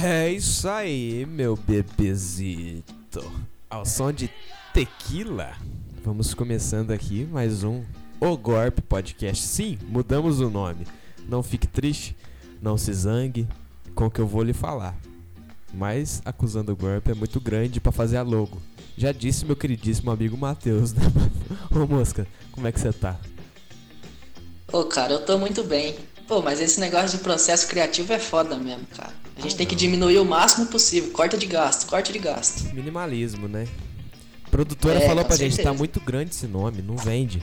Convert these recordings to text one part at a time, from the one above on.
É isso aí, meu bebezito. Ao som de tequila, vamos começando aqui mais um O Gorp Podcast. Sim, mudamos o nome. Não fique triste, não se zangue com o que eu vou lhe falar. Mas acusando o Gorp é muito grande para fazer a logo. Já disse meu queridíssimo amigo Matheus, né? Ô mosca, como é que você tá? Ô, cara, eu tô muito bem. Pô, mas esse negócio de processo criativo é foda mesmo, cara. A gente Ah, tem que diminuir o máximo possível. Corta de gasto, corte de gasto. Minimalismo, né? A produtora É, falou pra gente, tá certeza. muito grande esse nome, não vende.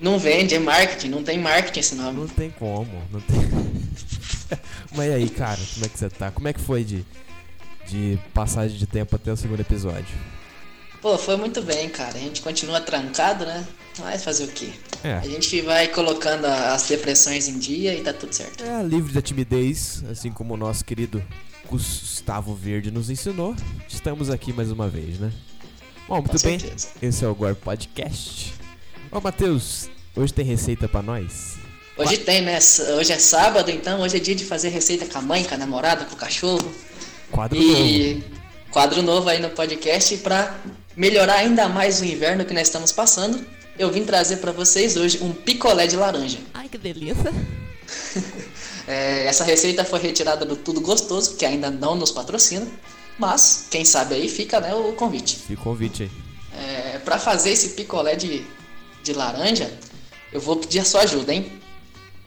Não vende, é marketing, não tem marketing esse nome. Não tem como, não tem. Mas e aí, cara, como é que você tá? Como é que foi de, de passagem de tempo até o segundo episódio? Pô, foi muito bem, cara. A gente continua trancado, né? Mas fazer o quê? É, A gente vai colocando as depressões em dia e tá tudo certo. é livre da timidez, assim como o nosso querido Gustavo Verde nos ensinou. Estamos aqui mais uma vez, né? Bom, muito bem. Esse é o Gore Podcast. Ô, Matheus, hoje tem receita pra nós? Hoje tem, né? Hoje é sábado, então hoje é dia de fazer receita com a mãe, com a namorada, com o cachorro. Quadro novo. E quadro novo aí no podcast pra melhorar ainda mais o inverno que nós estamos passando. Eu vim trazer pra vocês hoje um picolé de laranja. Ai, que delícia. É, essa receita foi retirada do Tudo Gostoso, que ainda não nos patrocina, mas quem sabe aí fica né, o convite. Fica o convite aí. É, para fazer esse picolé de, de laranja, eu vou pedir a sua ajuda, hein?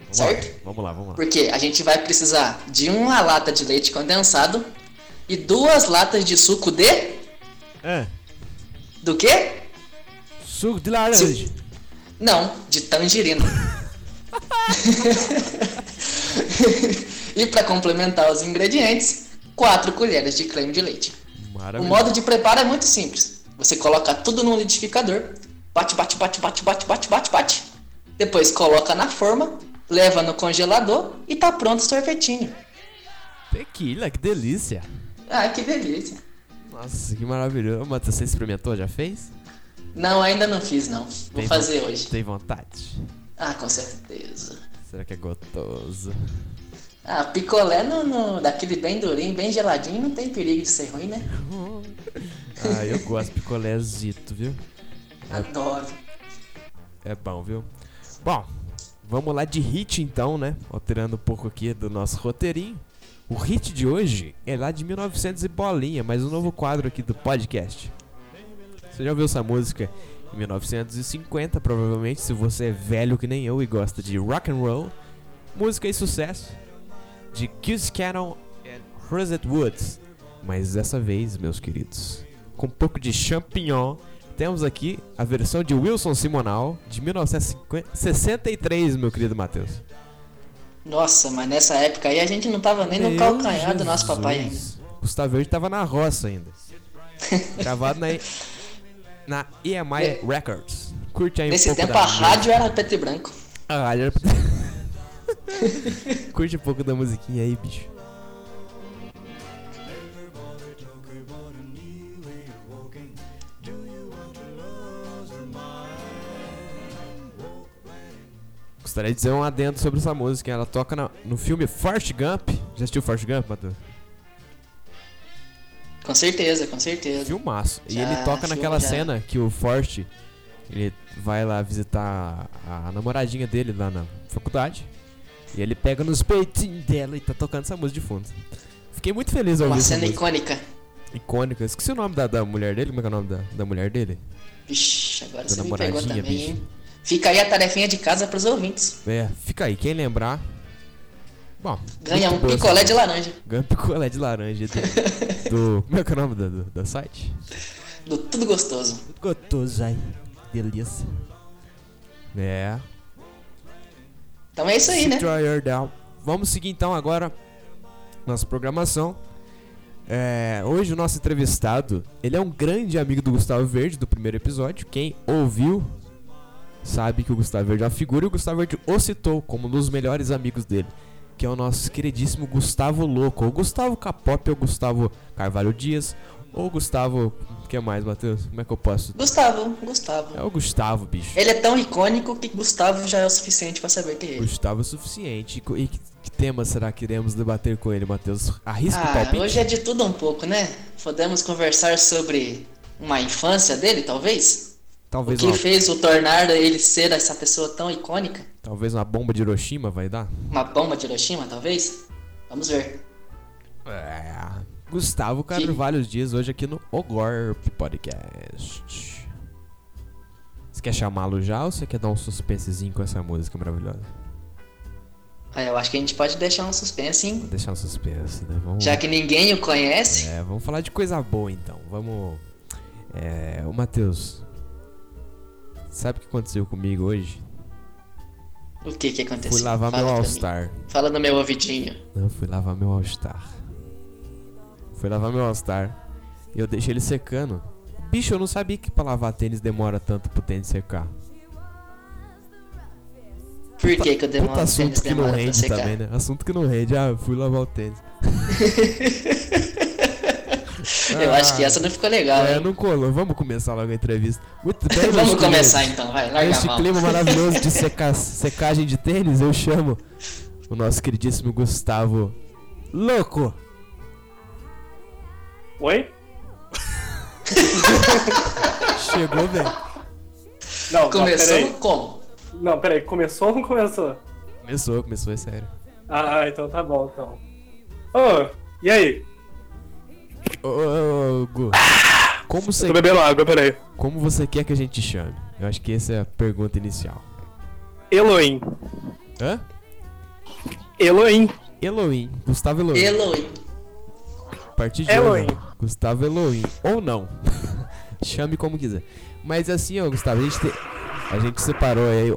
Vamos Certo? Lá, vamos lá, vamos lá. Porque a gente vai precisar de uma lata de leite condensado e duas latas de suco de. É, do quê? Suco de laranja. Se- Não, de tangerina. e para complementar os ingredientes, 4 colheres de creme de leite. O Maravilha. modo de preparo é muito simples. Você coloca tudo no liquidificador, bate, bate, bate, bate, bate, bate, bate, bate. Depois coloca na forma, leva no congelador e tá pronto o sorvetinho. Tequila, que delícia. Ah, que delícia. Nossa, que maravilhoso. Matheus, você experimentou? Já fez? Não, ainda não fiz não. Vou Tem fazer hoje. Tem vontade? Ah, com certeza. Será que é gostoso? Ah, picolé no, no- daquele bem durinho, bem geladinho, não tem perigo de ser ruim, né? Ah, eu gosto de picolézito, viu? Adoro. É bom, viu? Bom, vamos lá de hit então, né? Alterando um pouco aqui do nosso roteirinho. O hit de hoje é lá de 1900 e bolinha, mais um novo quadro aqui do podcast. Você já ouviu essa música em 1950, provavelmente, se você é velho que nem eu e gosta de rock and roll. Música e sucesso de Kiss Cannon e Rosette Woods. Mas dessa vez, meus queridos, com um pouco de champignon, temos aqui a versão de Wilson Simonal de 1963, meu querido Matheus. Nossa, mas nessa época aí a gente não tava nem no Meu calcanhar do nosso papai ainda. Jesus. Gustavo Verde tava na roça ainda. Gravado na, na EMI Records. Curte aí um Nesse tempo a rádio era preto e branco. A rádio era... Curte um pouco da musiquinha aí, bicho. Gostaria de dizer um adendo sobre essa música. Ela toca na- no filme Forrest Gump. Já assistiu Forrest Gump, Matheus? Com certeza, com certeza. Filmaço. E Já, ele toca naquela já. cena que o Forrest ele vai lá visitar a, namoradinha dele lá na faculdade. E ele pega nos peitinhos dela e tá tocando essa música de fundo. Fiquei muito feliz ao Uma ouvir essa cena icônica. icônica. Esqueci o nome da, da mulher dele. Como é que é o nome da, da mulher dele? Vixe, agora Da você me pegou namoradinha, também, bicho. hein? Fica aí a tarefinha de casa pros ouvintes. É, fica aí. Quem lembrar. Bom. Ganha um picolé de laranja. Ganha um picolé de laranja do. do como é que é o nome do, do, do site? Do tudo gostoso. Gostoso aí. Delícia. É. Então é isso aí, né? Down. Vamos seguir então agora nossa programação. É, hoje o nosso entrevistado, ele é um grande amigo do Gustavo Verde do primeiro episódio. Quem ouviu sabe que o Gustavo Verde é uma figura e o Gustavo Verde o citou como um dos melhores amigos dele, que é o nosso queridíssimo Gustavo Louco, ou Gustavo Capop, ou Gustavo Carvalho Dias, ou Gustavo, o que mais, Matheus? Como é que eu posso? Gustavo, Gustavo. É o Gustavo, bicho. Ele é tão icônico que Gustavo já é o suficiente pra saber quem é ele. Gustavo é o suficiente. E que, que tema será que iremos debater com ele, Matheus? Arrisca o Ah, palpite? hoje é de tudo um pouco, né? Podemos conversar sobre uma infância dele, talvez? O Talvez que uma, fez o tornar ele ser essa pessoa tão icônica? talvez uma bomba de Hiroshima vai dar? Uma bomba de Hiroshima, talvez? Vamos ver. É. Gustavo Carvalho Dias hoje aqui no Ogorp Podcast. Você quer chamá-lo já ou você quer dar um suspensezinho com essa música maravilhosa? Ah, eu acho que a gente pode deixar um suspense, hein? Vou deixar um suspense, né? Vamos, Já que ninguém o conhece. é, vamos falar de coisa boa então. Vamos. É, o Matheus. Sabe o que aconteceu comigo hoje? O que que aconteceu? Fui lavar Fala meu. All-Star. Fala no meu ouvidinho. Não, fui lavar meu All-Star. Fui lavar meu All-Star. E eu deixei ele secando. Bicho, eu não sabia que pra lavar tênis demora tanto pro tênis secar. Por que que eu demoro Puta assunto que não rende também, né? Assunto que não rende. Ah, fui lavar o tênis. Eu acho que essa não ficou legal, É, hein? não colou. Vamos começar logo a entrevista. Muito bem, Vamos começar então, vai, larga a Neste clima maravilhoso de seca- secagem de tênis, eu chamo o nosso queridíssimo Gustavo Louco. Oi? Chegou, velho. Não, não, Começou peraí. como? Não, peraí, começou ou não começou? Começou, começou, é sério. Ah, então tá bom, então. Ô, e aí? Ô, ô, ô, Gu, como você, Tô bebendo água, peraí. como você quer que a gente chame? Eu acho que essa é a pergunta inicial. Elohim. Hã? Elohim. Elohim. Gustavo Elohim. Eloy. A partir de Elohim. hoje, Gustavo Elohim. Ou não. Chame como quiser. Mas assim, ó, Gustavo, a gente, te- a gente separou aí.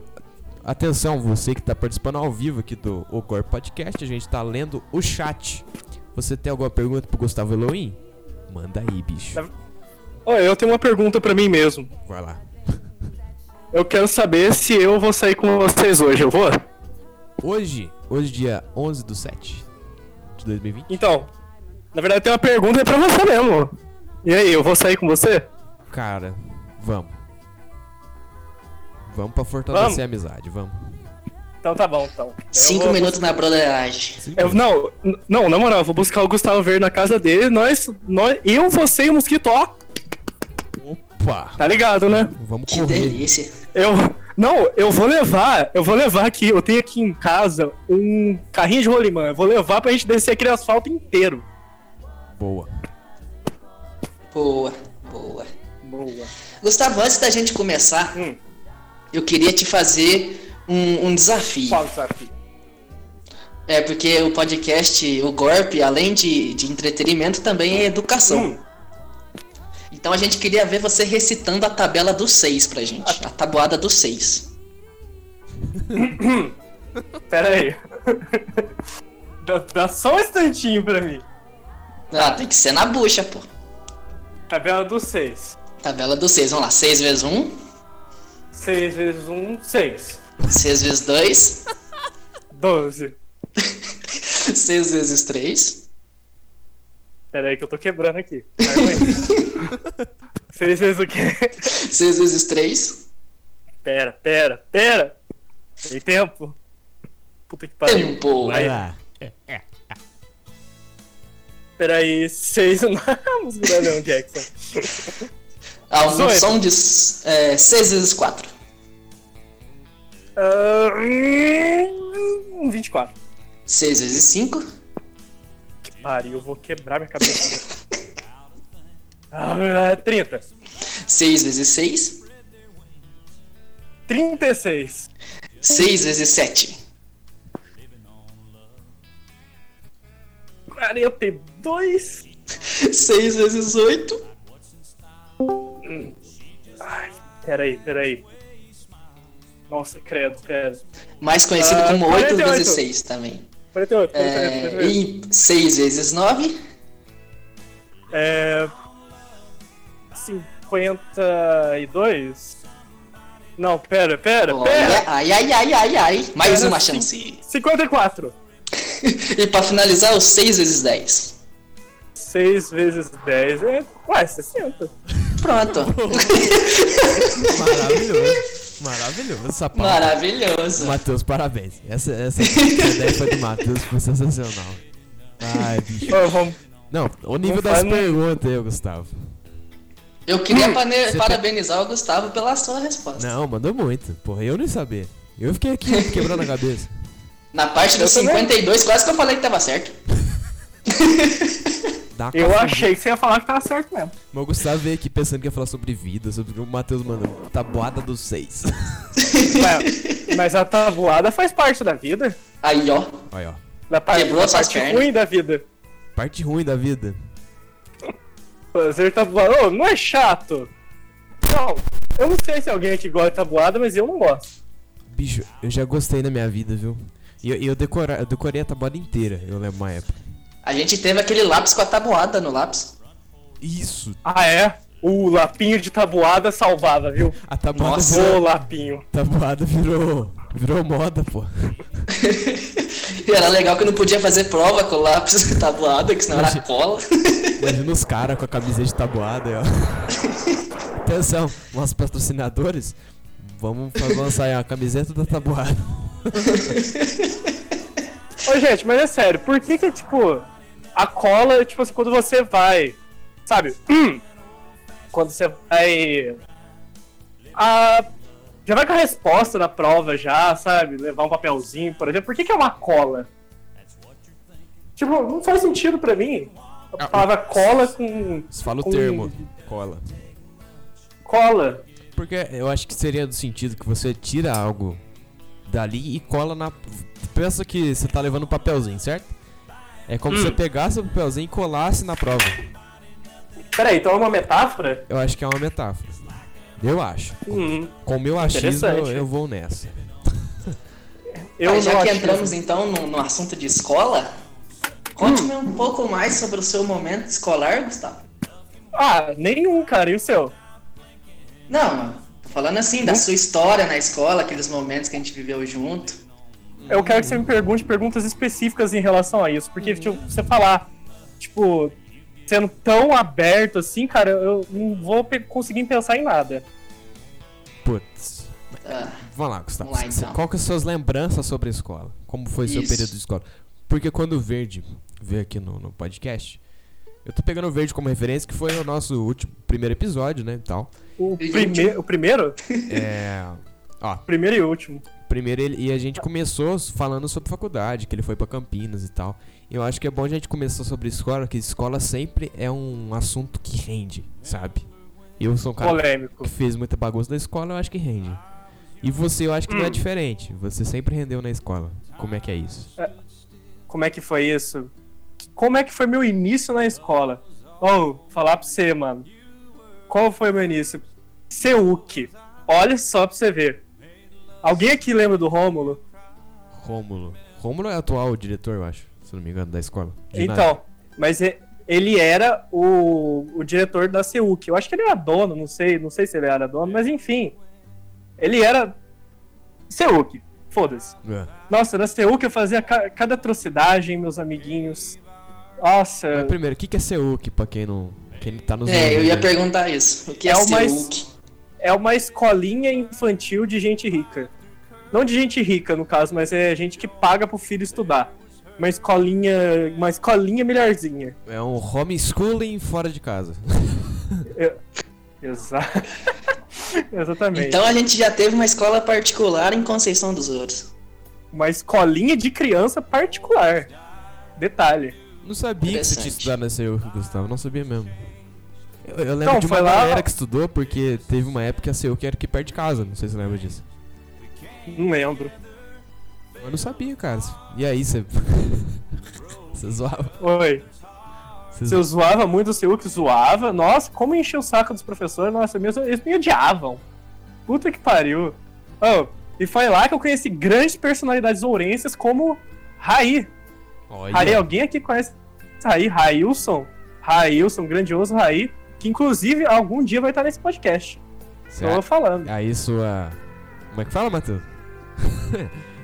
Atenção, você que tá participando ao vivo aqui do O Corpo Podcast, a gente tá lendo o chat. Você tem alguma pergunta pro Gustavo Elohim? Manda aí, bicho. Ô, eu tenho uma pergunta pra mim mesmo. Vai lá. Eu quero saber se eu vou sair com vocês hoje, eu vou? Hoje, hoje dia 11 do 7 de 2020. Então, na verdade tem uma pergunta pra você mesmo. E aí, eu vou sair com você? Cara, vamos. Vamos pra fortalecer Vamos. a amizade, vamos. Então tá bom, então. Eu Cinco vou- minutos na broderagem. Eu, não, não, na moral, eu vou buscar o Gustavo Verde na casa dele, nós, nós, eu, você e o Mosquito, ó, Opa! tá ligado, né? Vamos Que correr. delícia. Eu, não, eu vou levar, eu vou levar aqui, eu tenho aqui em casa um carrinho de rolimã, eu vou levar pra gente descer aquele asfalto inteiro. Boa. Boa, boa. Boa. Gustavo, antes da gente começar, Hum. eu queria te fazer um, um desafio. Qual desafio? É porque o podcast, o Gorp, além de, de entretenimento, também é educação. Hum. Então a gente queria ver você recitando a tabela dos seis pra gente. A tabuada dos seis. Pera aí. dá, dá só um instantinho pra mim. Ah, tem que ser na bucha, pô. Tabela dos 6. Tabela dos seis. Vamos lá. Seis vezes um, 6 vezes 1, 6 vezes 2. 12. 6 vezes 3. Peraí que eu tô quebrando aqui. 6 vezes o quê? 6 vezes 3. Pera, pera, pera. Tem tempo. Puta que pariu. Tempo. Vai lá. Pera aí, 6... Vamos grandão, Jackson. Ah, um som de 6 é, vezes 4. Uh, 24. 6 vezes 5. Pariu, eu vou quebrar minha cabeça. uh, 30. 6 vezes 6. 36. 6 vezes 7. 42. 6 vezes 8. Hum. Ai, peraí, peraí. Nossa, credo, credo. mais conhecido Ah, como oito 48. vezes seis também. 48, 48, É, 48. e seis vezes nove, É. 52? Não, pera, pera, olha, pera! ai, ai, ai, ai, ai, mais Pera, uma chance. 54. E pra finalizar, os seis vezes dez. 6 vezes 10 é. Ué, 60. Pronto. Maravilhoso. Maravilhoso essa pauta. Maravilhoso. Matheus, parabéns. Essa, essa ideia foi do Matheus, foi sensacional. Ai, bicho. Ô, vamos- Não, o nível Não das faz, não. perguntas aí, Gustavo. Eu queria pane- Você parabenizar o Gustavo pela sua resposta. Não, mandou muito. Porra, eu nem sabia. Eu fiquei aqui quebrando a cabeça. Na parte Eu também. 52, quase que eu falei que tava certo. Eu achei que você ia falar que tava certo mesmo. Mas o Gustavo veio aqui pensando que ia falar sobre vida, sobre o Matheus mandou. Tabuada dos seis. Mas, mas a tabuada faz parte da vida. Aí, ó. Olha, ó. Da parte, Quebrou da parte pernas. ruim da vida. Parte ruim da vida. Fazer tabuada. Ô, não é chato. Não, eu não sei se alguém aqui gosta de tabuada, mas eu não gosto. Bicho, eu já gostei na minha vida, viu? E eu, eu, decora- eu decorei a tabuada inteira, eu lembro uma época. A gente teve aquele lápis com a tabuada no lápis. Isso! Ah, é? O lapinho de tabuada salvava, viu? A tabuada Nossa. Virou. lapinho. Tabuada virou. Virou moda, pô. E era legal que não podia fazer prova com o lápis tabuada, que senão era Imagina- cola. Imagina os caras com a camiseta de tabuada aí, ó. Atenção, nossos patrocinadores. Vamos lançar aí a camiseta da tabuada. Ô, gente, mas é sério, por que que, tipo, a cola, tipo assim, quando você vai, sabe? Quando você vai. A. Já vai com a resposta da prova, já, sabe? Levar um papelzinho, por exemplo. Por que, que é uma cola? Tipo, não faz sentido pra mim. A Ah, palavra cola com. Você fala o com termo, cola. Cola. Porque eu acho que seria do sentido que você tira algo dali e cola na. Pensa que você tá levando um papelzinho, certo? É como se você pegasse o papelzinho e colasse na prova. Peraí, então é uma metáfora? Eu acho que é uma metáfora. Eu acho. Hum, Com o meu achismo, eu, vou nessa. eu Mas já que entramos então no, no assunto de escola, conte-me um pouco mais sobre o seu momento escolar, Gustavo. Ah, nenhum, cara. E o seu? Não, mano. Tô falando assim, da sua história na escola, aqueles momentos que a gente viveu junto. Eu quero que você me pergunte perguntas específicas em relação a isso. Porque, tipo, você falar, tipo, sendo tão aberto assim, cara, eu não vou pe- conseguir pensar em nada. Putz. Ah, Vamos lá, Gustavo. Vamos lá, então. Qual que são as suas lembranças sobre a escola? Como foi seu Isso. período de escola? Porque quando o Verde veio aqui no, no podcast, eu tô pegando o Verde como referência, que foi o nosso último primeiro episódio, né, e tal. O, prime o primeiro? É... Ó, Primeiro e último. Primeiro ele, e a gente começou falando sobre faculdade, que ele foi pra Campinas e tal. Eu acho que é bom a gente começar sobre escola, que escola sempre é um assunto que rende, sabe? Eu sou um cara Polêmico. que fez muita bagunça na escola, eu acho que rende. E você, eu acho que não é diferente. Você sempre rendeu na escola. Como é que é isso? Como é que foi isso? Como é que foi meu início na escola? Oh, falar pra você, mano. Qual foi o meu início? Seuc. Olha só pra você ver. Alguém aqui lembra do Rômulo? Rômulo. Rômulo é atual diretor, eu acho, se não me engano, da escola. Então, mas e- ele era o, o diretor da Seuc. Eu acho que ele era dono, não sei, não sei se ele era dono, mas enfim. Ele era Seuc. Foda-se. É. Nossa, na Seuc eu fazia ca- cada atrocidade, meus amiguinhos. Nossa, Mas primeiro, o que que é SEUC, pra quem não. Quem tá nos é, eu ia perguntar isso. O que é, É Hulk? É uma escolinha infantil de gente rica. Não de gente rica, no caso, mas é gente que paga pro filho estudar. Uma escolinha. Uma escolinha melhorzinha. É um homeschooling fora de casa. Exato. Exatamente. Então a gente já teve uma escola particular em Conceição dos Ouros. Uma escolinha de criança particular. Detalhe. Não sabia que você tinha estudado SEUC, Gustavo. Não sabia mesmo. Eu, eu lembro Então, de uma lá- galera que estudou porque teve uma época que a SEUC era aqui perto de casa. Não sei se você lembra disso. Não lembro. Eu não sabia, cara. E aí, você. você zoava? Oi. Você eu zoava muito o Seu que zoava, nossa, como encheu o saco dos professores, nossa, mesmo, eles me odiavam. Puta que pariu. Oh, e foi lá que eu conheci grandes personalidades ourenses como Raí. Olha. Raí, alguém aqui conhece Raí? Railson? Railson, grandioso Raí, que inclusive algum dia vai estar nesse podcast. Você Tô falando. Aí sua. Como é que fala, Matheus?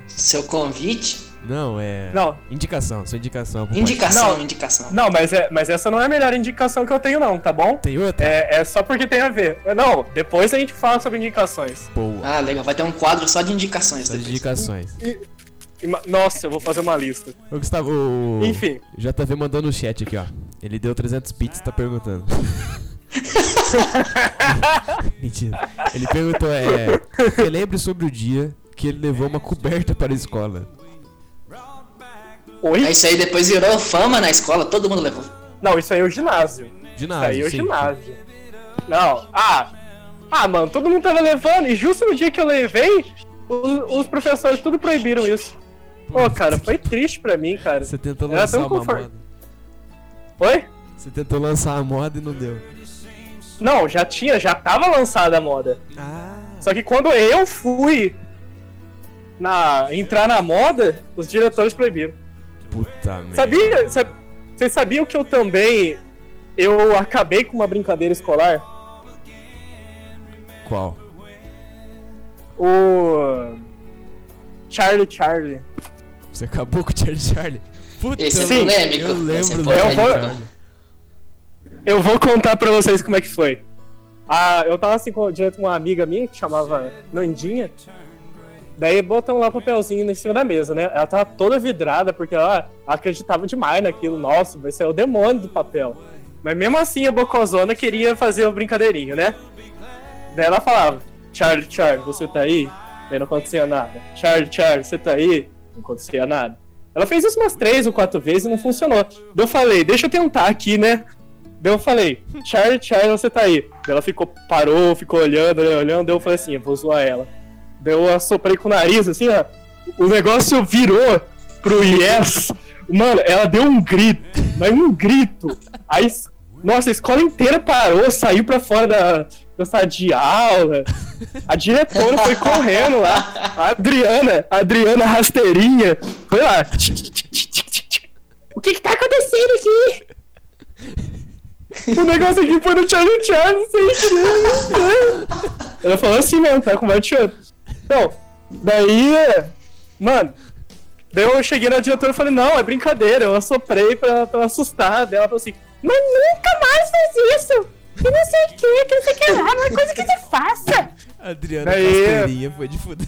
Seu convite? Não, é. Não. Indicação, sua indicação. Indicação, Não. indicação. Não, mas, é, mas essa não é a melhor indicação que eu tenho, não, tá bom? Tem outra? É, é só porque tem a ver. Não, depois a gente fala sobre indicações. Boa. Ah, legal. Vai ter um quadro só de indicações Só de indicações. E ma- Nossa, eu vou fazer uma lista. Ô, Gustavo, o Enfim. JV mandou no chat aqui, ó. Ele deu 300 bits, tá perguntando. Mentira. Ele perguntou, é. Relembre sobre o dia que ele levou uma coberta para a escola. Oi? Isso aí depois virou fama na escola, todo mundo levou. Não, isso aí é o ginásio. Isso Ginásio. aí é o sim. ginásio. Não, ah. Ah, mano, todo mundo tava levando, e justo no dia que eu levei, os, os professores tudo proibiram isso. Pô, cara, foi triste pra mim, cara. Você tentou Era lançar tão uma confort- moda. Oi? Você tentou lançar a moda e não deu. Não, já tinha, já tava lançada a moda. Ah. Só que quando eu fui na entrar na moda, os diretores proibiram. Puta merda. Sabia? sa- Vocês sabiam que eu também eu acabei com uma brincadeira escolar? Qual? O Charlie Charlie. Você acabou com o Charlie Charlie? Puta, Esse é polêmico. eu lembro Esse é do Eu polêmico. Eu vou contar pra vocês como é que foi. Ah, eu tava assim com, direto com uma amiga minha que chamava Nandinha. Daí botam lá o papelzinho em cima da mesa, né? Ela tava toda vidrada porque ela acreditava demais naquilo. Nossa, vai ser o demônio do papel. Mas mesmo assim a Bocozona queria fazer o brincadeirinho, né? Daí ela falava: Charlie, Charlie, você tá aí? Daí não acontecia nada. Charlie, Charlie, você tá aí? Não acontecia nada. Ela fez isso umas três ou quatro vezes e não funcionou. Daí eu falei: deixa eu tentar aqui, né? Daí eu falei, Charlie, Charlie, você tá aí. Daí ela ficou, parou, ficou olhando, olhando, daí eu falei assim, eu vou zoar ela. Daí eu assoprei com o nariz, assim, ó. O negócio virou pro Yes. Mano, ela deu um grito, mas um grito. Aí, nossa, a escola inteira parou, saiu pra fora da, da sala de aula. A diretora foi correndo lá. A Adriana, a Adriana rasteirinha, foi lá. O que que tá acontecendo aqui? O negócio aqui foi no Charlie Charlie, sem querer. Ela falou assim mesmo, tá com mais de choro. Então, daí, mano, daí eu cheguei na diretora e falei, não, é brincadeira, eu assoprei pra, pra assustar. Daí ela falou assim, mas nunca mais faz isso! Que não sei o que, que não sei o que lá, não é coisa que você faça! Adriana Aí- Casteirinha foi de fuder.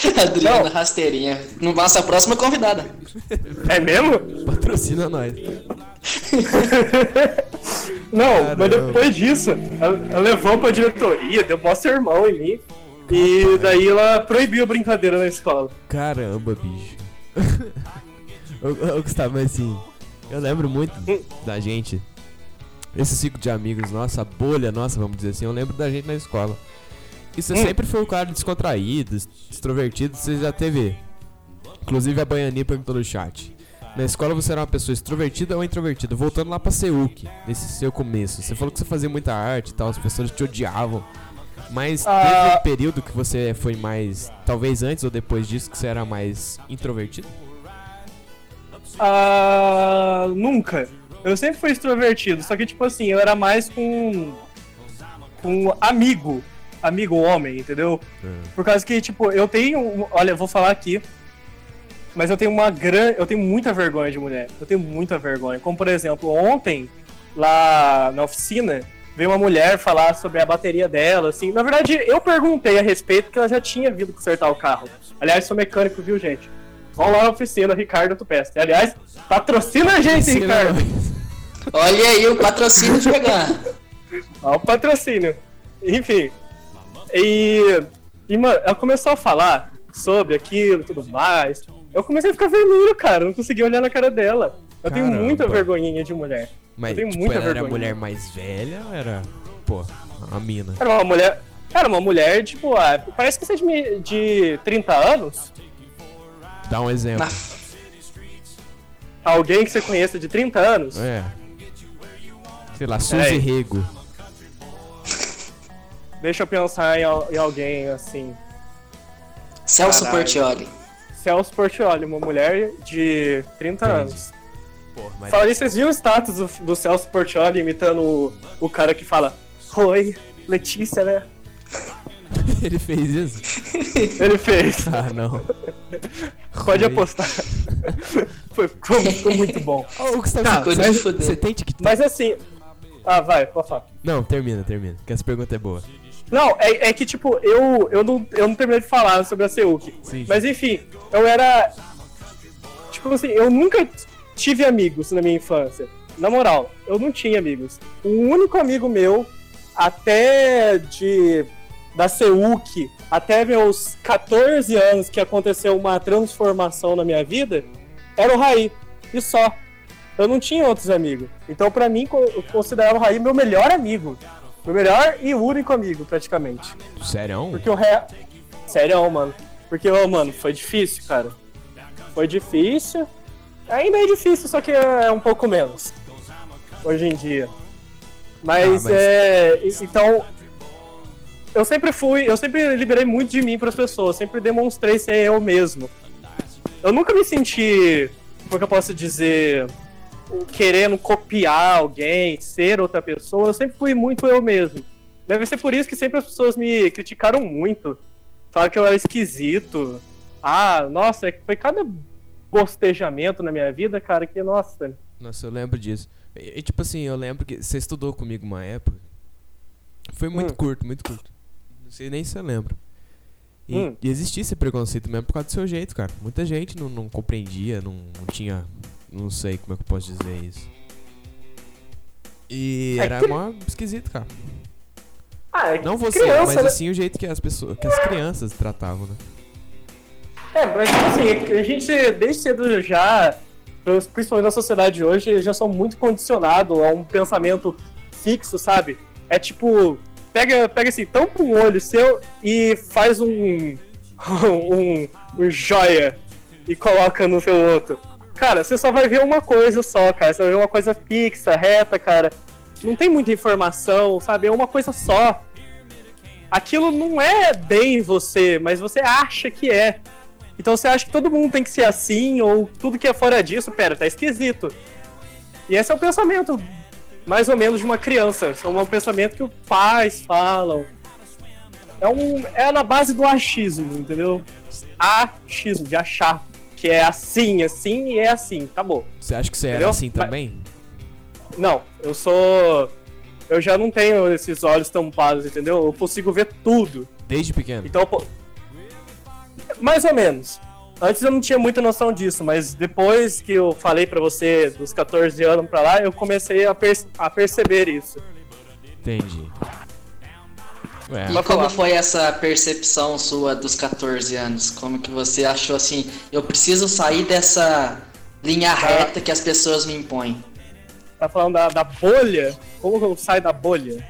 Adriana Não. Rasteirinha. Não nossa próxima convidada. É mesmo? Patrocina nós. Não, Caramba. mas depois disso, ela, ela levou pra diretoria, deu mó sermão em mim. E daí ela proibiu a brincadeira na escola. Caramba, bicho. ô, Gustavo, mas assim, eu lembro muito da gente. Esse ciclo de amigos, nossa, a bolha nossa, vamos dizer assim, eu lembro da gente na escola. E você Hum. sempre foi o cara descontraído, extrovertido, você já teve. Inclusive a Baianinha perguntou no chat. Na escola você era uma pessoa extrovertida ou introvertida? Voltando lá pra Seuc, nesse seu começo. Você falou que você fazia muita arte e tal, as pessoas te odiavam. Mas Ah. teve um período que você foi mais. Talvez antes ou depois disso que você era mais introvertido? Ah, nunca. Eu sempre fui extrovertido, só que tipo assim, eu era mais com com amigo, amigo homem, entendeu? Por causa que tipo, eu tenho, olha, eu vou falar aqui, mas eu tenho uma grande, eu tenho muita vergonha de mulher. Eu tenho muita vergonha. Como por exemplo, ontem lá na oficina veio uma mulher falar sobre a bateria dela, assim. Na verdade, eu perguntei a respeito porque ela já tinha vindo consertar o carro. Aliás, sou mecânico, viu, gente? Vão lá na oficina, Ricardo Tupeste. Aliás, patrocina a gente, Sim, Ricardo. Olha aí o patrocínio chegando. Ó, o patrocínio. Enfim. E, e, mano, ela começou a falar sobre aquilo e tudo mais. Eu comecei a ficar vermelho, cara. Não conseguia olhar na cara dela. Eu tenho Caramba. muita vergonhinha de mulher. Mas Eu tenho tipo, muita ela era a vergonha. mulher mais velha ou era. Pô, a mina? Era uma mulher. Era uma mulher, tipo, ah, parece que seja de, de 30 anos. Dá um exemplo. Na- Alguém que você conheça de 30 anos. É. Sei lá, Suzy Peraí. Rego. Deixa eu pensar em, em alguém assim. Celso Caralho. Portioli. Celso Portioli, uma mulher de 30 Entendi. anos. Pô, mas. Fala vocês viram o status do, do Celso Portioli imitando o, o cara que fala Oi, Letícia, né? Ele fez isso? Ele fez. Ah, não. Pode apostar. foi, foi- foi muito bom. Ô, Gustavo, Tá, você, você tem TikTok? Mas assim. Ah, vai, pode falar. Não, termina, termina. Que essa pergunta é boa. Não, é, é que tipo, eu, eu, não, eu não terminei de falar sobre a Seuk. Sim. Mas enfim, eu era. Tipo assim, eu nunca tive amigos na minha infância. Na moral, eu não tinha amigos. O único amigo meu, até de. da Seuk, até meus 14 anos que aconteceu uma transformação na minha vida, era o Raí. E só. Eu não tinha outros amigos. Então, pra mim, eu considerava o Raí meu melhor amigo. Meu melhor e único amigo, praticamente. Sério? Porque o ré. Sério, mano. Porque, ô, mano, foi difícil, cara. Foi difícil. Ainda é difícil, só que é um pouco menos. Hoje em dia. Mas, Ah, mas- é. Então. Eu sempre fui. Eu sempre liberei muito de mim pras pessoas. Sempre demonstrei ser eu mesmo. Eu nunca me senti. Como é que eu posso dizer? Querendo copiar alguém, ser outra pessoa. Eu sempre fui muito eu mesmo. Deve ser por isso que sempre as pessoas me criticaram muito. Falaram que eu era esquisito. Ah, nossa, é foi cada bostejamento na minha vida, cara, que, nossa. Nossa, eu lembro disso. E, e, tipo assim, eu lembro que você estudou comigo uma época. Foi muito Hum. curto, muito curto. Não sei nem se você lembra. E, Hum. e existia esse preconceito mesmo por causa do seu jeito, cara. Muita gente não, não compreendia, não, não tinha. Não sei como é que eu posso dizer isso. E É era que- mó esquisito, cara. Ah, é Não você, criança, mas né? assim o jeito que as pessoas, que as crianças tratavam, né? É, mas tipo assim, a gente desde cedo já, principalmente na sociedade hoje, já são muito condicionados a um pensamento fixo, sabe? É tipo, pega, pega assim, tampa um olho seu e faz um, um, um joia e coloca no seu outro. Cara, você só vai ver uma coisa só, cara. Você vai ver uma coisa fixa, reta, cara. Não tem muita informação, sabe? É uma coisa só. Aquilo não é bem você, mas você acha que é. Então você acha que todo mundo tem que ser assim, ou tudo que é fora disso, pera, tá esquisito. E esse é o pensamento, mais ou menos, de uma criança. É um pensamento que os pais falam. É, um, é na base do achismo, entendeu? Achismo, de achar. Que é assim, assim e é assim, acabou. Você acha que você era Entendeu? assim Mas- também? Não, eu sou. Eu já não tenho esses olhos tampados, entendeu? Eu consigo ver tudo. Desde pequeno? Então, pô, mais ou menos. Antes eu não tinha muita noção disso, mas depois que eu falei pra você dos 14 anos pra lá, eu comecei a, per- a perceber isso. Entendi. É. E como foi essa percepção sua dos 14 anos? Como que você achou assim, eu preciso sair dessa linha reta que as pessoas me impõem? Tá falando da, da bolha? Como eu saio da bolha?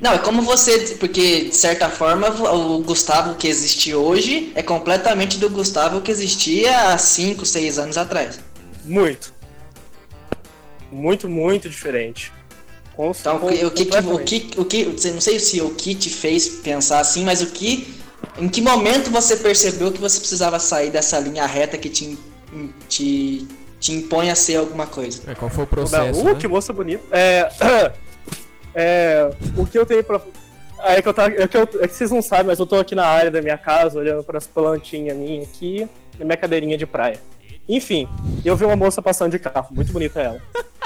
Não, é como você, porque de certa forma o Gustavo que existe hoje é completamente do Gustavo que existia há 5, 6 anos atrás. Muito. Muito, muito diferente. Com, Então, com- o que, o que, o que, o que, não sei se o que te fez pensar assim, mas o que, em que momento você percebeu que você precisava sair dessa linha reta que te, te, te impõe a ser alguma coisa? É, qual foi o Uh, processo? né? que moça bonita. É, é, o que eu tenho pra. É que, eu tava, é, que eu- é que vocês não sabem, mas eu tô aqui na área da minha casa, olhando para as plantinhas minhas aqui, na minha cadeirinha de praia. Enfim, eu vi uma moça passando de carro, muito bonita ela.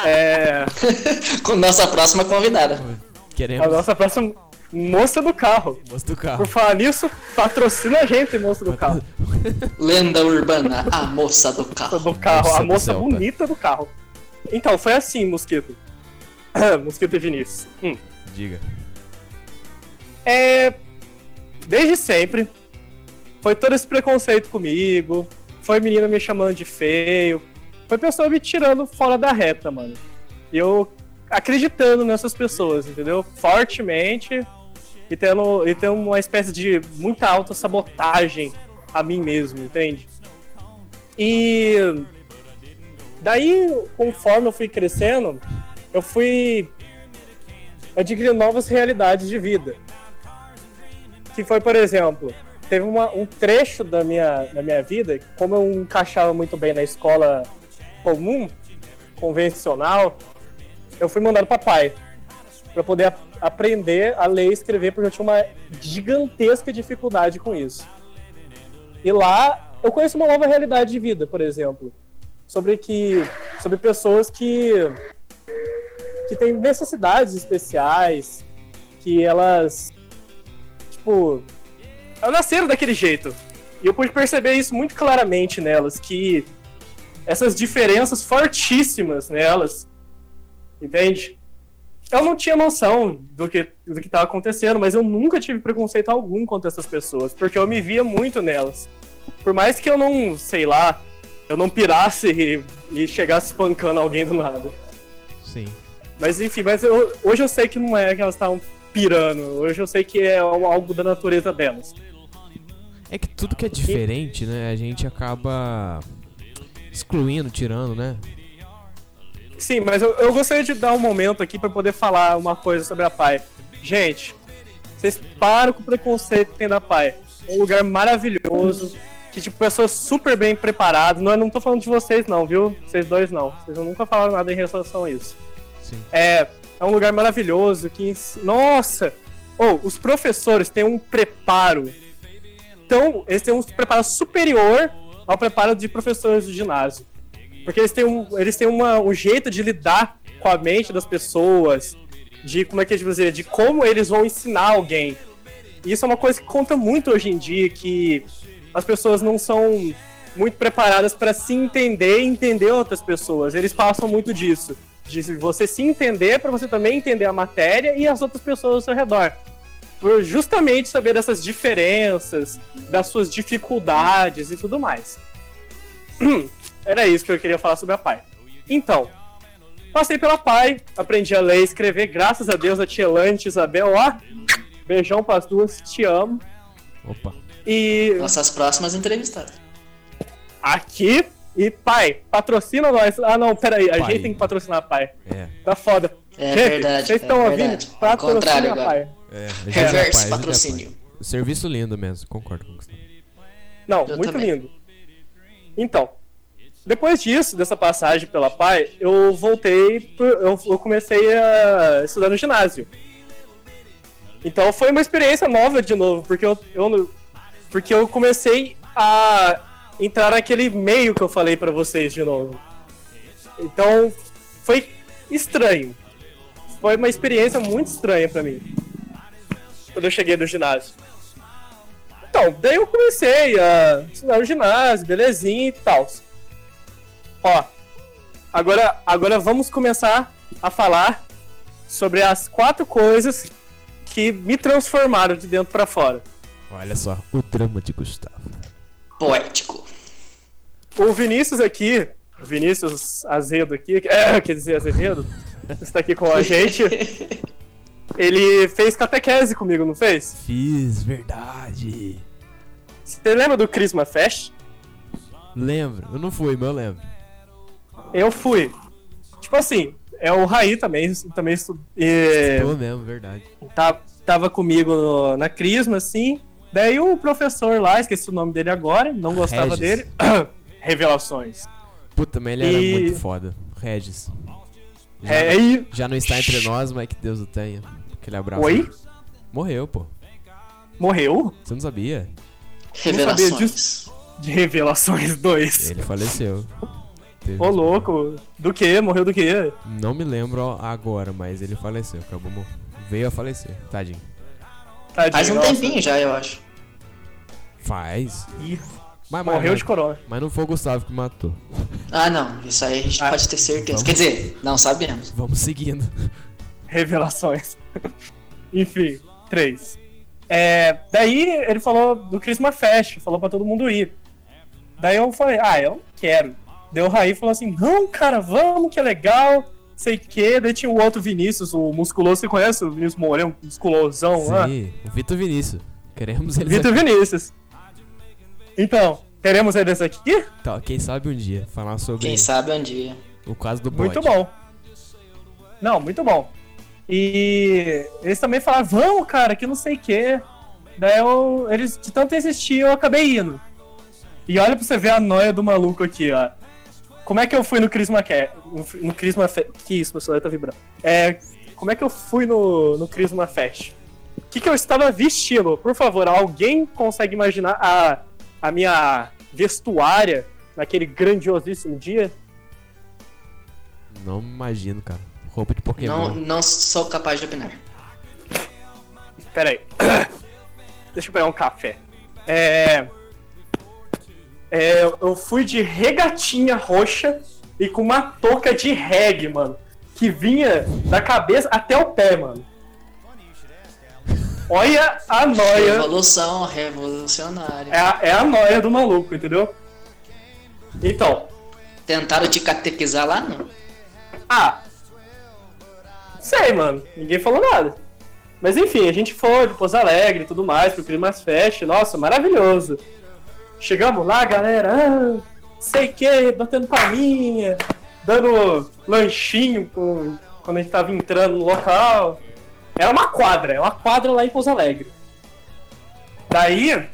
É, Com nossa próxima convidada. a Queremos nossa próxima moça do carro. moço do carro. Por falar nisso, patrocina a gente, moça do carro. Lenda urbana, a moça do carro. Do carro, Moça a do moça Celta. bonita do carro. Então, foi assim, Mosquito. Mosquito e Vinícius. Hum. Diga. É. Desde sempre. Foi todo esse preconceito comigo. Foi menina me chamando de feio. Foi pessoa me tirando fora da reta, mano. E eu acreditando nessas pessoas, entendeu? Fortemente. E tendo, e tendo uma espécie de muita autossabotagem a mim mesmo, entende? E. Daí, conforme eu fui crescendo, eu fui adquirindo novas realidades de vida que foi, por exemplo, teve uma- um trecho da minha, da minha vida, como eu encaixava muito bem na escola comum, convencional, eu fui mandado para pai. para poder ap- aprender a ler e escrever, porque eu tinha uma gigantesca dificuldade com isso. E lá eu conheço uma nova realidade de vida, por exemplo, sobre que sobre pessoas que que têm necessidades especiais, que elas tipo elas nasceram daquele jeito. E eu pude perceber isso muito claramente nelas, que essas diferenças fortíssimas nelas, entende? Eu não tinha noção do que do que estava acontecendo, mas eu nunca tive preconceito algum contra essas pessoas, porque eu me via muito nelas. Por mais que eu não, sei lá, eu não pirasse e, e chegasse espancando alguém do nada. Sim. Mas enfim, mas eu- hoje eu sei que não é que elas estavam pirando, hoje eu sei que é algo da natureza delas. É que tudo que é diferente, né? A gente acaba excluindo, tirando, né? Sim, mas eu, eu gostaria de dar um momento aqui pra poder falar uma coisa sobre a PAI. Gente, vocês param com o preconceito que tem da PAI. É um lugar maravilhoso, que tipo, pessoas super bem preparadas. Não, eu não tô falando de vocês não, viu? Vocês dois não. Vocês nunca falaram nada em relação a isso. Sim. É, é um lugar maravilhoso que. Nossa! Ou, os professores têm um preparo. Então, eles têm um preparo superior ao preparo de professores do ginásio. Porque eles têm um, eles têm uma, um jeito de lidar com a mente das pessoas, de como é que eu dizer, de como eles vão ensinar alguém. E isso é uma coisa que conta muito hoje em dia, que as pessoas não são muito preparadas para se entender e entender outras pessoas. Eles passam muito disso. De você se entender para você também entender a matéria e as outras pessoas ao seu redor. Por justamente saber dessas diferenças, das suas dificuldades e tudo mais. Era isso que eu queria falar sobre a PAI. Então, passei pela PAI, aprendi a ler e escrever, graças a Deus, a tia Lante, Isabel, ó. Beijão pras duas, te amo. Opa. E Nossas próximas entrevistadas. aqui, e pai, patrocina nós. Ah, não, peraí, a Pai. gente tem que patrocinar a pai. É. Tá foda. É Gente, verdade, Vocês é estão ouvindo? verdade. Ao Patrocina a agora. pai. É. a Reverse a patrocínio. Serviço lindo mesmo, concordo com você. Não, Eu muito também. lindo. Então, depois disso, dessa passagem pela PAI, eu voltei, eu, comecei a estudar no ginásio. Então foi uma experiência nova de novo, porque eu, eu, porque eu comecei a entrar naquele meio que eu falei pra vocês de novo. Então foi estranho. Foi uma experiência muito estranha pra mim. Quando eu cheguei no ginásio. Então, daí eu comecei a estudar no ginásio, belezinha e tal. Ó, agora, agora vamos começar a falar sobre as quatro coisas que me transformaram de dentro pra fora. Olha só, o drama de Gustavo. Poético. O Vinícius aqui, o Vinícius Azedo aqui, é, quer dizer, Azevedo, está aqui com a gente. Ele fez catequese comigo, não fez? Fiz, verdade. Você lembra do Christmas Fest? Lembro, eu não fui, mas eu lembro. Eu fui. Tipo assim, é o Raí também, também estu- e, Tô mesmo, verdade. tá- tava comigo no- na Crisma, assim. Daí o professor lá, esqueci o nome dele agora, não gostava Regis. dele. Revelações. Puta, mas ele era E- muito foda. Regis. Já, É, e. já não está entre nós, mas que Deus o tenha. Aquele abraço. Oi? Morreu, pô. Morreu? Você não sabia? Revelações. De Revelações 2. Ele faleceu. Teve- Ô louco, do que? Morreu do que? Não me lembro agora, mas ele faleceu. Acabou. mor- Veio a falecer. Tadinho. Tadinho, Faz um nossa. tempinho já, eu acho. Faz. Ih, Mas, mas- morreu mas- de corona. Mas não foi o Gustavo que matou. Ah, não. Isso aí a gente Ah, pode ter certeza. vamos. Quer dizer, não sabemos. Vamos seguindo. Revelações. Enfim, três. É, daí ele falou do Christmas Fest, falou pra todo mundo ir. Daí eu falei, ah, eu não quero. Deu o Raí falou assim, não, cara, vamos, que é legal, sei que. Daí tinha o outro Vinícius, o musculoso, você conhece o Vinícius Moreno, musculosão lá? Sim, o Vitor Vinícius. Queremos ele Vitor Vinícius. Então, teremos eles aqui? Tá, quem sabe um dia falar sobre Quem sabe um dia. o caso do bode. Muito bom. Não, muito bom. E eles também falaram, vamos, cara, que não sei o quê. Daí eu, eles, de tanto insistir, eu acabei indo. E olha pra você ver a noia do maluco aqui, ó. Como é que eu fui no Crisma Care? No, no Crisma Fe... Que isso, meu celular tá vibrando. É, como é que eu fui no, no Christmas Fest? O que, que eu estava vestindo? Por favor, alguém consegue imaginar a, a minha vestuária naquele grandiosíssimo dia? Não imagino, cara. Roupa de Pokémon. Não, não sou capaz de opinar. Pera aí. Deixa eu pegar um café. É... é. Eu fui de regatinha roxa e com uma touca de reggae, mano. Que vinha da cabeça até o pé, mano. Olha a noia. Revolução revolucionária. É a, é a noia do maluco, entendeu? Então. Tentaram te catequizar lá, não? Ah. Sei, mano. Ninguém falou nada. Mas enfim, a gente foi de Pouso Alegre e tudo mais, pro Climas Fest. Nossa, maravilhoso. Chegamos lá, galera. Ah, sei que, batendo palminha, dando lanchinho com, quando a gente tava entrando no local. Era uma quadra, é uma quadra lá em Pouso Alegre. Daí,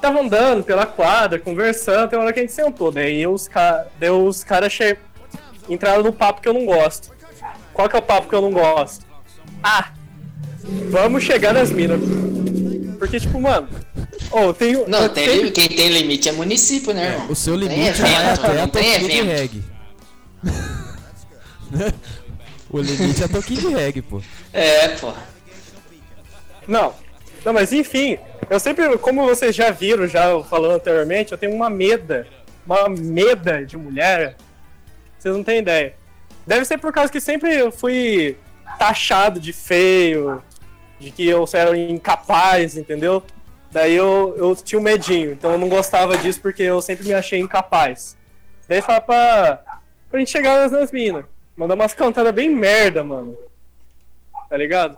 tava andando pela quadra, conversando, tem uma hora que a gente sentou. Daí os, ca... daí os caras che... entraram no papo que eu não gosto. Qual que é o papo que eu não gosto? Ah, vamos chegar nas minas. Porque, tipo, mano. Oh, tenho, Não, tem tenho- quem tem limite é município, né, irmão? O seu Tem limite evento, é até a toquinha de reggae. o limite é a toquinha de reggae, pô. É, pô. Não. Não, mas enfim, eu sempre, como vocês já viram, já falando anteriormente, eu tenho uma meda. Uma meda de mulher. Vocês não têm ideia. Deve ser por causa que sempre eu fui taxado de feio, de que eu era incapaz, entendeu? Daí eu, eu tinha um medinho, então eu não gostava disso porque eu sempre me achei incapaz. Daí fala pra, pra gente chegar nas, nas minas. Mandar umas cantadas bem merda, mano. Tá ligado?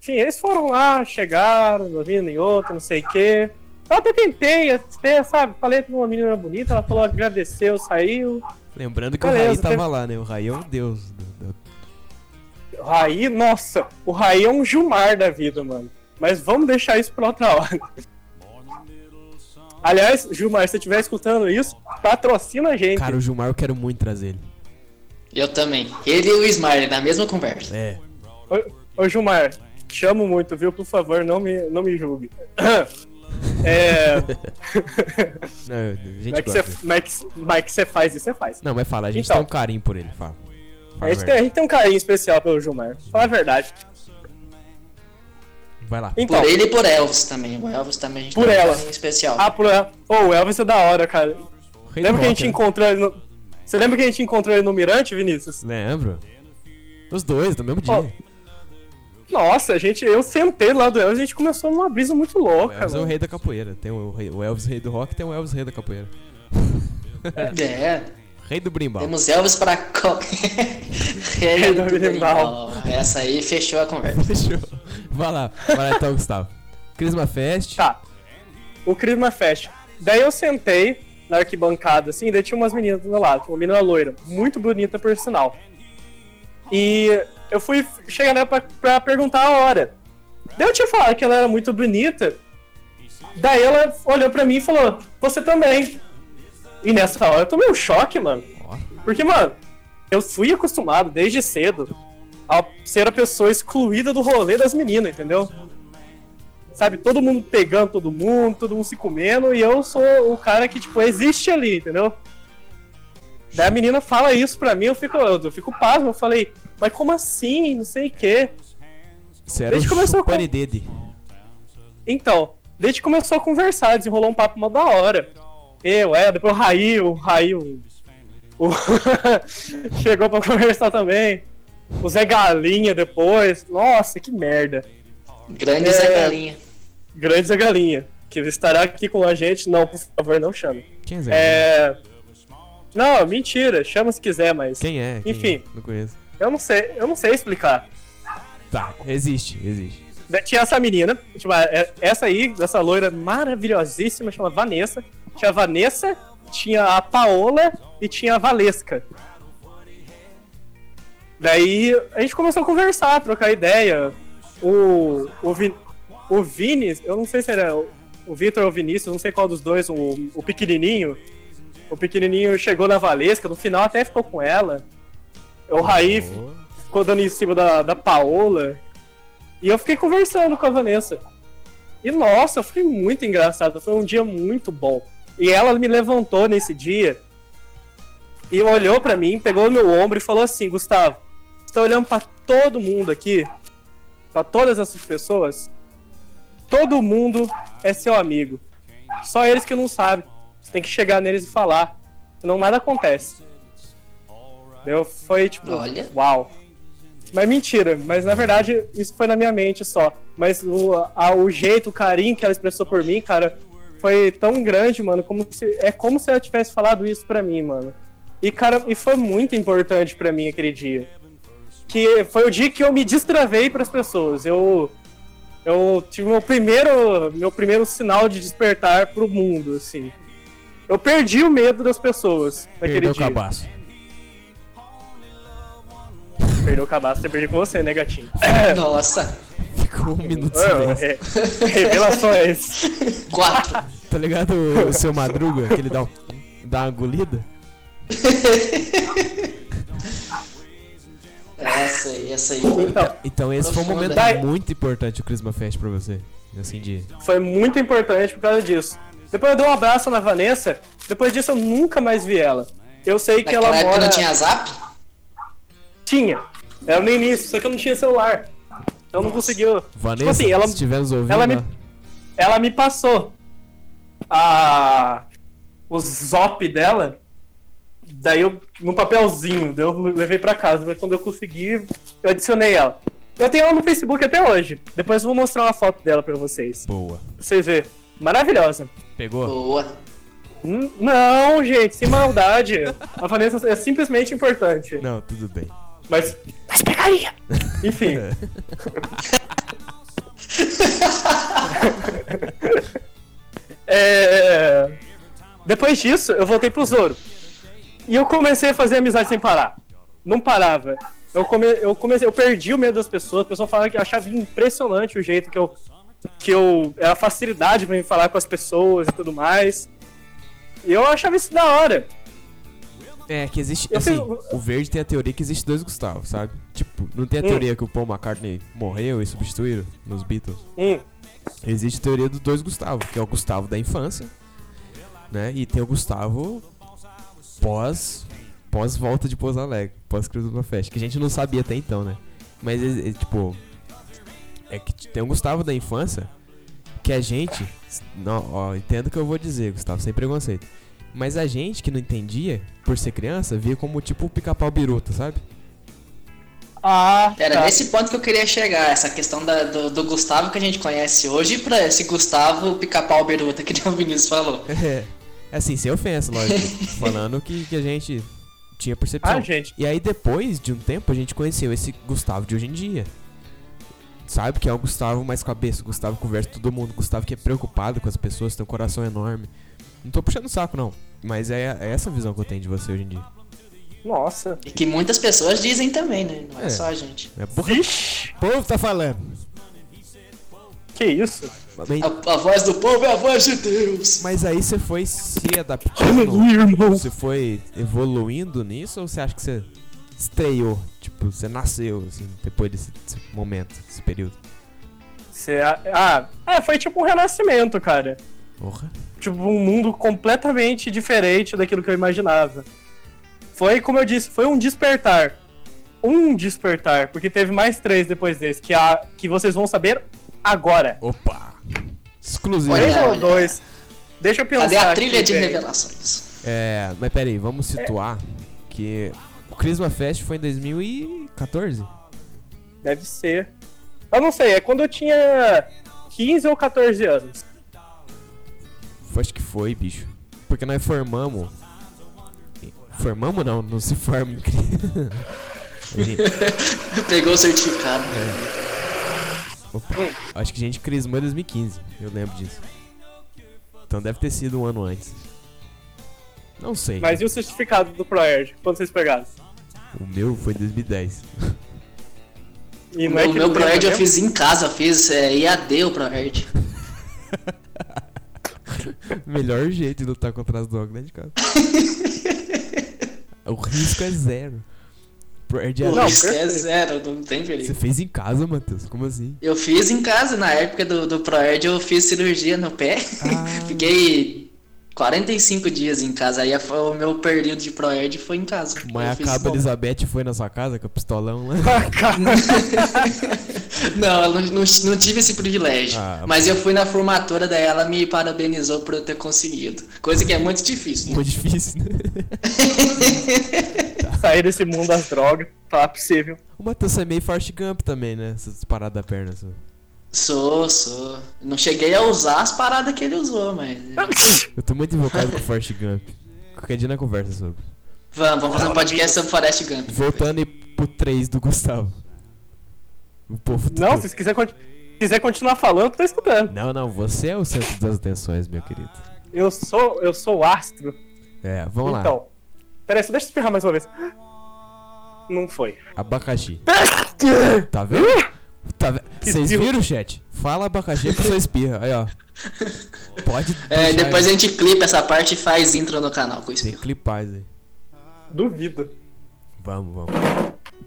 Enfim, eles foram lá, chegaram, menina em outra, não sei o quê. Eu até tentei, até, sabe? Falei pra uma menina bonita, ela falou, agradeceu, saiu. Lembrando que o Beleza, Raí tava tem- lá, né? O Raí é um deus. do- do- O Raí, nossa, o Raí é um Gilmar da vida, mano. Mas vamos deixar isso pra outra hora. Aliás, Gilmar, se você estiver escutando isso, patrocina a gente. Cara, o Gilmar eu quero muito trazer ele. Eu também. Ele e o Smiley na mesma conversa. É. Ô, ô, Gilmar, te amo muito, viu? Por favor, não me, não me julgue. É. Não, a gente Como é que você- como é que como é que você faz isso? Você faz. Não, mas fala, a gente Então. tem um carinho por ele, fala. A Fala a gente, tem, a gente tem um carinho especial pelo Gilmar. Fala a verdade. Vai lá. Então, Por ele e por Elvis também. O Elvis também a gente Por tem um ela. carinho especial. ah, pro El... Ô, o Elvis é da hora, cara. Rei Lembra que a gente né? encontrou ele no... Você lembra que a gente encontrou ele no Mirante, Vinícius? Lembro. Os dois, no mesmo dia. Nossa, a gente, eu sentei lá do Elvis e a gente começou uma brisa muito o louca, Elvis é o mano. rei da capoeira. Tem o, rei- o Elvis rei do rock e tem o Elvis rei da capoeira. É. Rei do brimbal. Temos Elvis pra. Co... Rei do do. Berimbau. Essa aí fechou a conversa. Fechou. Vai lá. Vai lá então, Gustavo. Crisma Fest. Tá. O Christmas Fest. Daí eu sentei na arquibancada, assim, daí tinha umas meninas do meu lado, uma menina loira, muito bonita por sinal. E eu fui chegar nela pra, pra perguntar a hora. Daí eu tinha falado que ela era muito bonita. Daí ela olhou pra mim e falou, você também. E nessa hora eu tomei um choque, mano. Porque, mano, eu fui acostumado desde cedo a ser a pessoa excluída do rolê das meninas, entendeu? Sabe, todo mundo pegando todo mundo, todo mundo se comendo, e eu sou o cara que, tipo, existe ali, entendeu? Daí a menina fala isso pra mim, eu fico, eu fico pasmo, eu falei, mas como assim? Não sei o quê. Você era Desde o que começou com- chupane dede. Então, desde que começou a conversar, desenrolou um papo mó da hora. Eu, é, depois o Raí, o Raí, o... o- chegou pra conversar também. O Zé Galinha depois. Nossa, que merda. Grande É. Zé Galinha. Grande Zé Galinha, que estará aqui com a gente. Não, por favor, não chame. Quem é Zé? É. Não, mentira, chama se quiser, mas. Quem é? Quem Enfim. é? Não conheço. Eu não sei, eu não sei explicar. Tá, existe, existe. Tinha essa menina, tipo, é- essa aí, essa loira maravilhosíssima, chama Vanessa. Tinha a Vanessa, tinha a Paola e tinha a Valesca. Daí a gente começou a conversar, trocar ideia. O, o, Vin, o Vini, eu não sei se era o, o Vitor ou o Vinícius, não sei qual dos dois, o, o pequenininho. O pequenininho chegou na Valesca, no final até ficou com ela. O Raí Ô, ficou dando em cima da, da Paola. E eu fiquei conversando com a Vanessa. E nossa, foi muito engraçado. Foi um dia muito bom. E ela me levantou nesse dia e olhou pra mim, pegou no meu ombro e falou assim: Gustavo, você tá olhando pra todo mundo aqui, pra todas essas pessoas, todo mundo é seu amigo. Só eles que não sabem. Você tem que chegar neles e falar. Senão nada acontece. Eu foi tipo, Olha. uau. Mas mentira, mas na verdade isso foi na minha mente só. Mas o, a- o jeito, o carinho que ela expressou por mim, cara, foi tão grande, mano, como se, é como se ela tivesse falado isso pra mim, mano. E, cara, e foi muito importante pra mim aquele dia. Que foi o dia que eu me destravei pras pessoas. Eu eu tive meu primeiro meu primeiro sinal de despertar pro mundo, assim. Eu perdi o medo das pessoas naquele Perdeu o dia. cabaço. Perdeu o cabaço, eu perdi com você, né, gatinho? Nossa, Ficou um minuto de silêncio. É, revelações. quatro. Tá ligado o, o seu Madruga, que ele dá, um, dá uma engolida? Essa aí, essa aí. Então, Então esse foi um momento Profunda. muito importante o Christmas Fest pra você. Assim de. foi muito importante por causa disso. Depois eu dei um abraço na Vanessa, depois disso eu nunca mais vi ela. Eu sei que Naquela ela época mora... não tinha zap? Tinha. Era no início, só que eu não tinha celular. Então não conseguiu. Vanessa, assim, ela- se estiver nos ouvindo, ela me- ó, Ela me passou a o zop dela. Daí eu no papelzinho, daí eu levei pra casa, mas quando eu consegui, eu adicionei ela. Eu tenho ela no Facebook até hoje. Depois eu vou mostrar uma foto dela pra vocês. boa. Pra vocês verem. Maravilhosa. Pegou? Boa. Hum, Não, gente, sem maldade. A Vanessa é simplesmente importante. Não, tudo bem. Mas. Mas pegaria! Enfim. É, Depois disso, eu voltei pro Zoro. E eu comecei a fazer amizade sem parar. Não parava. Eu, come... eu comecei, eu perdi o medo das pessoas. As pessoas falavam que eu achava impressionante o jeito que eu. que eu. Era facilidade pra me falar com as pessoas e tudo mais. E eu achava isso da hora. É, que existe. Assim, fiz- o verde tem a teoria que existe dois Gustavos, sabe? Tipo, não tem a Hum. teoria que o Paul McCartney morreu e substituíram nos Beatles. Hum, Existe a teoria dos dois Gustavos, que é o Gustavo da infância, né? E tem o Gustavo pós pós volta de Pouso Alegre, pós Christmas Fest, que a gente não sabia até então, né? Mas é, é, tipo é que tem o Gustavo da infância que a gente não, ó, entendo o que eu vou dizer, Gustavo, sem preconceito. Mas a gente que não entendia, por ser criança, via como tipo o pica-pau biruta, sabe? Ah, Era tá. nesse ponto que eu queria chegar, essa questão da- do, do Gustavo que a gente conhece hoje pra esse Gustavo pica-pau beruta que o Vinícius falou. É, assim, sem ofensa, lógico. falando que, que a gente tinha percepção. Ah, gente. E aí depois de um tempo a gente conheceu esse Gustavo de hoje em dia. Sabe que é o Gustavo mais cabeça, o Gustavo que conversa com todo mundo, o Gustavo que é preocupado com as pessoas, tem um coração enorme. Não tô puxando o saco não, mas é, é essa visão que eu tenho de você hoje em dia. Nossa. E que muitas pessoas dizem também, né? Não é, É. só a gente. É porra, Vixe, o povo tá falando. que isso? Mas, A, a voz do povo é a voz de Deus. mas aí você foi se adaptando, irmão. você foi evoluindo nisso ou você acha que você estreou? Tipo, você nasceu, assim, depois desse, desse momento, desse período? Cê- ah, é, foi tipo um renascimento, cara. Porra. Tipo, um mundo completamente diferente daquilo que eu imaginava. Foi, como eu disse, foi um despertar. Um despertar, porque teve mais três depois desse, que, a, que vocês vão saber agora. Opa! Exclusivo. Olha. Três ou dois? Deixa eu pensar. Cadê a trilha aqui, de velho. revelações? É, mas peraí, vamos situar que o Christmas Fest foi em 2014. Deve ser. Eu não sei, é quando eu tinha 15 ou 14 anos. Acho que foi, bicho. Porque nós formamos. Formamos não, não se forma gente- Pegou o certificado. Opa, acho que a gente crismou em 2015, eu lembro disso. Então deve ter sido um ano antes. Não sei. Mas e o certificado do ProErd? Quando vocês pegaram? O meu foi em 2010. E O é meu, ProErd eu fiz em casa, fiz é, IAD o ProErd. Melhor jeito de lutar contra as drogas, né, de casa. o risco é zero. Proerd era. Não, é perfeito. zero, não tem perigo. Você fez em casa, Matheus? Como assim? Eu fiz em casa, na época do, do ProErd eu fiz cirurgia no pé. Ah. Fiquei 45 dias em casa. Aí foi o meu período de ProErd foi em casa. Mas a Cabo Elizabeth foi na sua casa com o pistolão lá? Não, eu não, não, não tive esse privilégio. Ah, mas eu fui na formatura, daí ela me parabenizou por eu ter conseguido. Coisa que é muito difícil. né? Muito difícil, né? Sair desse mundo das drogas, tá possível. O Matheus é meio Forrest Gump também, né? Essas paradas da perna. Assim. Sou, sou. Não cheguei a usar as paradas que ele usou, mas. Eu tô muito invocado com o Forrest Gump. Qualquer dia na conversa sobre. Vamos, vamos fazer um podcast sobre Forest Gump. Voltando aí pro 3 do Gustavo. O povo do Não, se você quiser, quiser continuar falando, tô escutando. Não, não, você é o centro das atenções, meu querido. Eu sou, eu sou o astro. É, vamos lá. então. Peraí, só deixa eu espirrar mais uma vez. Não foi. Abacaxi. Tá vendo? Tá Vocês Espirro. viram, chat? Fala abacaxi pra você espirra. Aí, ó. Pode É, depois a aí. gente clipa essa parte e faz intro no canal com isso. Tem clipais aí. Duvido. Vamos, vamos.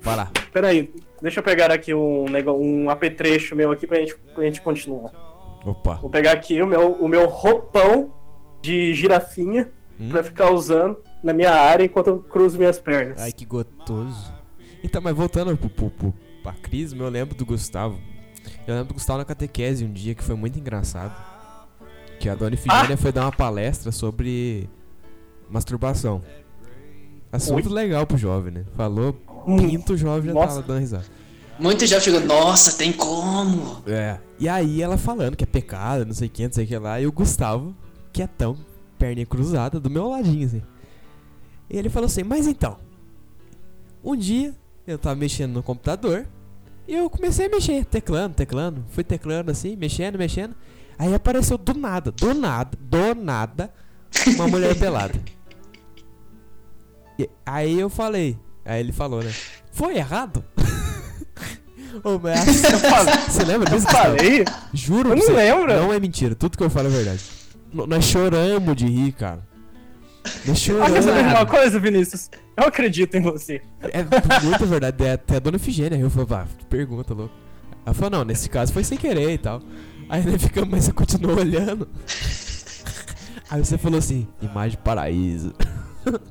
Vai lá. Peraí, deixa eu pegar aqui um, um apetrecho meu aqui pra gente, pra gente continuar. Opa. Vou pegar aqui o meu, o meu roupão de girafinha Hum? pra ficar usando na minha área enquanto eu cruzo minhas pernas. Ai, que gostoso. Então, mas voltando pro, pro, pro, pra Crisma, eu lembro do Gustavo. Eu lembro do Gustavo na catequese um dia que foi muito engraçado. Que a Dona Ifigênia Ah! foi dar uma palestra sobre masturbação. Assunto legal pro jovem, né? Falou, Hum, pinto jovem já nossa. tava dando risada. Muito já chegou, nossa, tem como? É. E aí ela falando que é pecado, não sei o que, não sei o que lá. E o Gustavo, quietão, perninha cruzada, do meu ladinho, assim. E ele falou assim, mas então. Um dia eu tava mexendo no computador. E eu comecei a mexer, teclando, teclando. Fui teclando assim, mexendo, mexendo. Aí apareceu do nada, do nada, do nada, uma mulher pelada. E aí eu falei. Aí ele falou, né? Foi errado? Ô, mas Você lembra Eu disso? Gustavo? falei? Juro Eu não você, lembro. Não é mentira, tudo que eu falo é verdade. N- nós choramos de rir, cara. Nós Ah, saber de uma choramos. coisa, Vinícius? Eu acredito em você. É muito verdade. É Até a dona Efigênia riu. Falou, ah, que pergunta, louco. Ela falou, não, nesse caso foi sem querer e tal. Aí ele fica, mas você continuou olhando. Aí você falou assim, imagem paraíso.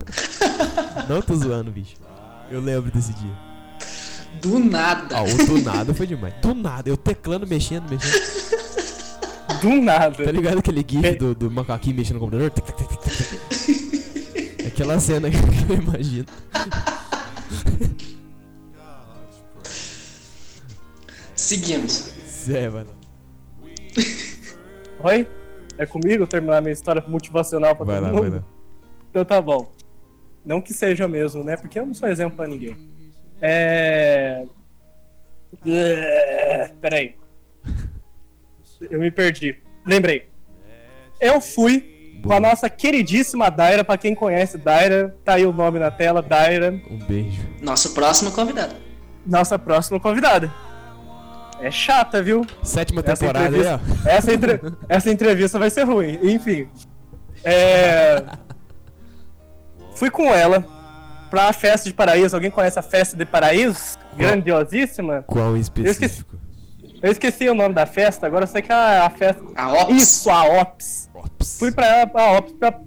não tô zoando, bicho. Eu lembro desse dia. Do nada. Ah, o do nada foi demais. Do nada, eu teclando, mexendo, mexendo. Do nada. Tá ligado aquele gif do, do macaquinho mexendo no computador? Aquela cena que eu imagino. Seguimos. É, mano. Oi? É comigo terminar minha história motivacional pra Vai todo lá, mundo? vai lá. Então tá bom. Não que seja mesmo, né? Porque eu não sou exemplo pra ninguém. É. É, Peraí. Eu me perdi. Lembrei. Eu fui com a nossa queridíssima Daira. Pra quem conhece Daira, tá aí o nome na tela, Daira. Um beijo. Nosso próximo convidado. Nossa próxima convidada. É chata, viu? Sétima Essa temporada aí, ó. entrevista, essa, entre- essa entrevista vai ser ruim. Enfim. É... Fui com ela pra festa de Paraíso. Alguém conhece a festa de Paraíso? Grandiosíssima. Qual em esqueci. específico? Eu esqueci o nome da festa, agora eu sei que é a, a festa. A Ops. Isso, a Ops. Ops. Fui pra, pra Ops pra.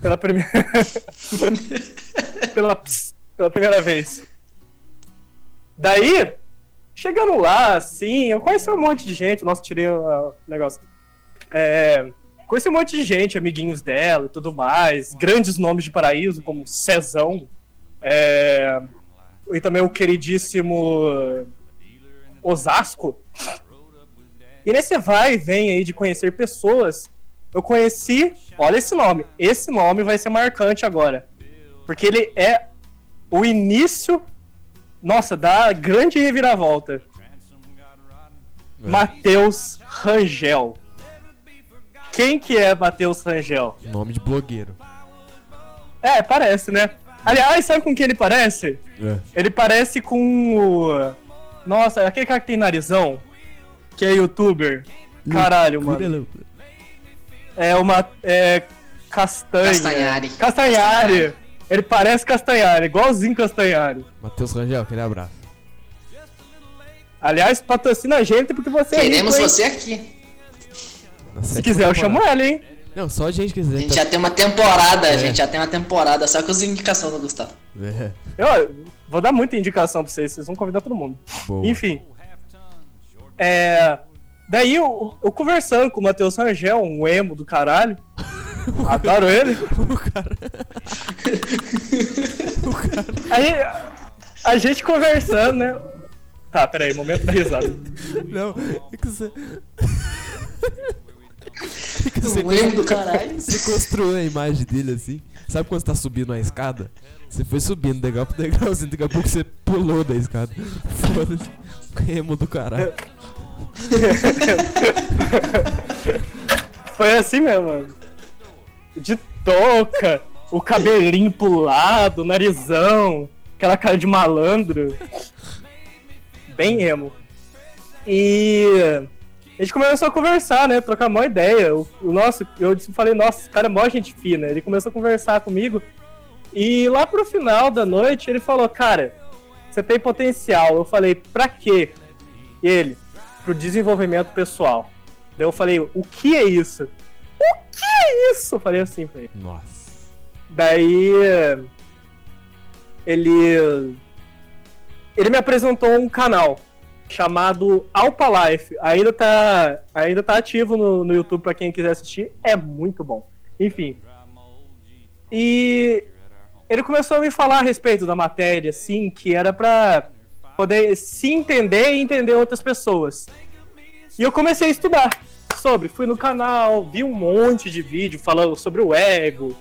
Pela primeira. pela, pela primeira vez. Daí, chegando lá, assim, eu conheci um monte de gente. Nossa, tirei o negócio. É, conheci um monte de gente, amiguinhos dela e tudo mais. Grandes nomes de paraíso, como Cezão. É, e também o queridíssimo Osasco. E nesse vai e vem aí de conhecer pessoas, eu conheci, olha esse nome, esse nome vai ser marcante agora. Porque ele é o início, nossa, da grande reviravolta. É. Matheus Rangel. Quem que é Matheus Rangel? Nome de blogueiro. É, parece, né? Aliás, sabe com quem ele parece? É. Ele parece com o. Nossa, aquele cara que tem narizão, que é youtuber. Caralho, mano. É uma. É. Castanha. Castanhari. Castanhari. Ele parece Castanhari, igualzinho Castanhari. Matheus Rangel, aquele abraço. Aliás, patrocina a gente porque você Queremos é rico, você aqui. Se sétima quiser, eu chamo ela, hein? Não, só a gente quiser. A gente já tem uma temporada, É. a gente já tem uma temporada, só com as indicações do Gustavo. É, Eu vou dar muita indicação pra vocês, vocês vão convidar todo mundo. boa. Enfim. É. Daí eu, eu conversando com o Matheus Rangel, um emo do caralho. Adoro ele. O cara. Aí a gente conversando, né? Tá, peraí, momento da risada. Não, é que você. Que você, lembro do caralho. você construiu a imagem dele assim. Sabe quando você tá subindo a escada? Você foi subindo degrau por degrau, assim, daqui a pouco você pulou da escada. Foda-se. Remo do caralho. Foi assim mesmo, mano. De touca, o cabelinho pro lado, o narizão, aquela cara de malandro. Bem emo. E a gente começou a conversar, né? Trocar uma ideia. O, o nosso, eu disse- falei, nossa, esse cara é mó gente fina. Ele começou a conversar comigo. E lá pro final da noite ele falou, cara, você tem potencial. Eu falei, pra quê? E ele, pro desenvolvimento pessoal. Daí eu falei, o que é isso? O que é isso? Eu falei assim pra ele. Nossa. Daí ele ele me apresentou um canal chamado Alpa Life. Ainda tá ainda tá ativo no, no YouTube pra quem quiser assistir. É muito bom. Enfim. E ele começou a me falar a respeito da matéria, assim, que era pra poder se entender e entender outras pessoas. E eu comecei a estudar sobre. Fui no canal, vi um monte de vídeo falando sobre o ego,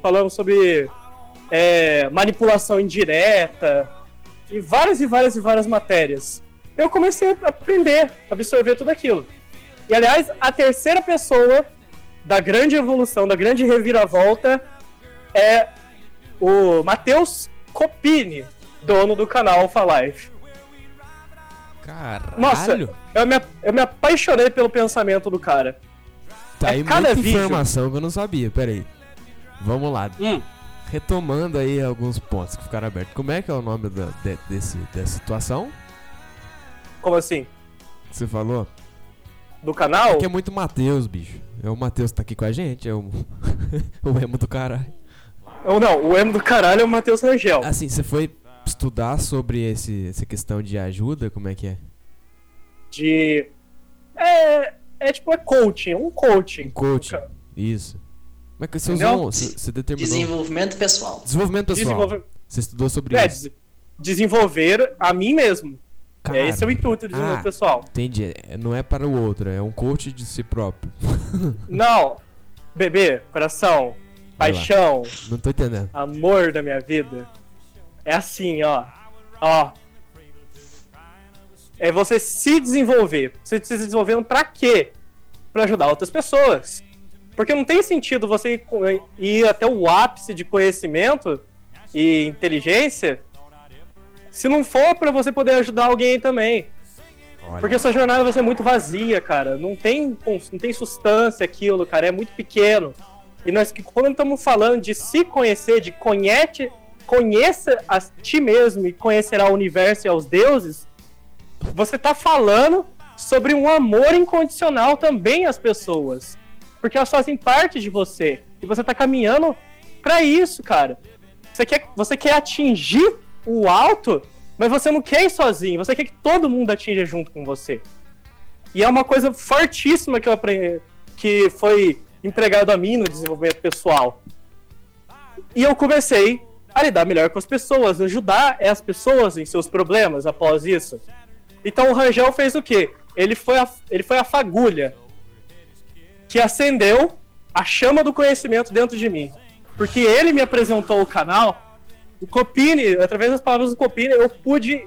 falando sobre é, manipulação indireta e várias e várias e várias matérias. Eu comecei a aprender, a absorver tudo aquilo. E aliás, a terceira pessoa da grande evolução, da grande reviravolta é o Matheus Copini, dono do canal Alpha Life. Caralho. Nossa, eu me, eu me apaixonei pelo pensamento do cara. tá é aí cada muita vídeo. informação que eu não sabia. Pera aí. Vamos lá. Hum, Retomando aí alguns pontos que ficaram abertos. Como é que é o nome da, de- desse, dessa situação como assim? você falou? Do canal? Que é muito Matheus, bicho. É o Matheus que tá aqui com a gente, é o, o emo do caralho. Ou não, o emo do caralho é o Matheus Rangel. Assim, você foi estudar sobre esse, essa questão de ajuda? Como é que é? De. É. É tipo, é coaching, um coaching. Um coaching. Isso. Como é que você Entendeu? usou? Você, você determinou. Desenvolvimento pessoal. Desenvolvimento pessoal. Desenvolver, Você estudou sobre é, isso. des- desenvolver a mim mesmo. Cara, é esse é o intuito do ah. pessoal. Entendi. Não é para o outro, é um coach de si próprio. Não, bebê, coração, paixão, Não tô entendendo. amor da minha vida. É assim, ó. Ó. É você se desenvolver. Você se desenvolvendo pra quê? Pra ajudar outras pessoas. Porque não tem sentido você ir até o ápice de conhecimento e inteligência se não for pra você poder ajudar alguém também. Olha. Porque essa jornada vai ser muito vazia, cara. Não tem, não tem substância aquilo, cara. É muito pequeno. E nós, que quando estamos falando de se conhecer, de conhece, conheça a ti mesmo e conhecerá o universo e aos deuses, você tá falando sobre um amor incondicional também às pessoas. Porque elas fazem parte de você. E você tá caminhando pra isso, cara. Você quer, você quer atingir o alto, mas você não quer ir sozinho. Você quer que todo mundo atinja junto com você. E é uma coisa fortíssima que eu aprendi, que foi entregado a mim no desenvolvimento pessoal. E eu comecei a lidar melhor com as pessoas, ajudar as pessoas em seus problemas após isso. Então o Rangel fez o quê? Ele foi a, ele foi a fagulha que acendeu a chama do conhecimento dentro de mim. Porque ele me apresentou o canal, o Copini, através das palavras do Copini, eu pude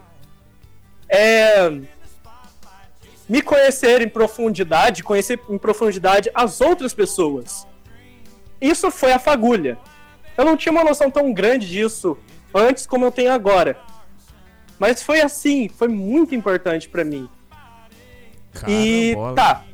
é, me conhecer em profundidade, conhecer em profundidade as outras pessoas. Isso foi a fagulha. Eu não tinha uma noção tão grande disso antes como eu tenho agora. Mas foi assim, foi muito importante pra mim. E Carambola. tá.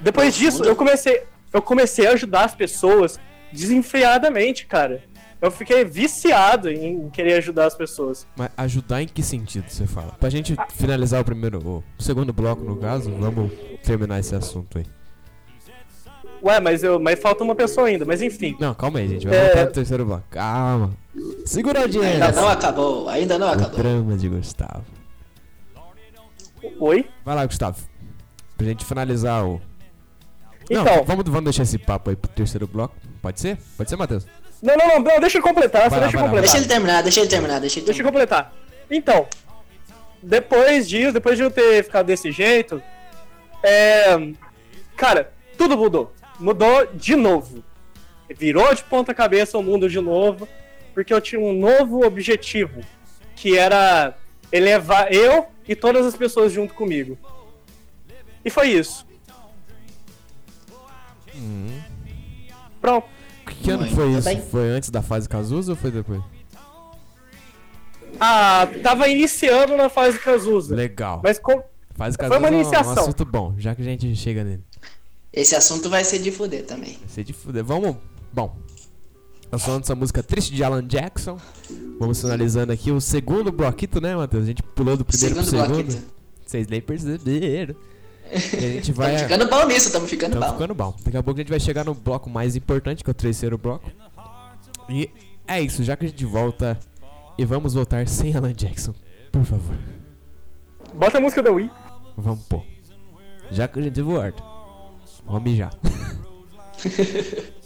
Depois disso, eu comecei, eu comecei a ajudar as pessoas desenfreadamente, cara. Eu fiquei viciado em querer ajudar as pessoas. Mas ajudar em que sentido você fala? Pra gente finalizar o primeiro, o segundo bloco no caso, vamos terminar esse assunto aí. Ué, mas, eu, mas falta uma pessoa ainda, mas enfim. Não, calma aí, gente. Vai É. voltar no terceiro bloco. Calma. Segura a audiência. Ainda não acabou, ainda não O acabou. drama de Gustavo. Oi? Vai lá, Gustavo. Pra gente finalizar o. Então, Não, vamos, vamos deixar esse papo aí pro terceiro bloco. Pode ser? Pode ser, Matheus? Não, não, não, não, deixa eu completar, só Vai deixa vai completar. Deixa ele terminar, deixa ele terminar, deixa ele Deixa eu terminar. completar. Então, depois disso, depois de eu ter ficado desse jeito, é. Cara, tudo mudou. Mudou de novo. Virou de ponta cabeça o mundo de novo, porque eu tinha um novo objetivo, que era elevar eu e todas as pessoas junto comigo. E foi isso. Pronto. Que ano foi isso? bem. Foi antes da fase Cazuza ou foi depois? Ah, tava iniciando na fase Cazuza. Legal. Mas com, Fase foi Cazuza uma é um- iniciação. um assunto bom, já que a gente chega nele. Esse assunto vai ser de fuder também. Vai ser de fuder. Vamos. Bom. Nós falando dessa música triste de Alan Jackson. Vamos finalizando aqui o segundo bloquito, né, Matheus? A gente pulou do primeiro Segundo pro segundo. bloquito. Vocês nem perceberam. A gente vai. Tamo ficando bom nisso, tamo ficando Tá bom. ficando bom. Daqui a pouco a gente vai chegar no bloco mais importante, que é o terceiro bloco. E é isso, já que a gente volta. E vamos voltar sem Alan Jackson. Por favor. bota a música da Wii. Vamos pôr. Já que a gente volta. Vamos mijar.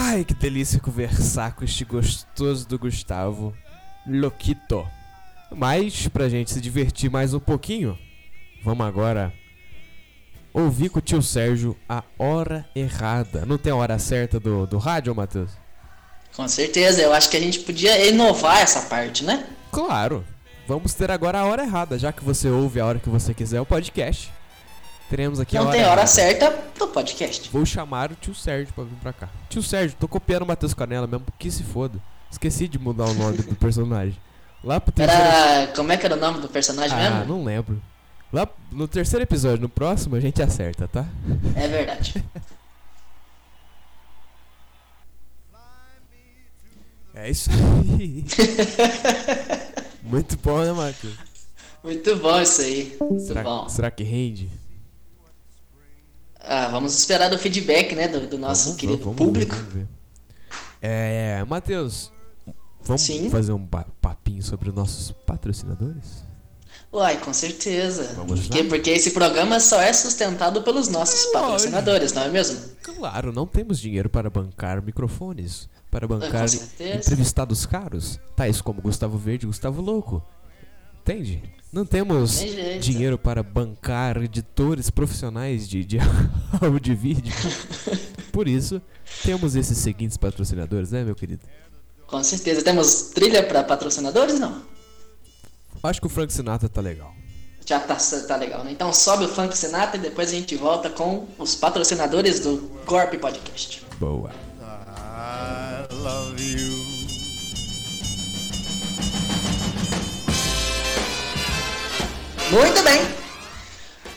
Ai, que delícia conversar com este gostoso do Gustavo Loquito. Mas, pra gente se divertir mais um pouquinho, vamos agora ouvir com o tio Sérgio a hora errada. Não tem a hora certa do, do rádio, Matheus? Com certeza, eu acho que a gente podia inovar essa parte, né? Claro. Vamos ter agora a hora errada, já que você ouve a hora que você quiser o podcast. Teremos aqui Não hora tem hora certa do podcast. Vou chamar o tio Sérgio pra vir pra cá. Tio Sérgio, tô copiando o Matheus Canela mesmo, que se foda. Esqueci de mudar o nome do personagem. Lá pro terceiro... Era. Como é que era o nome do personagem Ah, mesmo? não lembro. Lá no terceiro episódio, no próximo, a gente acerta, tá? É verdade. É isso aí. Muito bom, né, Matheus? Muito bom isso aí. Muito Será, bom. será que rende? Ah, vamos esperar o feedback, né, do, do nosso Vamos- querido vamos ver, público. vamos ver. É, Matheus, vamos Sim. fazer um papinho sobre os nossos patrocinadores? Uai, com certeza. Vamos porque, lá? porque esse programa só é sustentado pelos nossos patrocinadores, não é mesmo? Claro, não temos dinheiro para bancar microfones, para bancar com certeza. entrevistados caros, tais como Gustavo Verde e Gustavo Louco. Entende? Não temos Tem jeito. dinheiro para bancar editores profissionais de, de áudio e vídeo. Por isso, temos esses seguintes patrocinadores, né, meu querido? Com certeza. Temos trilha para patrocinadores? Não. Acho que o Frank Sinatra tá legal. Já tá, tá legal, né? Então sobe o Funk Sinatra e depois a gente volta com os patrocinadores do Gorp Podcast. Boa. I love you. Muito bem.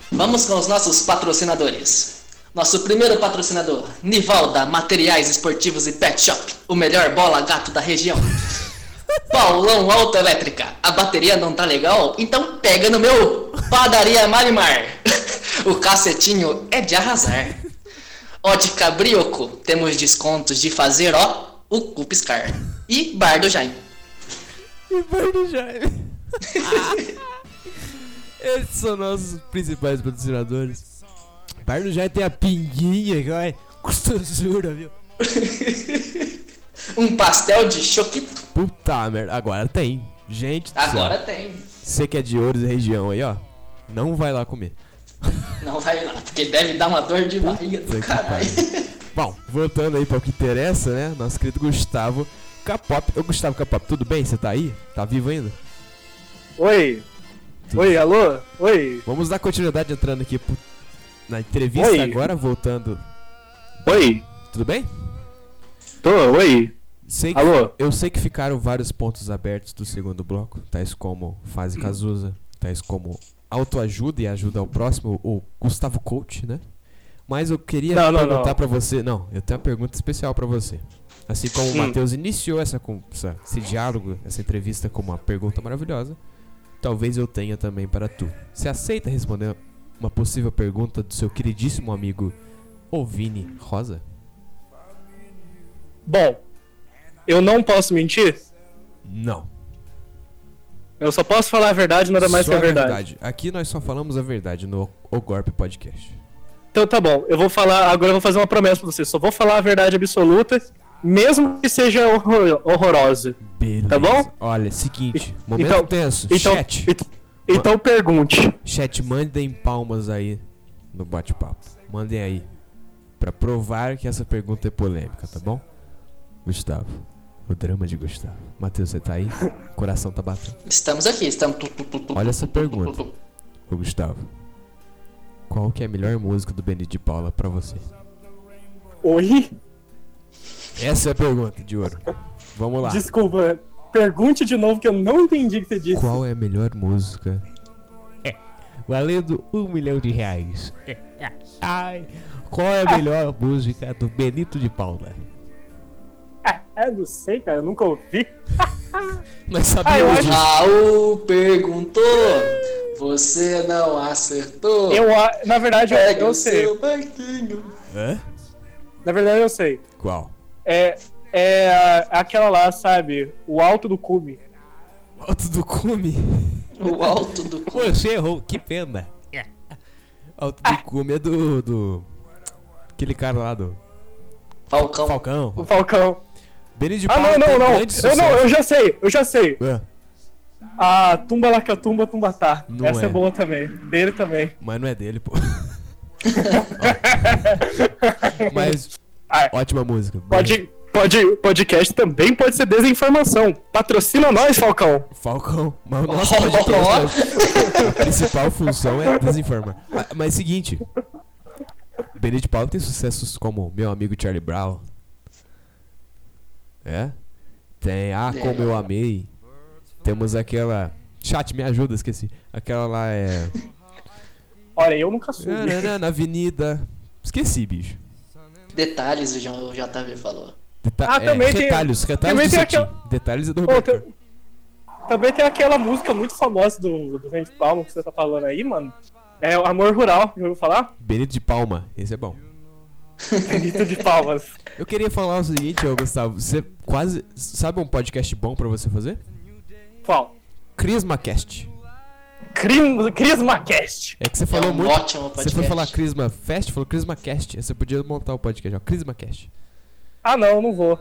Vamos com os nossos patrocinadores. Nosso primeiro patrocinador, Nivalda Materiais Esportivos e Pet Shop, o melhor bola gato da região. Paulão Autoelétrica, a bateria não tá legal? Então pega no meu Padaria Marimar. O cacetinho é de arrasar. Ótica Brioco, temos descontos de fazer, ó, o cu piscar. E Bar do Jaime. E Barney Jaime. Esses são nossos principais patrocinadores. Barney Jaime tem a pinguinha, que vai. Gostosura, viu? Um pastel de choquito. Puta merda. Agora tem. Gente Agora céu. tem. Você que é de Ouros e região aí, ó. Não vai lá comer. Não vai lá, porque deve dar uma dor de barriga do caralho. Bom, voltando aí para o que interessa, né? Nosso querido Gustavo Capop. Ô, Gustavo Capop, tudo bem? Você tá aí? Tá vivo ainda? Oi. Oi, alô? Oi. Vamos dar continuidade entrando aqui na entrevista Oi. agora, voltando. Oi. Tudo bem? Tô, oi. Sei que- Alô? eu sei que ficaram vários pontos abertos do segundo bloco, tais como fase. Cazuza, tais como autoajuda e ajuda ao próximo, o Gustavo Coach, né? Mas eu queria Não, não, perguntar pra você. Não, eu tenho uma pergunta especial pra você. Assim como o Hum. Matheus iniciou essa, essa- esse diálogo, essa entrevista com uma pergunta maravilhosa, talvez eu tenha também para tu. Você aceita responder uma possível pergunta do seu queridíssimo amigo Ovini Rosa? Bom, eu não posso mentir. Não. Eu só posso falar a verdade, nada mais Só que a verdade. Aqui nós só falamos a verdade no Ogorp Podcast. Então tá bom, eu vou falar. Agora eu vou fazer uma promessa pra você. Só vou falar a verdade absoluta, mesmo que seja horror- horrorosa. Beleza. Tá bom? Olha, seguinte, E- momento então- tenso. Então, Chat, ent- então pergunte. chat, mandem palmas aí no bate-papo. Mandem aí. Pra provar que essa pergunta é polêmica, tá bom? Gustavo. O drama de Gustavo. Matheus, você tá aí? O coração tá batendo. Estamos aqui, estamos. tu, tu, tu, tu, Olha essa tu, tu, pergunta. tu, tu. Ô Gustavo. Qual que é a melhor música do Benito de Paula pra você? Oi? Essa é a pergunta de ouro. Vamos lá. Desculpa, pergunte de novo que eu não entendi o que você disse. Qual é a melhor música? É, valendo um milhão de reais. É, Ai, qual é a melhor música do Benito de Paula? É, não sei, cara, eu nunca ouvi. Nós Ah, sabíamos acho- disso. Raul perguntou, você não acertou. Eu, a- na verdade, eu, eu o sei. seu barquinho. Hã? Na verdade, eu sei. Qual? É, é a- aquela lá, sabe? O alto do cume. Alto do Cume. O alto do cu. Você errou, que pena. Alto do Cume é do, do... Aquele cara lá do... Falcão. Falcão. O Falcão. Benito de Ah, não, não, não. Eu não, eu já sei, eu já sei. Ué, A Tumba Lacatumba Tumbatá. Não Essa é. é. boa também. Dele também. Mas não é dele, pô. Mas, Ah, ótima música. pode, pode, podcast também pode ser desinformação. Patrocina nós, Falcão. Falcão, mas o nosso podcast, a principal função é desinformar. Ah, Mas seguinte, Benito de Paula tem sucessos como Meu Amigo Charlie Brown. É? Tem Ah, Como Eu Amei. Temos aquela... Chat, me ajuda, esqueci. Aquela lá é... Olha, eu nunca soube. Na, na Avenida... Esqueci, bicho. Detalhes, o JV falou. Deta Ah, é, também tem- retalhos, retalhos também do tem Detalhes é do Pô, tem- Também tem aquela música muito famosa do, do Vento Palmo que você tá falando aí, mano. É o Amor Rural, já ouviu falar? Benito de Palma, esse é bom. Benito de Palmas. Eu queria falar o seguinte, ô Gustavo. Você quase. Sabe um podcast bom pra você fazer? Qual? CrismaCast. Crim- CrismaCast. É que você É falou um muito. ótimo Você podcast. foi falar Crisma Fest, falou CrismaCast. Você podia montar o podcast, ó. CrismaCast. Ah, não, não vou.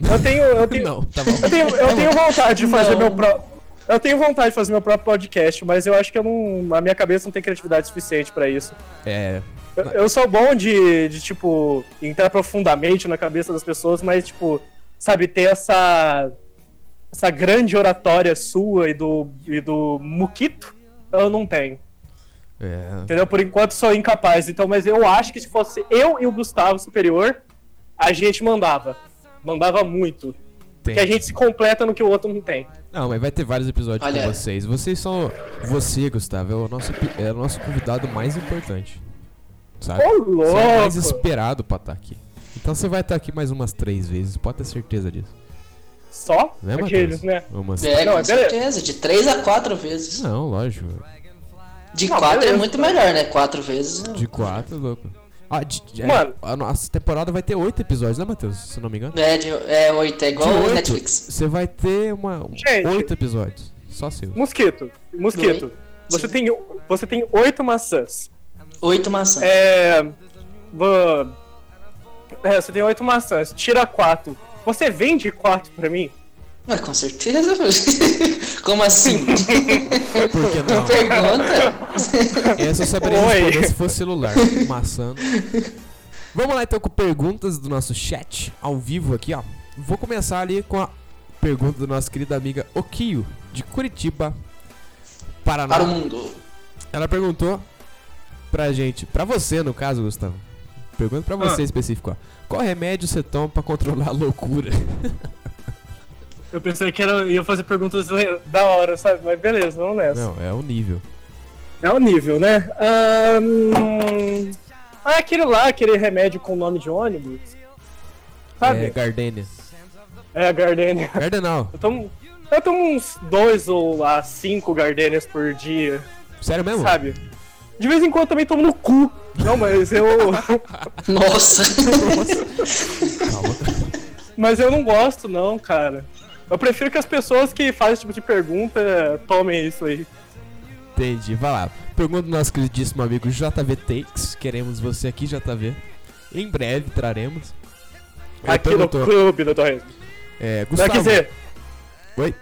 Eu tenho. Eu tenho, Não, tá eu tenho, eu tenho vontade de fazer Não. meu próprio. Eu tenho vontade de fazer meu próprio podcast, mas eu acho que eu não, a minha cabeça não tem criatividade suficiente pra isso. É. Eu, eu sou bom de, de, tipo, entrar profundamente na cabeça das pessoas, mas, tipo, sabe, ter essa. essa grande oratória sua e do, e do Muquito, eu não tenho. É. Entendeu? Por enquanto sou incapaz. Então, mas eu acho que se fosse eu e o Gustavo superior, a gente mandava. Mandava muito. Tem. Porque a gente se completa no que o outro não tem. Não, mas vai ter vários episódios Olha- com vocês. Vocês são. Você, Gustavo, é o nosso, é o nosso convidado mais importante. Sabe? Ô, Você é o mais louco! esperado pra estar aqui. Então você vai estar aqui mais umas três vezes, pode ter certeza disso. Só Né, aqueles, né? Umas... É, Não, com é certeza. De 3 a 4 vezes. Não, lógico. De Não, 4 é beleza. muito melhor, né? 4 vezes. De quatro, louco. Ah, de, de- é, Mano. a nossa temporada vai ter oito episódios, né, Matheus? Se não me engano. É, de, é 8, é igual De o oito, Netflix. Você vai ter uma, um- Gente. oito episódios. Só seu. Mosquito. Mosquito. Você tem, você tem oito maçãs. 8 maçãs. É. é, você tem oito maçãs. Tira quatro. Você vende quatro pra mim? Mas com certeza. Como assim? Por que não? Pergunta. Essa eu saberia Oi. responder se fosse celular. Maçã. Vamos lá então com perguntas do nosso chat ao vivo aqui, ó. Vou começar ali com a pergunta da nossa querida amiga Okio, de Curitiba, Paraná. Para o mundo. Ela perguntou pra gente, pra você no caso, Gustavo. Pergunta pra você Ah. específico, ó. Qual remédio você toma pra controlar a loucura? Eu pensei que era, ia fazer perguntas da hora, sabe? Mas beleza, vamos nessa. Não, é o nível. É o nível, né? Ahn, Ah, aquele lá, aquele remédio com nome de ônibus. É Sabe? Gardenia. É, a Gardenia. Gardenal. Eu tomo, eu tomo uns dois ou lá cinco Gardenias por dia, Sério mesmo? sabe? De vez em quando também tomo no cu. Não, mas eu. Nossa. Calma. mas eu não gosto, não, cara. Eu prefiro que as pessoas que fazem esse tipo de pergunta tomem isso aí. Entendi. Vai lá. Pergunta do nosso queridíssimo amigo JV Takes. Queremos você aqui, JV. Em breve traremos. Ele Aqui no perguntou, clube do Torres. É, Gustavo. quer dizer. Oi?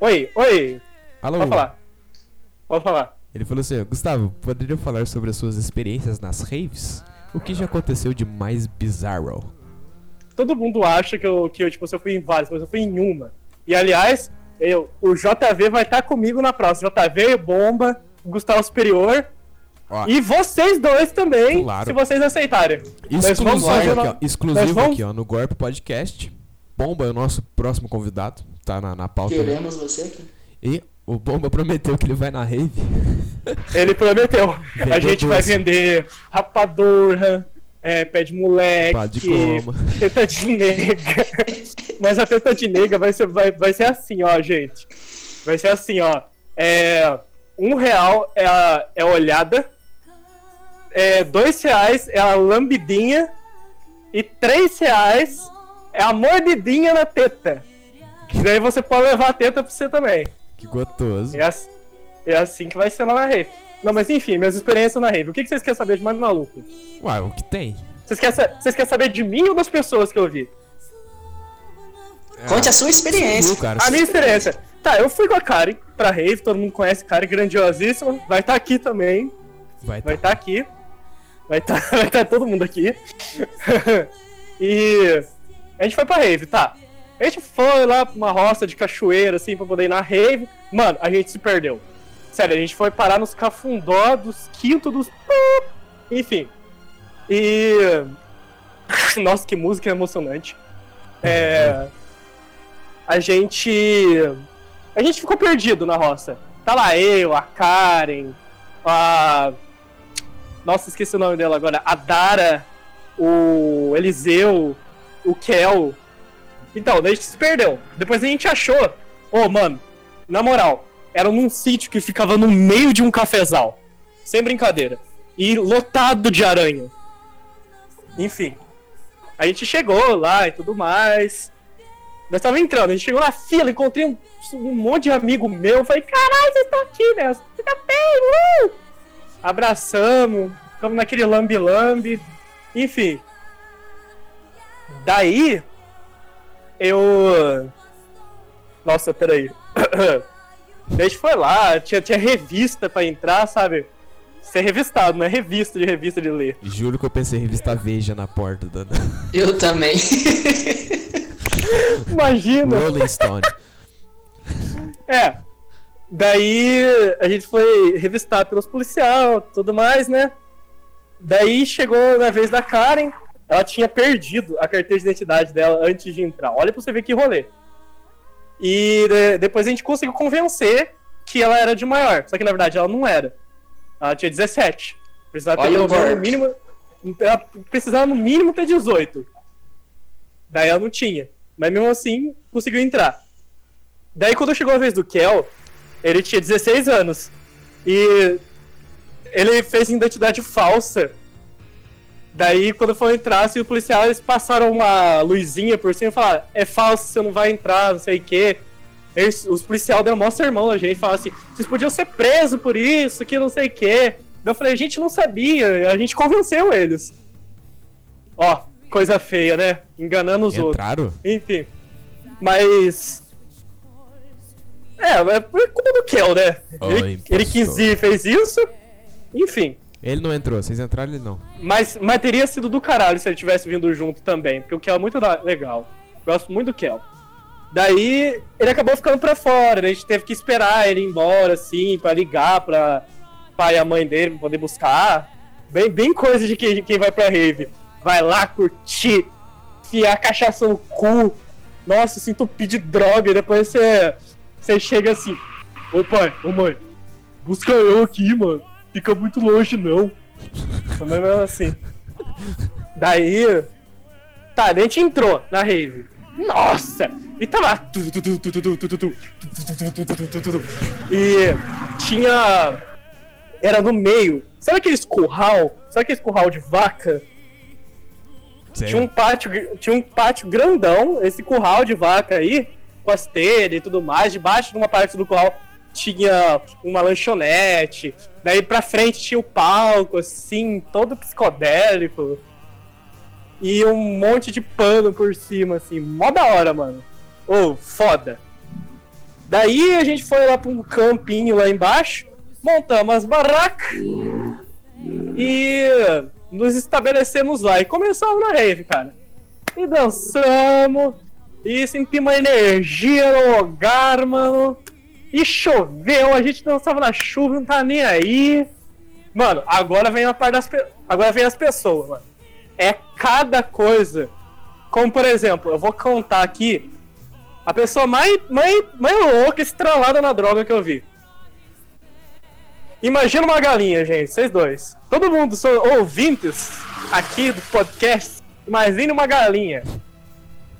Oi, oi. Alô? Pode falar. Pode falar. Ele falou assim, Gustavo, poderia falar sobre as suas experiências nas raves? O que já aconteceu de mais bizarro? Todo mundo acha que eu, que eu, tipo, se eu fui em várias, mas eu fui em uma. E aliás, eu, o JV vai estar comigo na próxima. JV, Bomba, Gustavo Superior. Ó. E vocês dois também, Claro. se vocês aceitarem. Vamos Exclusivo, fazer aqui, ó, exclusivo nós vamos- aqui, ó, no Gorp Podcast. Bomba é o nosso próximo convidado, tá na, na pauta. Queremos você aqui. E o Bomba prometeu que ele vai na rave. Ele prometeu. A gente vai doce. vender rapadura, é, pé de moleque, Pá de teta de nega. Mas a teta de nega vai ser, vai, vai ser assim, ó, gente. Vai ser assim, ó. É, um real é a, é olhada. É, dois reais é a lambidinha. E três reais é a mordidinha na teta. Que daí você pode levar a teta pra você também. Que gostoso. É, as- é assim que vai ser lá na rave. Não, mas enfim, minhas experiências na rave. O que, que vocês querem saber de mais maluco? Uai, o que tem? Vocês querem, sa- vocês querem saber de mim ou das pessoas que eu vi? Conte a sua experiência. Viu, cara? A minha experiência. Tá, eu fui com a Karen pra rave, todo mundo conhece Karen, grandiosíssima. Vai estar aqui também. Vai Vai tá. estar aqui. Vai estar vai tá todo mundo aqui. e a gente foi pra rave, tá. A gente foi lá pra uma roça de cachoeira, assim, pra poder ir na rave. Mano, a gente se perdeu. Sério, a gente foi parar nos cafundó dos quinto dos. Enfim. E. Nossa, que música emocionante. É. A gente. A gente ficou perdido na roça. Tá lá eu, a Karen, a. Nossa, esqueci o nome dela agora. A Dara, o Eliseu, o Kel. Então, daí a gente se perdeu. Depois a gente achou. Ô, mano, na moral, era num sítio que ficava no meio de um cafezal. Sem brincadeira. E lotado de aranha. Enfim. A gente chegou lá e tudo mais. Nós tava entrando, a gente chegou na fila, encontrei um, um monte de amigo meu. Falei, caralho, vocês estão aqui, né? Fica bem, uh! Abraçamos, ficamos naquele lambi-lambi. Enfim. Daí, eu. Nossa, peraí. Daí a gente foi lá, tinha, tinha revista pra entrar, sabe? Ser revistado, não é revista de revista de ler. Juro que eu pensei em revista Veja na porta da Eu também. Imagina! Rolling Stone. É. Daí a gente foi revistado pelos policial, tudo mais, né? Daí chegou na vez da Karen, ela tinha perdido a carteira de identidade dela antes de entrar. Olha pra você ver que rolê. E de- depois a gente conseguiu convencer que ela era de maior. Só que na verdade ela não era. Ela tinha 17. Precisava ter pelo menos no mínimo. Ela precisava no mínimo ter 18. Daí ela não tinha. Mas mesmo assim, conseguiu entrar. Daí quando chegou a vez do Kel, ele tinha 16 anos. E ele fez identidade falsa. Daí quando foi entrar, assim, o policial, eles passaram uma luzinha por cima e falaram, é falso, você não vai entrar, não sei o quê. Eles, os policiais deram mó sermão a gente, falaram assim, vocês podiam ser presos por isso, que não sei o quê. Daí eu falei, a gente não sabia, a gente convenceu eles. Ó, coisa feia, né? Enganando os outros. Entraram? Enfim. Mas. É, é por culpa do Kel, né? Ô, ele, ele quis ir e fez isso. Enfim. Ele não entrou, vocês entraram ele não. Mas, mas teria sido do caralho se ele tivesse vindo junto também. Porque o Kel é muito legal. Gosto muito do Kel. Daí ele acabou ficando pra fora, né? A gente teve que esperar ele ir embora, assim, pra ligar pra pai e a mãe dele pra poder buscar. Bem, bem coisa de quem, de quem vai pra rave. Vai lá curtir, enfiar cachaça no cu. Nossa, se entupir de droga. E depois você, você chega assim: Ô pai, ô mãe, busca eu aqui, mano fica muito longe, não. também menos assim. Daí, tá, a gente entrou na rave. Nossa! E tava. E tinha. Era no meio. Sabe aquele curral? Sabe aquele curral de vaca? Tinha um pátio, tinha um pátio grandão, esse curral de vaca aí, com as telhas e tudo mais, debaixo de uma parte do curral tinha uma lanchonete. Daí pra frente tinha o palco, assim, todo psicodélico. E um monte de pano por cima, assim. Mó da hora, mano. Ô, foda. Daí a gente foi lá pra um campinho lá embaixo, montamos as barracas e nos estabelecemos lá. E começamos na rave, cara. E dançamos, e sentimos uma energia no lugar, mano. E choveu, a gente dançava na chuva, não tá nem aí. Mano, agora vem a parte das pe... agora vem as pessoas, mano. É cada coisa. Como por exemplo, eu vou contar aqui a pessoa mais, mais, mais louca, estralada na droga que eu vi. Imagina uma galinha, gente, vocês dois. Todo mundo são ouvintes aqui do podcast. Imagine uma galinha.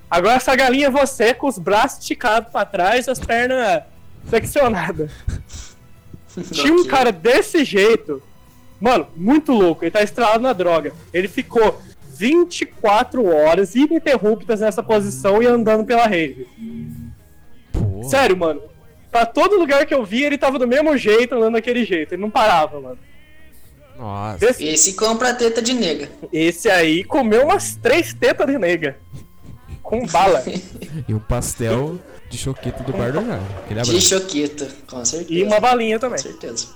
Agora essa galinha é você com os braços esticados pra trás as pernas flexionadas. Tinha um cara desse jeito. Mano, muito louco. Ele tá estralado na droga. Ele ficou 24 horas ininterruptas nessa posição e andando pela rede. Pô, Sério, mano. Pra todo lugar que eu vi, ele tava do mesmo jeito, andando daquele jeito. Ele não parava, mano. Nossa. Esse, Esse compra teta de nega. esse aí comeu umas três tetas de nega. Com bala. E um pastel de choquito do bar do Jairo. De choquito, com certeza. E uma balinha Com também. certeza.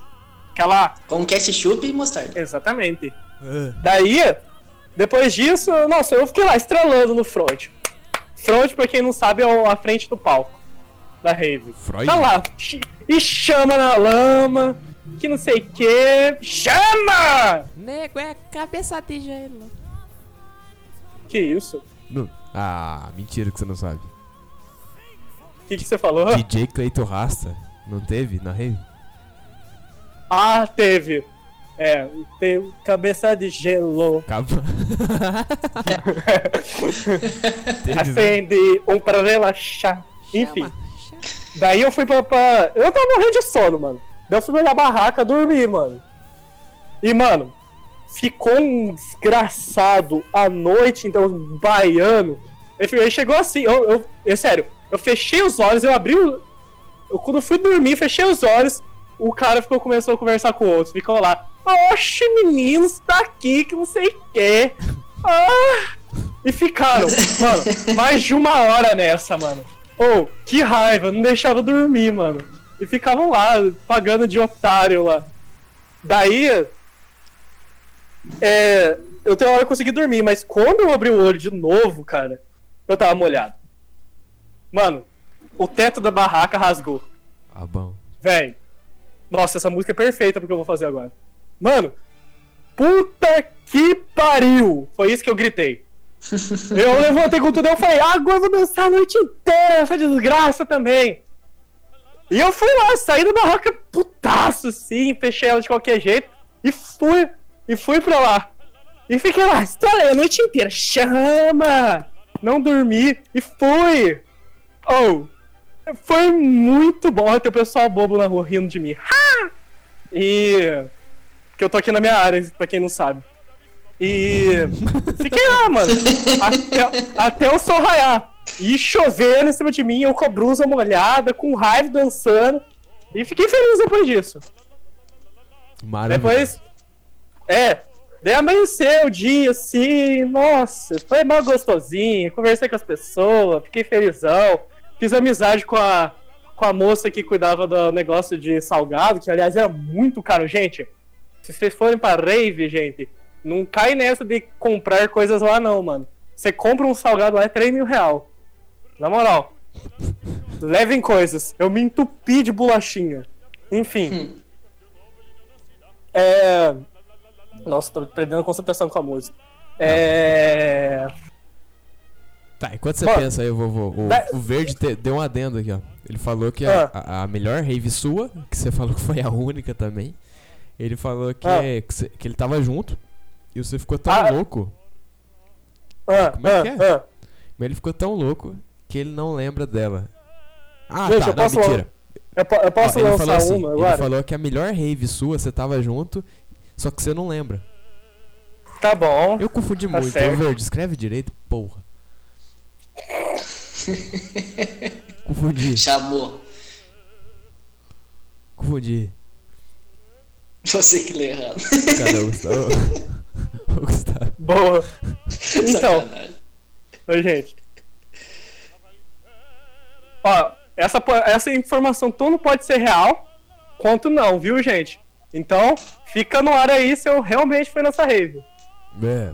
Aquela. Com ketchup e mostarda. Exatamente. Ah, Daí, depois disso, nossa, eu fiquei lá estrelando no front. Front, pra quem não sabe, é a frente do palco da rave. Freud? Tá lá, e chama na lama, que não sei o que. Chama! Nego é cabeça de gelo. Que isso? Não. Ah, mentira que você não sabe. O que, que você falou? DJ Cleito Rasta. Não teve na rave? Ah, teve. É, teve cabeça de gelo. Teve, né? Acende um pra relaxar. Enfim. Daí eu fui pra, pra- Eu tava morrendo de sono, mano. Daí eu fui olhar a barraca dormir, mano. E, mano, ficou um desgraçado à noite, então, um baiano. Ele, chegou assim, eu, eu, é sério, eu fechei os olhos, eu abri o. Eu, quando fui dormir, fechei os olhos, o cara ficou, começou a conversar com o outro, ficou lá. Oxe, meninos, tá aqui que não sei o que. Ah! E ficaram, mano, mais de uma hora nessa, mano. Oh, que raiva, não deixava dormir, mano. E ficavam lá, pagando de otário lá. Daí, é, eu tenho hora que consegui dormir, mas quando eu abri o olho de novo, cara, eu tava molhado. Mano, o teto da barraca rasgou. Ah, bom. Véi. Nossa, essa música é perfeita porque eu vou fazer agora. Mano, puta que pariu! Foi isso que eu gritei. eu levantei com tudo e eu falei, ah, agora eu vou dançar a noite inteira, essa desgraça também. E eu fui lá, saí da barraca putaço, assim, fechei ela de qualquer jeito e fui, e fui pra lá. E fiquei lá, estralei a noite inteira, chama! Não dormi e fui! Oh, foi muito bom ter o pessoal bobo na rua rindo de mim. Ha! E. Que eu tô aqui na minha área, pra quem não sabe. E. Fiquei lá, mano. Até, até o sol raiar. E chovendo em cima de mim, eu com a blusa molhada, com raiva dançando. E fiquei feliz depois disso. Maravilha. Depois. É. Daí amanheceu o dia, assim, nossa, foi mal gostosinho, conversei com as pessoas, fiquei felizão, fiz amizade com a, com a moça que cuidava do negócio de salgado, que aliás era muito caro, gente. Se vocês forem pra rave, gente, não cai nessa de comprar coisas lá não, mano. Você compra um salgado lá é 3 mil real. Na moral. Levem coisas. Eu me entupi de bolachinha. Enfim. É... Nossa, tô perdendo a concentração com a música. É. Tá, enquanto você Bom, pensa aí, vovô, o, da- o Verde te- deu um adendo aqui, ó. Ele falou que a, Ah. a- a melhor rave sua, que você falou que foi a única também, ele falou que, Ah. que, você- que ele tava junto e você ficou tão Ah. louco, Ah, Como é ah, que é? ah. mas ele ficou tão louco que ele não lembra dela. Ah, Gente, tá, eu não, posso- mentira. Eu, eu posso Ó, ele lançar falou assim, uma ele agora? falou que a melhor rave sua, você tava junto, só que você não lembra. Tá bom. Eu confundi Tá muito. certo. Verde, escreve direito, porra. Confundi, Chamou. confundi. Você que lê errado. Cadê o Gustavo? o Gustavo. Boa. Então, Sacanagem. Ô, gente. Ó, essa, essa informação tanto não pode ser real, quanto não, viu, gente? Então, fica no ar aí se eu realmente fui nessa rave. É.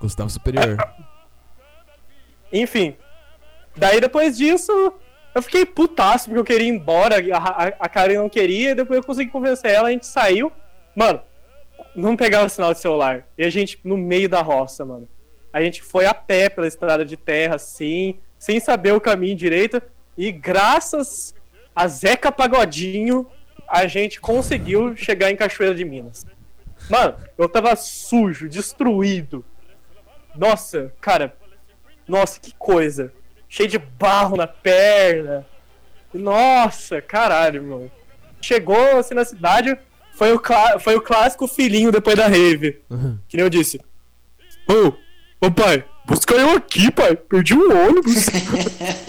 Gustavo Superior. Enfim. Daí, depois disso, eu fiquei putaço, porque eu queria ir embora, a, a, a Karen não queria, e depois eu consegui convencer ela, a gente saiu. Mano, não pegava sinal de celular. E a gente, no meio da roça, mano. A gente foi a pé pela estrada de terra, assim, sem saber o caminho direito. E graças a Zeca Pagodinho, a gente conseguiu chegar em Cachoeira de Minas. Mano, eu tava sujo, destruído. Nossa, cara. Nossa, que coisa. Cheio de barro na perna. Nossa, caralho, mano. Chegou assim na cidade, foi o, foi o clássico filhinho depois da rave. Que nem eu disse. Ô, ô pai, busca eu aqui, pai. Perdi um ônibus.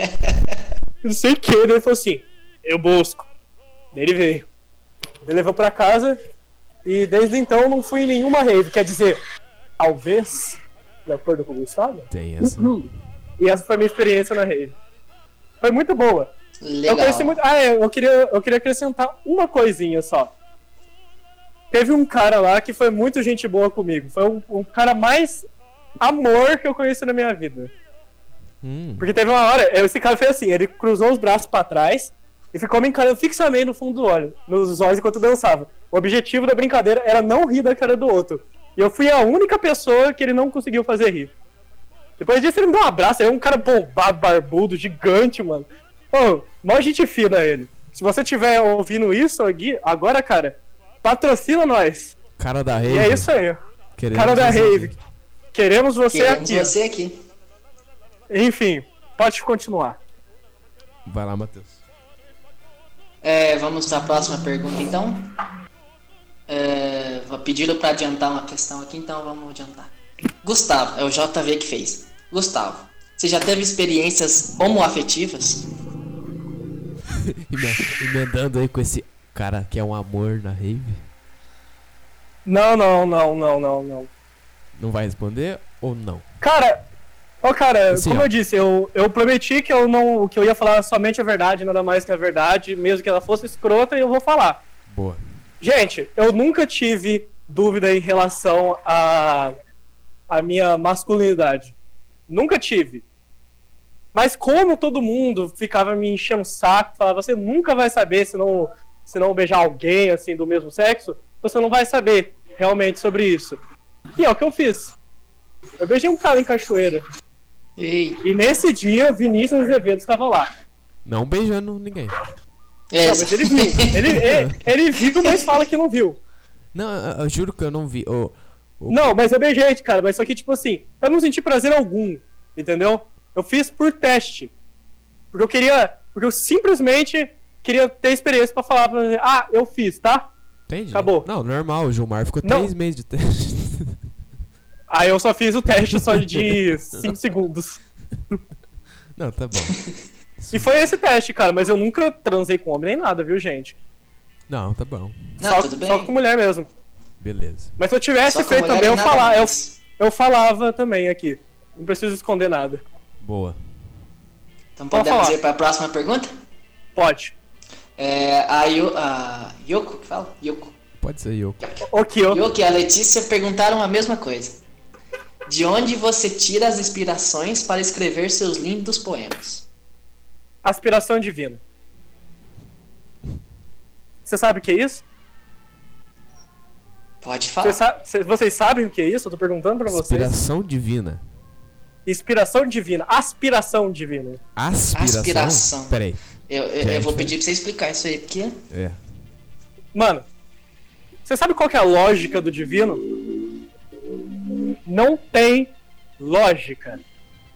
não sei o que. Ele falou assim: Eu busco. Ele veio. Ele levou pra casa. E desde então não fui em nenhuma rave. Quer dizer, talvez, de acordo com o Gustavo. Tem essa. E essa foi a minha experiência na rave. Foi muito boa. Eu Legal. conheci muito. Ah, é, eu queria, eu queria acrescentar uma coisinha só. Teve um cara lá que foi muito gente boa comigo. Foi um, um cara mais amor que eu conheci na minha vida. Hum. Porque teve uma hora, esse cara fez assim, ele cruzou os braços pra trás e ficou me encarando fixamente no fundo do olho, nos olhos enquanto dançava. O objetivo da brincadeira era não rir da cara do outro. E eu fui a única pessoa que ele não conseguiu fazer rir. Depois disso ele me deu um abraço, é um cara bombado, barbudo, gigante, mano. Pô, mó gente fina ele. Se você tiver ouvindo isso aqui, agora, cara, patrocina nós. Cara da rave. E é isso aí. Queremos Cara da rave. aqui. Queremos você Queremos aqui. você aqui. Enfim, pode continuar. Vai lá, Matheus. É, vamos para a próxima pergunta, então. É, vou- pediram para adiantar uma questão aqui, então vamos adiantar. Gustavo, é o JV que fez. Gustavo, você já teve experiências homoafetivas? Eme- Emendando aí com esse cara que é um amor na rave. Não, não, não, não, não, não. Não vai responder ou não? Cara, ó, cara, Assim, como ó. eu disse, eu, eu prometi que eu não, que eu ia falar somente a verdade, nada mais que a verdade, mesmo que ela fosse escrota, e eu vou falar. Boa. Gente, eu nunca tive dúvida em relação a a minha masculinidade. Nunca tive. Mas como todo mundo ficava me enchendo o saco, falava, você nunca vai saber se não, se não beijar alguém assim do mesmo sexo, você não vai saber realmente sobre isso. E é o que eu fiz. Eu beijei um cara em cachoeira. Ei, E nesse dia, Vinícius Azevedo estava lá. Não beijando ninguém. É, Não, mas ele viu. Ele, ele, ele viu, mas fala que não viu. Não, eu, eu juro que eu não vi. Ô, ô, Não, mas eu beijei, cara. Mas só que, tipo assim, eu não senti prazer algum. Entendeu? Eu fiz por teste. Porque eu queria. Porque eu simplesmente queria ter experiência pra falar pra você, ah, eu fiz, tá? Entendi. acabou. Não, normal. O Gilmar ficou Não. três meses de teste. Aí eu só fiz o teste só de 5 segundos. não, tá bom. E foi esse teste, cara, mas eu nunca transei com homem nem nada, viu, gente? Não, tá bom. Não, só, tudo bem. só com mulher mesmo. Beleza. Mas se eu tivesse feito também, eu, nada falar, eu, eu falava também aqui. Não preciso esconder nada. Boa. Então Pode podemos falar. ir para a próxima pergunta? Pode. É, a, Yo, a Yoko, que fala? Yoko. Pode ser eu. Ok, eu. Yoko e a Letícia perguntaram a mesma coisa. De onde você tira as inspirações para escrever seus lindos poemas? Aspiração divina. Você sabe o que é isso? Pode falar. Vocês, sa- cê- vocês sabem o que é isso? Eu tô perguntando pra vocês. Inspiração divina. Inspiração divina. Aspiração divina. Aspiração? Aspiração. Peraí. Eu, eu, eu vou pedir pra você explicar isso aí, porque. É. Mano, você sabe qual que é a lógica do divino? Não tem lógica.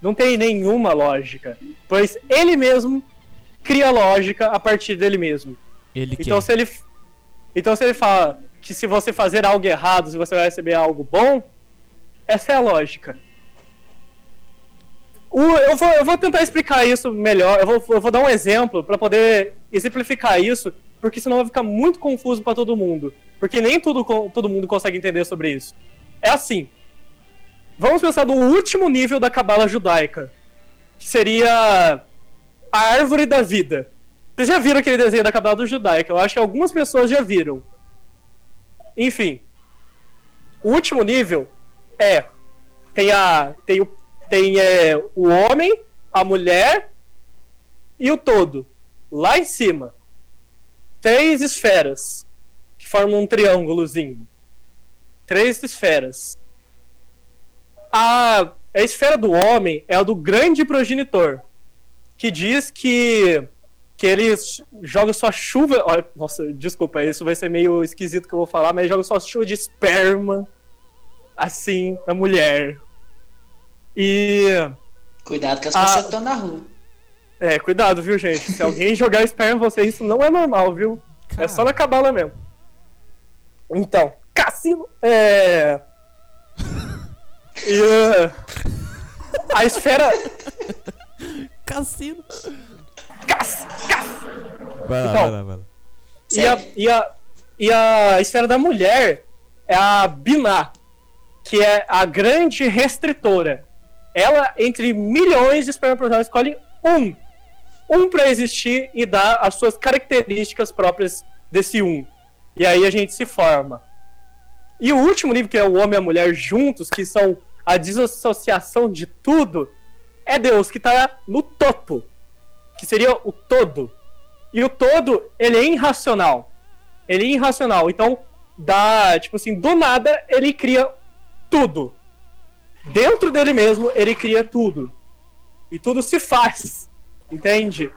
Não tem nenhuma lógica. Pois ele mesmo cria lógica a partir dele mesmo. Ele quer. Então se ele, então se ele fala que se você fazer algo errado, você vai receber algo bom, essa é a lógica. O- eu, vou, eu vou tentar explicar isso melhor. Eu vou, eu vou dar um exemplo para poder exemplificar isso, porque senão vai ficar muito confuso para todo mundo. Porque nem tudo, todo mundo consegue entender sobre isso. É assim. Vamos pensar no último nível da cabala judaica, que seria a árvore da vida. Vocês já viram aquele desenho da cabala judaica? Eu acho que algumas pessoas já viram. Enfim. O último nível é tem a tem o tem é, o homem, a mulher e o todo. Lá em cima. Três esferas que formam um triângulozinho. Três esferas. A, a esfera do homem é a do grande progenitor, que diz que que ele joga sua chuva. ó, Nossa, desculpa, isso vai ser meio esquisito que eu vou falar, mas ele joga sua chuva de esperma assim na mulher. E. Cuidado que as Ah. pessoas estão na rua. É, cuidado, viu, gente? Se alguém jogar esperma em você, isso não é normal, viu? É só na cabala mesmo. Então, cassino. É. E. uh, A esfera. Cassino. Cass, cass, Vai lá, Então. vai lá, vai lá. E a, e, a, e a esfera da mulher é a Binah, que é a grande restritora. Ela, entre milhões de espermatozoides, escolhe um. Um para existir e dar as suas características próprias desse um. E aí a gente se forma. E o último nível, que é o homem e a mulher juntos, que são a desassociação de tudo, é Deus, que tá no topo. Que seria o todo. E o todo, ele é irracional. Ele é irracional. Então, dá, tipo assim, do nada, ele cria tudo. Dentro dele mesmo, ele cria tudo. E tudo se faz. Entende?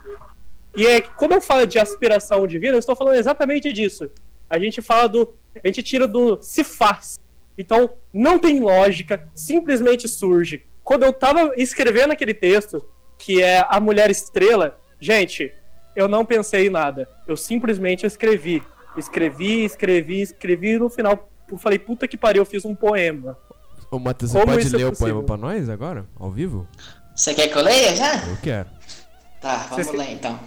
E é quando eu falo de aspiração divina, eu estou falando exatamente disso. A gente fala do. A gente tira do se faz. Então, não tem lógica, simplesmente surge. Quando eu tava escrevendo aquele texto, que é a mulher estrela, gente, eu não pensei em nada. Eu simplesmente escrevi. Escrevi, escrevi, escrevi e no final eu falei, puta que pariu, eu fiz um poema. Ô, Matheus, você pode é ler o possível? poema pra nós agora? Ao vivo? Você quer que eu leia já? Eu quero. Tá, vamos Você- lá então.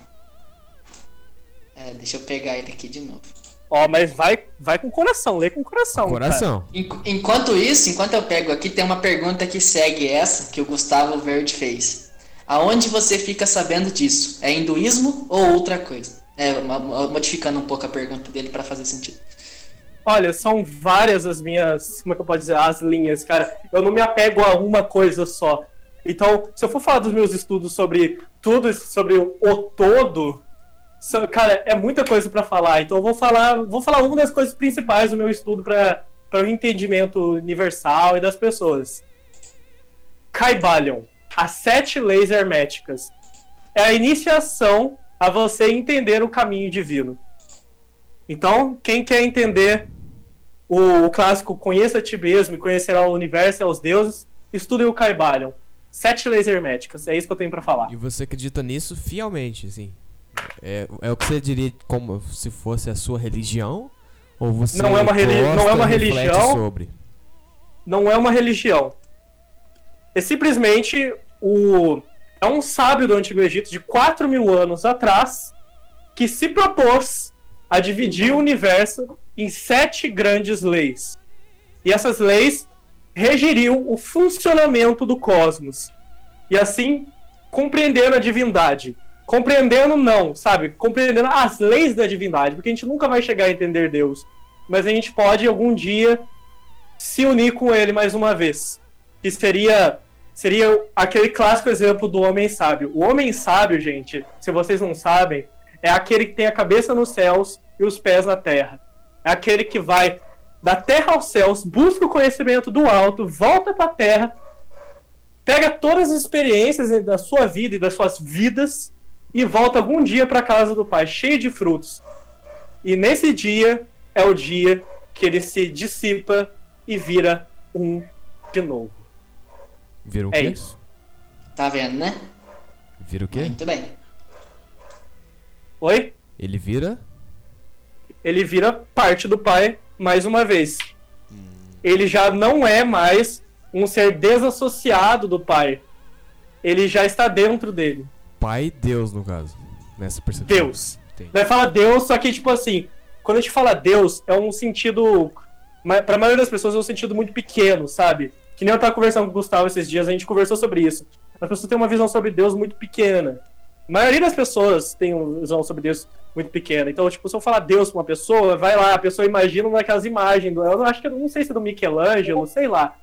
É, deixa eu pegar ele aqui de novo. Ó, mas vai, vai com coração, lê com coração. Coração. Enqu- Enquanto isso, enquanto eu pego aqui, tem uma pergunta que segue essa que o Gustavo Verde fez. Aonde você fica sabendo disso? É hinduísmo ou outra coisa? É, mo- mo- modificando um pouco a pergunta dele pra fazer sentido. Olha, são várias as minhas, como é que eu posso dizer, as linhas, cara. Eu não me apego a uma coisa só. Então, se eu for falar dos meus estudos sobre tudo, sobre o todo, cara, é muita coisa pra falar. Então, eu vou falar, vou falar uma das coisas principais do meu estudo para para o entendimento universal e das pessoas. Kaibalion, as sete leis herméticas. É a iniciação a você entender o caminho divino. Então, quem quer entender o, o clássico Conheça a ti mesmo e conhecerá o universo e aos deuses, estudem o Kaibalion. Sete leis herméticas, é isso que eu tenho pra falar. E você acredita nisso fielmente, assim? É, é o que você diria como se fosse a sua religião? Ou você Não é uma reli- não é uma religião. sobre? Não é uma religião. É simplesmente o. É um sábio do Antigo Egito de 4 mil anos atrás que se propôs a dividir o universo em sete grandes leis. E essas leis regeriam o funcionamento do cosmos. E assim, compreendendo a divindade. Compreendendo não, sabe? Compreendendo as leis da divindade, porque a gente nunca vai chegar a entender Deus. Mas a gente pode algum dia se unir com ele mais uma vez. Que seria seria aquele clássico exemplo do homem sábio. O homem sábio, gente, se vocês não sabem, é aquele que tem a cabeça nos céus e os pés na terra. É aquele que vai da terra aos céus, busca o conhecimento do alto, volta para a terra, pega todas as experiências da sua vida e das suas vidas e volta algum dia para casa do pai, cheio de frutos. E nesse dia é o dia que ele se dissipa e vira um de novo. Vira o É quê? isso. Tá vendo, né? Vira o quê? Muito bem. Oi? Ele vira. Ele vira parte do pai mais uma vez. Ele já não é mais um ser desassociado do pai. Ele já está dentro dele. Pai Deus, no caso. Nessa percepção. Deus. Entendi. Vai falar Deus, só que, tipo assim, quando a gente fala Deus, é um sentido. Pra maioria das pessoas é um sentido muito pequeno, sabe? Que nem eu tava conversando com o Gustavo esses dias, a gente conversou sobre isso. As pessoas têm uma visão sobre Deus muito pequena. A maioria das pessoas tem uma visão sobre Deus muito pequena. Então, tipo, se eu falar Deus pra uma pessoa, vai lá, a pessoa imagina naquelas imagens. Do, eu acho que eu não sei se é do Michelangelo, sei lá.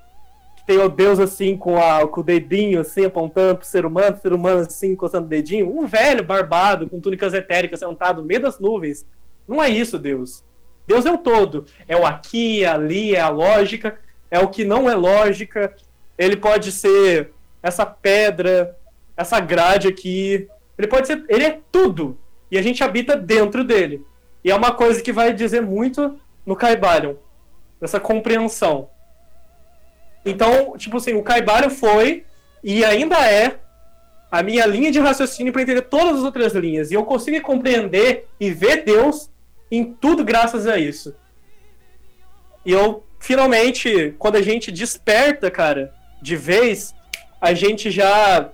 Que tem o Deus assim com, a, com o dedinho assim apontando pro ser humano, o ser humano assim encostando o dedinho. Um velho barbado com túnicas etéricas sentado no meio das nuvens. Não é isso, Deus. Deus é o todo. É o aqui, é ali, é a lógica, é o que não é lógica. Ele pode ser essa pedra, essa grade aqui. Ele pode ser. Ele é tudo. E a gente habita dentro dele. E é uma coisa que vai dizer muito no Caibalion. Essa compreensão. Então, tipo assim, o Caibalion foi e ainda é a minha linha de raciocínio para entender todas as outras linhas. E eu consigo compreender e ver Deus em tudo graças a isso. E eu, finalmente, quando a gente desperta, cara, de vez, a gente já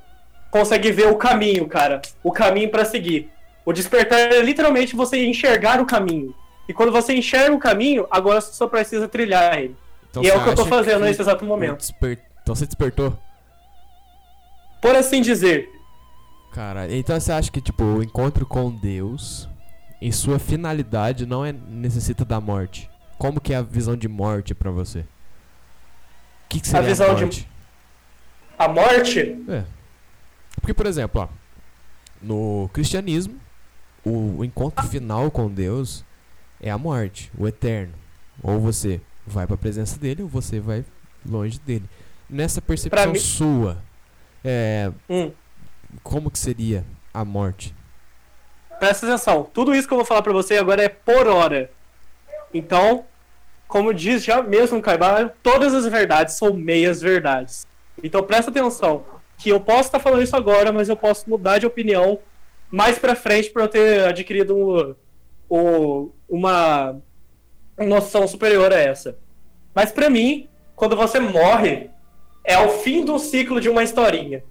consegue ver o caminho, cara. O caminho para seguir. O despertar é literalmente você enxergar o caminho. E quando você enxerga o caminho, agora você só precisa trilhar ele. Então e é o que eu tô fazendo nesse exato momento. desper- Então você despertou? Por assim dizer. Cara, então você acha que, tipo, o encontro com Deus, em sua finalidade, não é necessita da morte? Como que é a visão de morte pra você? O que, que seria a, visão de- morte? A morte É. Porque, por exemplo, ó, no cristianismo, o encontro final com Deus é a morte, o eterno. Ou você vai pra presença dele, ou você vai longe dele. Nessa percepção mim- sua, é, Hum. como que seria a morte? Presta atenção, tudo isso que eu vou falar pra você agora é por hora. Então, como diz já mesmo o Caibara, todas as verdades são meias verdades. Então presta atenção, que eu posso estar falando isso agora, mas eu posso mudar de opinião mais pra frente por eu ter adquirido um, um- uma noção superior a essa. Mas pra mim, quando você morre, é o fim do ciclo de uma historinha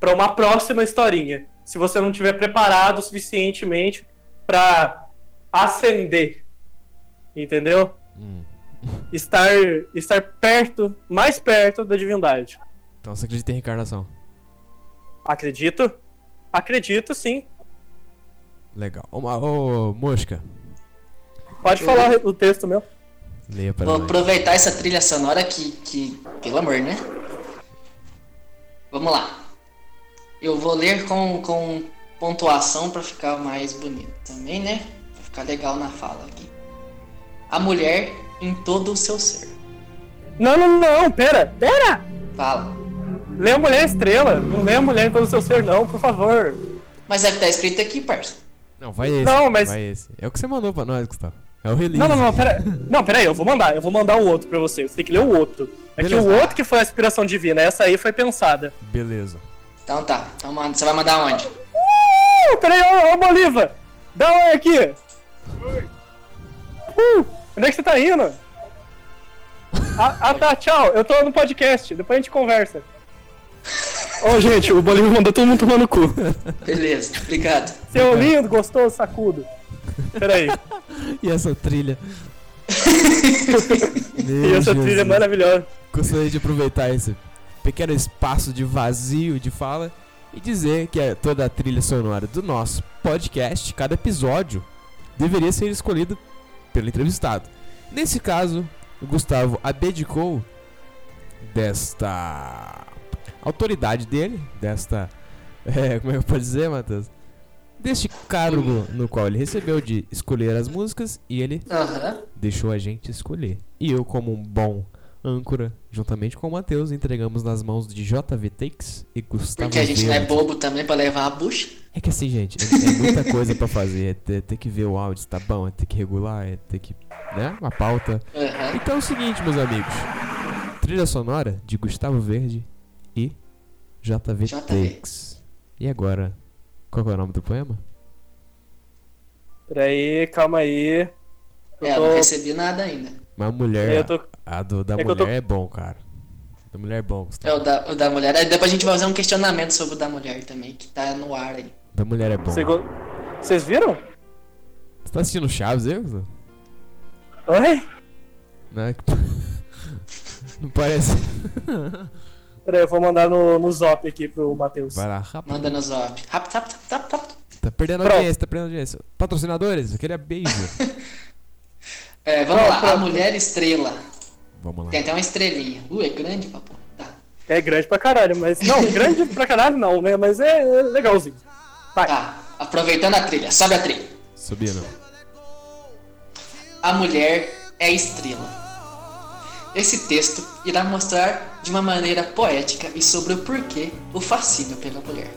para uma próxima historinha. Se você não tiver preparado suficientemente para ascender, entendeu? Hum. Estar estar perto, mais perto da divindade. Então você acredita em reencarnação? Acredito? Acredito, sim. Legal. Ô, ma- ô, Mosca, Pode falar o texto meu. leia para Vou nós. aproveitar essa trilha sonora que, que. Pelo amor, né? Vamos lá. Eu vou ler com, com pontuação pra ficar mais bonito também, né? Pra ficar legal na fala aqui. A mulher em todo o seu ser. Não, não, não, pera, pera! Fala. Lê a mulher estrela, não lê a mulher pelo seu ser, não, por favor. Mas é que tá escrito aqui, parça. Não, vai esse. Não, mas- Vai esse. É o que você mandou pra nós, Gustavo. É o release. Não, não, não, pera. Não, pera aí, eu vou mandar, eu vou mandar o outro pra você. Você tem que ler o outro. É que Beleza. o outro que foi a inspiração divina, essa aí foi pensada. Beleza. Então tá. Então manda. Você vai mandar onde? Uh, peraí, ô, ô Bolívar! Dá um oi aqui! Uh, onde é que você tá indo? Ah, ah, tá, tchau, eu tô no podcast, depois a gente conversa. Ô gente, o Bolívar mandou todo mundo tomar no cu. Beleza, obrigado. Seu lindo, gostoso, sacudo. Peraí, E essa trilha? e essa trilha é maravilhosa. Gostaria de aproveitar esse pequeno espaço de vazio de fala e dizer que é toda a trilha sonora do nosso podcast, cada episódio, deveria ser escolhido pelo entrevistado. Nesse caso, o Gustavo abdicou desta autoridade dele, desta. É, como é que eu posso dizer, Matheus? Deste cargo no qual ele recebeu de escolher as músicas e ele Aham. deixou a gente escolher. E eu, como um bom âncora, juntamente com o Matheus, entregamos nas mãos de JV Takes e Gustavo Porque a gente não é Verde. bobo também pra levar a bucha. É que assim, gente, é, é muita coisa pra fazer. É ter, ter que ver o áudio se tá bom, é ter que regular, é ter que. né? Uma pauta. Aham. Então é o seguinte, meus amigos. Trilha sonora de Gustavo Verde e JV, JV. Takes. E agora, qual é o nome do poema? Peraí, calma aí. Eu É, eu tô- não recebi nada ainda. Uma mulher. Eu tô- A do, da É mulher tô- é bom, cara. Da mulher é bom, É Gustavo. o da, o da mulher. Aí depois a gente vai fazer um questionamento sobre o da mulher também, que tá no ar aí. Da mulher é bom. Vocês viram? Você tá assistindo Chaves, eu? Oi? Não, é que- Não parece. Peraí, eu vou mandar no, no zop aqui pro Matheus. Vai lá, rápido. Manda no zap. Rápido, rápido, rápido, rápido. Tá perdendo Pronto. audiência, tá perdendo audiência. Patrocinadores, eu queria beijo. É, vamos Pronto, lá. A mulher estrela. Vamos lá. Tem até uma estrelinha. Uh, é grande, papo. Tá. É grande pra caralho, mas. Não, grande pra caralho não, né? Mas é é legalzinho. Vai. Tá. Aproveitando a trilha. Sobe a trilha. Subindo. A mulher é estrela. Esse texto irá mostrar de uma maneira poética e sobre o porquê o fascínio pela mulher.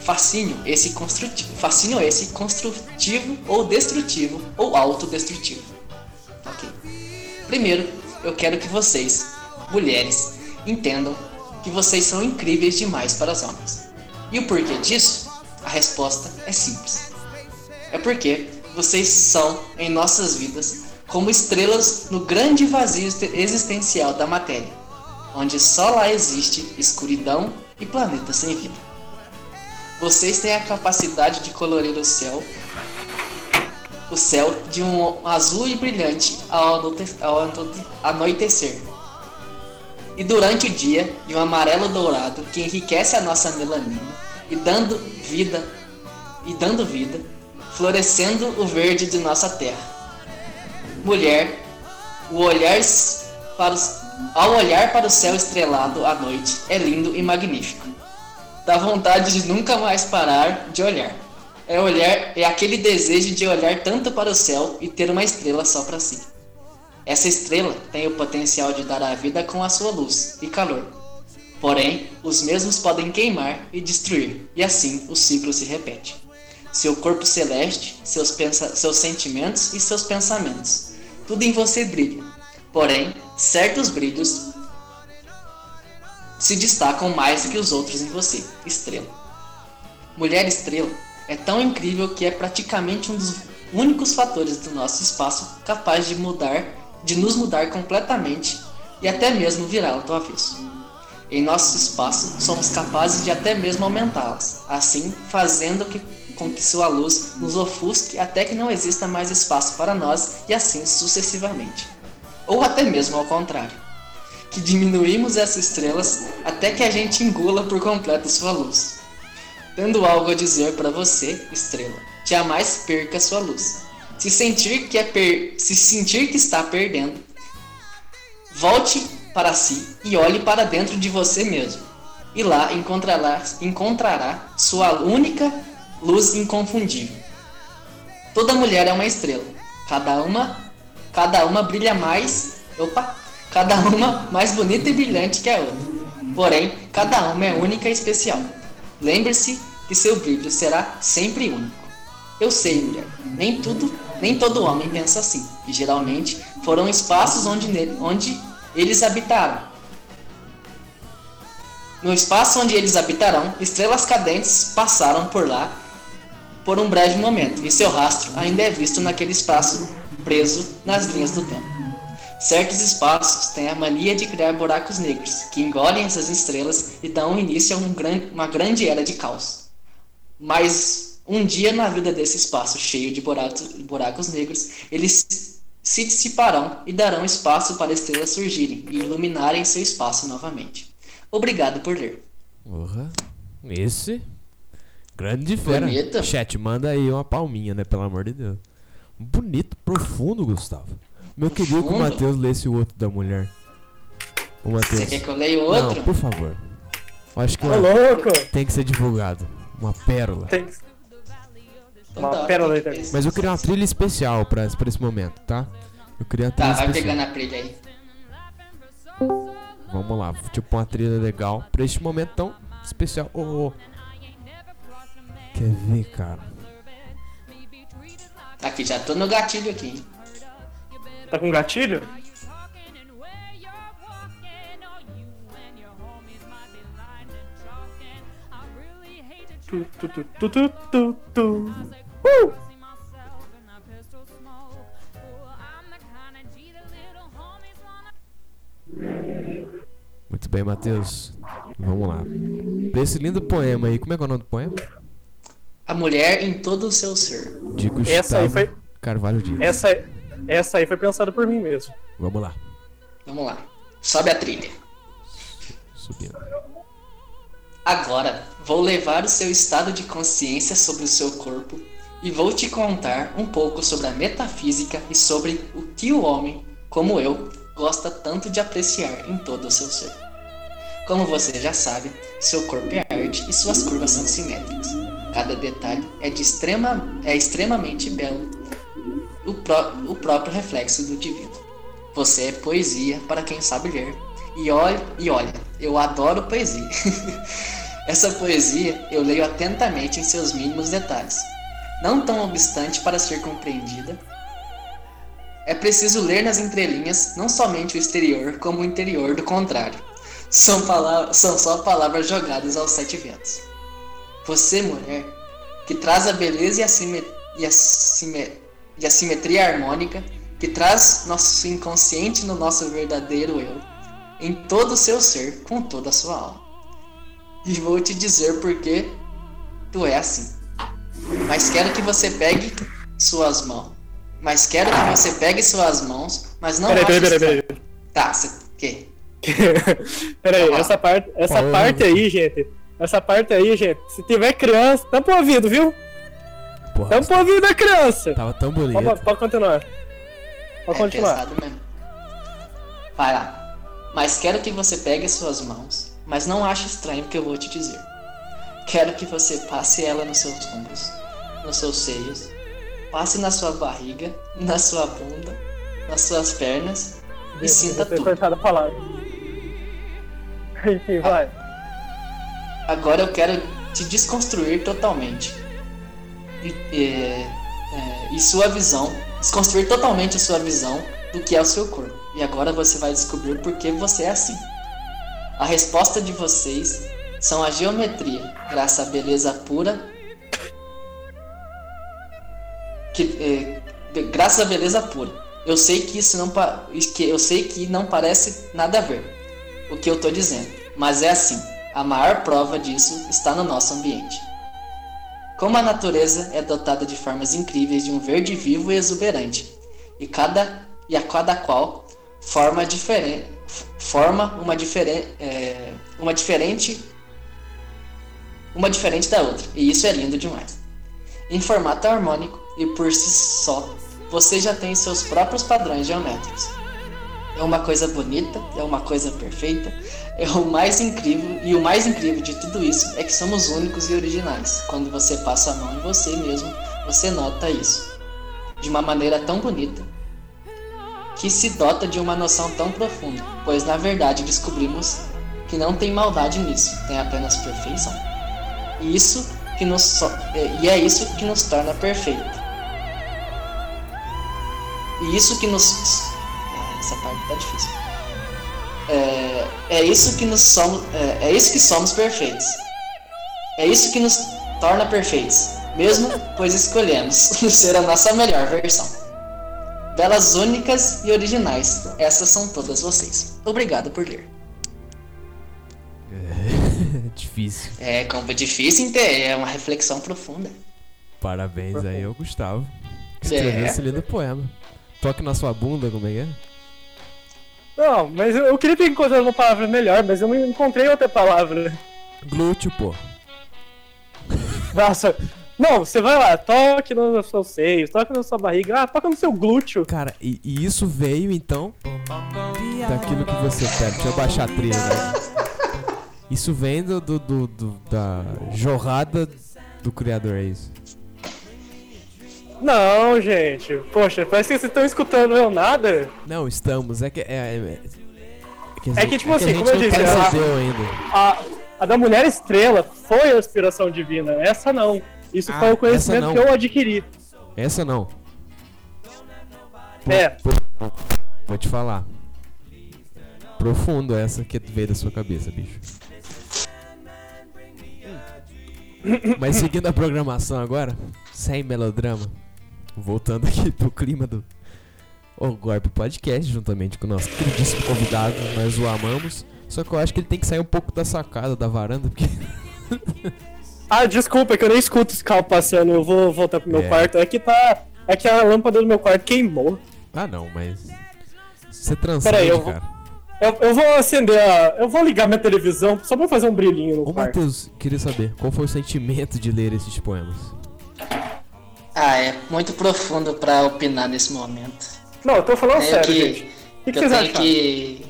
Fascínio esse construtivo, fascínio esse construtivo ou destrutivo ou autodestrutivo. Ok. Primeiro, eu quero que vocês, mulheres, entendam que vocês são incríveis demais para os homens. E o porquê disso? A resposta é simples. É porque vocês são, em nossas vidas, como estrelas no grande vazio existencial da matéria, onde só lá existe escuridão e planetas sem vida. Vocês têm a capacidade de colorir o céu, o céu de um azul e brilhante ao anoite- ao anoite- anoitecer. E durante o dia, de um amarelo dourado que enriquece a nossa melanina e dando vida e dando vida, florescendo o verde de nossa terra. Mulher, o olhar para os, ao olhar para o céu estrelado à noite é lindo e magnífico. Dá vontade de nunca mais parar de olhar. É olhar é aquele desejo de olhar tanto para o céu e ter uma estrela só para si. Essa estrela tem o potencial de dar a vida com a sua luz e calor. Porém, os mesmos podem queimar e destruir, e assim o ciclo se repete. Seu corpo celeste, seus, seus sentimentos e seus pensamentos. Tudo em você brilha. Porém, certos brilhos se destacam mais que os outros em você, estrela. Mulher estrela é tão incrível que é praticamente um dos únicos fatores do nosso espaço capaz de mudar, de nos mudar completamente e até mesmo virá-la do avesso. Em nosso espaço, somos capazes de até mesmo aumentá-las, assim fazendo que, com que sua luz nos ofusque até que não exista mais espaço para nós e assim sucessivamente. Ou até mesmo ao contrário, que diminuímos essas estrelas até que a gente engula por completo sua luz. Tendo algo a dizer para você, estrela, jamais perca sua luz. Se sentir que é per... se sentir que está perdendo, volte para si e olhe para dentro de você mesmo. E lá encontrará, encontrará sua única luz inconfundível. Toda mulher é uma estrela. Cada uma, cada uma brilha mais, opa, cada uma mais bonita e brilhante que a outra. Porém, cada uma é única e especial. Lembre-se que seu brilho será sempre único. Eu sei, mulher, nem tudo, nem todo homem pensa assim. E geralmente foram espaços onde, onde eles habitaram. No espaço onde eles habitarão, estrelas cadentes passaram por lá por um breve momento, e seu rastro ainda é visto naquele espaço preso nas linhas do tempo. Certos espaços têm a mania de criar buracos negros, que engolem essas estrelas e dão início a um gran uma grande era de caos. Mas um dia na vida desse espaço cheio de buracos, buracos negros, eles se dissiparão e darão espaço para estrelas surgirem e iluminarem seu espaço novamente. Obrigado por ler. Porra. Esse. Grande fera. Bonito. Chat, manda aí uma palminha, né? Pelo amor de Deus. Bonito, profundo, Gustavo. Meu queria que o? Matheus lesse o outro da mulher. O Você Matheus. quer que eu leia outro? Não, por favor. Eu acho que Ô, ó, louco! tem que ser divulgado. Uma pérola. Tem Então uma tá, pérola tem da que. Mas eu queria uma trilha especial pra, pra esse momento, tá? Eu queria uma Tá, trilha vai especial. pegando a trilha aí. Vamos lá, tipo uma trilha legal pra este momento tão especial. Ô, ô. Quer ver, cara? Tá aqui, já tô no gatilho aqui. hein? Tá com gatilho? Tu, tu, tu, tu, tu, tu, tu. Uh! Muito bem, Matheus. Vamos lá. Pra esse lindo poema aí, como é que é o nome do poema? A mulher em todo o seu ser. De Gustavo Essa aí foi- Carvalho Dias. Essa, essa aí foi pensada por mim mesmo. Vamos lá. Vamos lá. Sobe a trilha. Subindo. Agora, vou levar o seu estado de consciência sobre o seu corpo e vou te contar um pouco sobre a metafísica e sobre o que o homem, como eu, gosta tanto de apreciar em todo o seu ser. Como você já sabe, seu corpo é arte e suas curvas são simétricas. Cada detalhe é, de extrema, é extremamente belo, o, pró- o próprio reflexo do divino. Você é poesia para quem sabe ler. E olha, e olha, eu adoro poesia. Essa poesia eu leio atentamente em seus mínimos detalhes. Não tão obstante para ser compreendida, é preciso ler nas entrelinhas não somente o exterior, como o interior do contrário. São, são só palavras jogadas aos sete ventos. Você, mulher, que traz a beleza e a, e a e a simetria harmônica, que traz nosso inconsciente no nosso verdadeiro eu, em todo o seu ser, com toda a sua alma. E vou te dizer porque tu é assim. Mas quero que você pegue suas mãos. Mas quero que você pegue suas mãos, mas não Peraí, peraí, peraí. Tá, você que? Peraí, essa parte, essa parte aí, gente. Essa parte aí, gente. Se tiver criança, tampa o ouvido, viu? Porra, Tampa o ouvido da criança. tava tão bonito. Pode, pode continuar. Pode É continuar. mesmo. Vai lá. Mas quero que você pegue suas mãos, mas não ache estranho o que eu vou te dizer. Quero que você passe ela nos seus ombros, nos seus seios, passe na sua barriga, na sua bunda, nas suas pernas e sinta Eu tenho tudo. a palavra. Enfim, vai. Agora eu quero te desconstruir totalmente. E, é, é, e sua visão. Desconstruir totalmente a sua visão do que é o seu corpo. E agora você vai descobrir por que você é assim. A resposta de vocês são a geometria, graças à beleza pura. Que, é, graças à beleza pura. Eu sei que isso não eu sei que não parece nada a ver o que eu tô dizendo, mas é assim. A maior prova disso está no nosso ambiente. Como a natureza é dotada de formas incríveis de um verde vivo e exuberante, e cada e a cada qual forma diferente forma uma diferente uma diferente uma diferente da outra, e isso é lindo demais. Em formato harmônico e por si só, você já tem seus próprios padrões geométricos. É uma coisa bonita, é uma coisa perfeita, é o mais incrível e o mais incrível de tudo isso é que somos únicos e originais. Quando você passa a mão em você mesmo, você nota isso. De uma maneira tão bonita que se dota de uma noção tão profunda, pois na verdade descobrimos que não tem maldade nisso, tem apenas perfeição. E isso que nos so- é- e é isso que nos torna perfeito. E isso que nos Ah, essa parte tá difícil. É, é isso que nos somos, é, é isso que somos perfeitos. É isso que nos torna perfeitos, mesmo pois escolhemos ser a nossa melhor versão. Belas, únicas e originais, essas são todas vocês. Obrigado por ler. É difícil. É como difícil entender, é uma reflexão profunda. Parabéns aí ao Gustavo. Que É. escreveu esse lindo poema. Toque na sua bunda, como é que é? Não, mas eu, eu queria ter encontrado uma palavra melhor, mas eu não encontrei outra palavra. Glúteo, pô. Nossa. Não, você vai lá, toque nos seus seios, toque na sua barriga, ah, toca no seu glúteo. Cara, e, e isso veio então daquilo que você pede. Deixa eu baixar a trilha, né? Isso vem do, do, do- do- da jorrada do criador, é isso. Não, gente. Poxa, parece que vocês estão escutando eu nada. Não, estamos. É que. É, é, É que, tipo a assim, gente como eu disse, ainda. A, a da Mulher Estrela foi a inspiração divina. Essa não. Isso Ah, foi o conhecimento que eu adquiri. Essa não. É. Vou te falar. Profundo essa que veio da sua cabeça, bicho. Mas seguindo a programação agora, sem melodrama, voltando aqui pro clima do O Golpe Podcast, juntamente com o nosso queridíssimo convidado, nós o amamos. Só que eu acho que ele tem que sair um pouco da sacada, da varanda, porque Ah, desculpa, é que eu nem escuto esse carro passando. Eu vou voltar pro meu É. quarto. É que tá. É que a lâmpada do meu quarto queimou. Ah não, mas. Você transcende, Peraí, eu vou- cara. Eu, eu vou acender a. Eu vou ligar minha televisão só pra fazer um brilhinho no Ô quarto. Matheus, queria saber, qual foi o sentimento de ler esses poemas? Ah, é muito profundo pra opinar nesse momento. Não, eu tô falando Tenho sério, que- gente. O que, que eu vocês tenho acharam? que.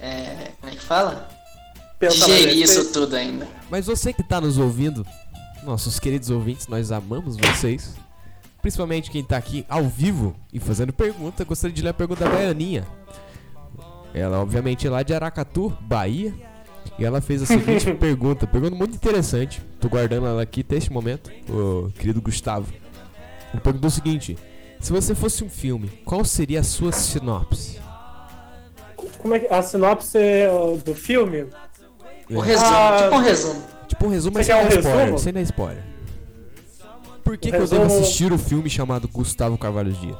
É, como é que fala? Pensar isso respeito? tudo ainda. Mas você que tá nos ouvindo, nossos queridos ouvintes, nós amamos vocês. Principalmente quem tá aqui ao vivo e fazendo pergunta, gostaria de ler a pergunta da Baianinha. Ela, obviamente, é lá de Aracatu, Bahia. E ela fez a seguinte pergunta, pergunta muito interessante. Tô guardando ela aqui até este momento, o querido Gustavo. Ele perguntou o seguinte: Se você fosse um filme, qual seria a sua sinopse? Como é que. A sinopse ó, do filme? O resumo, Ah. tipo um resumo. Tipo um resumo, mas sem dar um spoiler. resumo? Sem dar spoiler. Por que, que eu devo assistir o filme chamado Gustavo Carvalho Dias?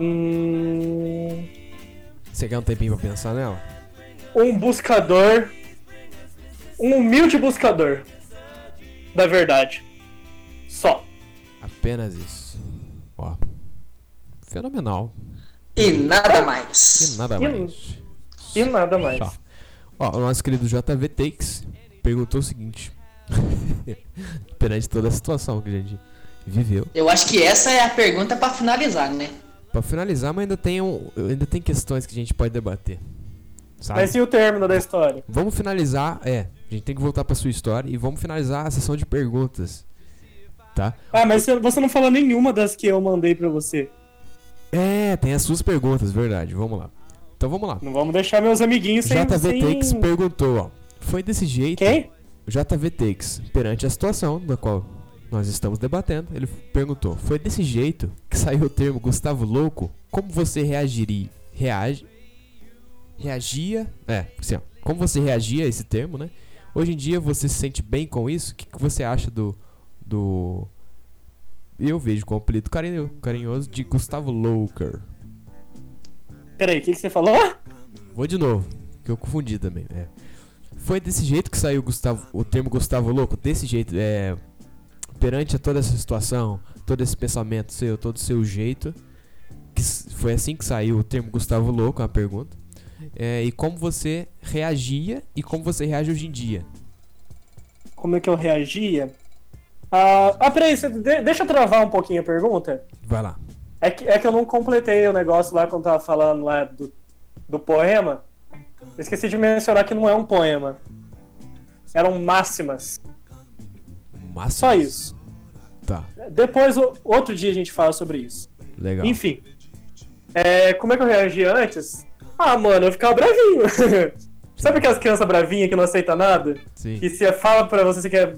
Hum, Você quer um tempinho pra pensar nela? um buscador. Um humilde buscador. Da verdade. Só. Apenas isso. Ó. Fenomenal. E nada E mais. nada E- mais. E nada mais. Só. Ó, o nosso querido JV Takes perguntou o seguinte. Perante toda a situação que a gente viveu. Eu acho que essa é a pergunta pra finalizar, né? Pra finalizar, mas ainda tem, um, ainda tem questões que a gente pode debater. Sabe? Mas e o término da história? Vamos finalizar, é, a gente tem que voltar pra sua história e vamos finalizar a sessão de perguntas. Tá? Ah, mas você- não falou nenhuma das que eu mandei pra você. É, tem as suas perguntas, verdade. Vamos lá. Então vamos lá. Não vamos deixar meus amiguinhos sem. JV sem... Perguntou, ó. Foi desse jeito. Quem? O JV Takes, perante a situação da qual nós estamos debatendo, ele perguntou: Foi desse jeito que saiu o termo Gustavo Louco? Como você reagiria? Reage? Reagia? É, assim. Como você reagia a esse termo, né? Hoje em dia você se sente bem com isso? O que, que você acha do. do. Eu vejo com o apelido carinho, carinhoso de Gustavo Louker. Peraí, o que, que você falou? Vou de novo, que eu confundi também. é. Foi desse jeito que saiu Gustavo, o termo Gustavo Louco? Desse jeito, é. Perante toda essa situação, todo esse pensamento seu, todo o seu jeito. Que foi assim que saiu o termo Gustavo Louco, a pergunta. É, e como você reagia e como você reage hoje em dia. Como é que eu reagia? Ah, ah peraí, deixa eu travar um pouquinho a pergunta. Vai lá. É que, é que eu não completei o negócio lá quando tava falando lá do, do poema. Eu esqueci de mencionar que não é um poema. Eram máximas. Máximo. Só isso. Tá, Depois, outro dia a gente fala sobre isso. legal. Enfim. É, como é que eu reagi antes? Ah, mano, eu ficava bravinho. Sabe aquelas crianças bravinhas que não aceita nada? Sim. Que se fala pra você você quer,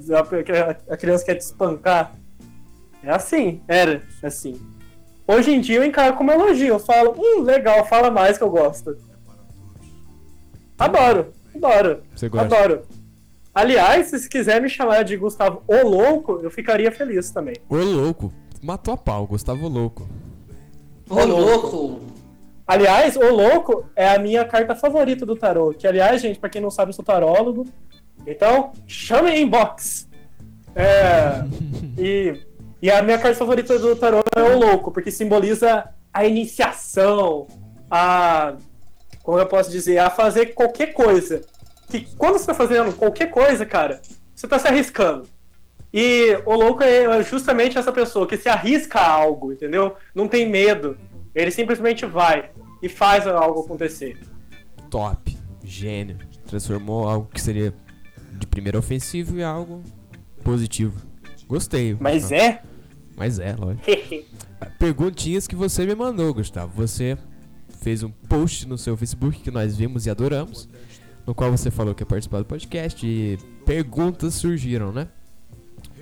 a, a criança quer te espancar. É assim, era assim. Hoje em dia eu encaro como elogio. Eu falo, hum, legal, fala mais que eu gosto. Adoro, adoro, Você gosta? adoro. Aliás, se quiser me chamar de Gustavo o Louco, eu ficaria feliz também. Ô louco. Matou a pau, Gustavo Louco. Ô, louco! Aliás, o Louco é a minha carta favorita do tarô. Que, aliás, gente, pra quem não sabe, eu sou tarólogo. Então, chame em inbox. É, e, e a minha carta favorita do tarô é o Louco, porque simboliza a iniciação, a. Como eu posso dizer? A fazer qualquer coisa. Que quando você tá fazendo qualquer coisa, cara, você tá se arriscando. E o louco é justamente essa pessoa que se arrisca a algo, entendeu? Não tem medo. Ele simplesmente vai e faz algo acontecer. Top. Gênio. Transformou algo que seria de primeiro ofensivo em algo positivo. Gostei. Mas Gustavo. é? Mas é, lógico. Perguntinhas que você me mandou, Gustavo. Você fez um post no seu Facebook que nós vimos e adoramos, no qual você falou que ia participar do podcast e perguntas surgiram, né?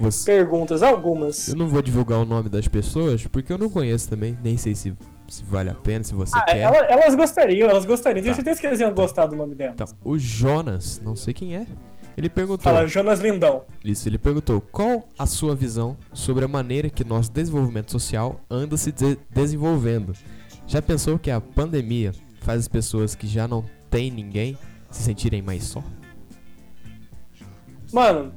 Você... Perguntas, algumas. Eu não vou divulgar o nome das pessoas porque eu não conheço também, nem sei se, se vale a pena, se você Ah, quer. ela- elas gostariam, elas gostariam. Tenho Tá. certeza que eles iam gostar do nome dela. Então, o Jonas, não sei quem é, ele perguntou. Fala, Jonas Lindão. Isso, ele perguntou: qual a sua visão sobre a maneira que nosso desenvolvimento social anda se de- desenvolvendo? Já pensou que a pandemia faz as pessoas que já não têm ninguém se sentirem mais só? Mano,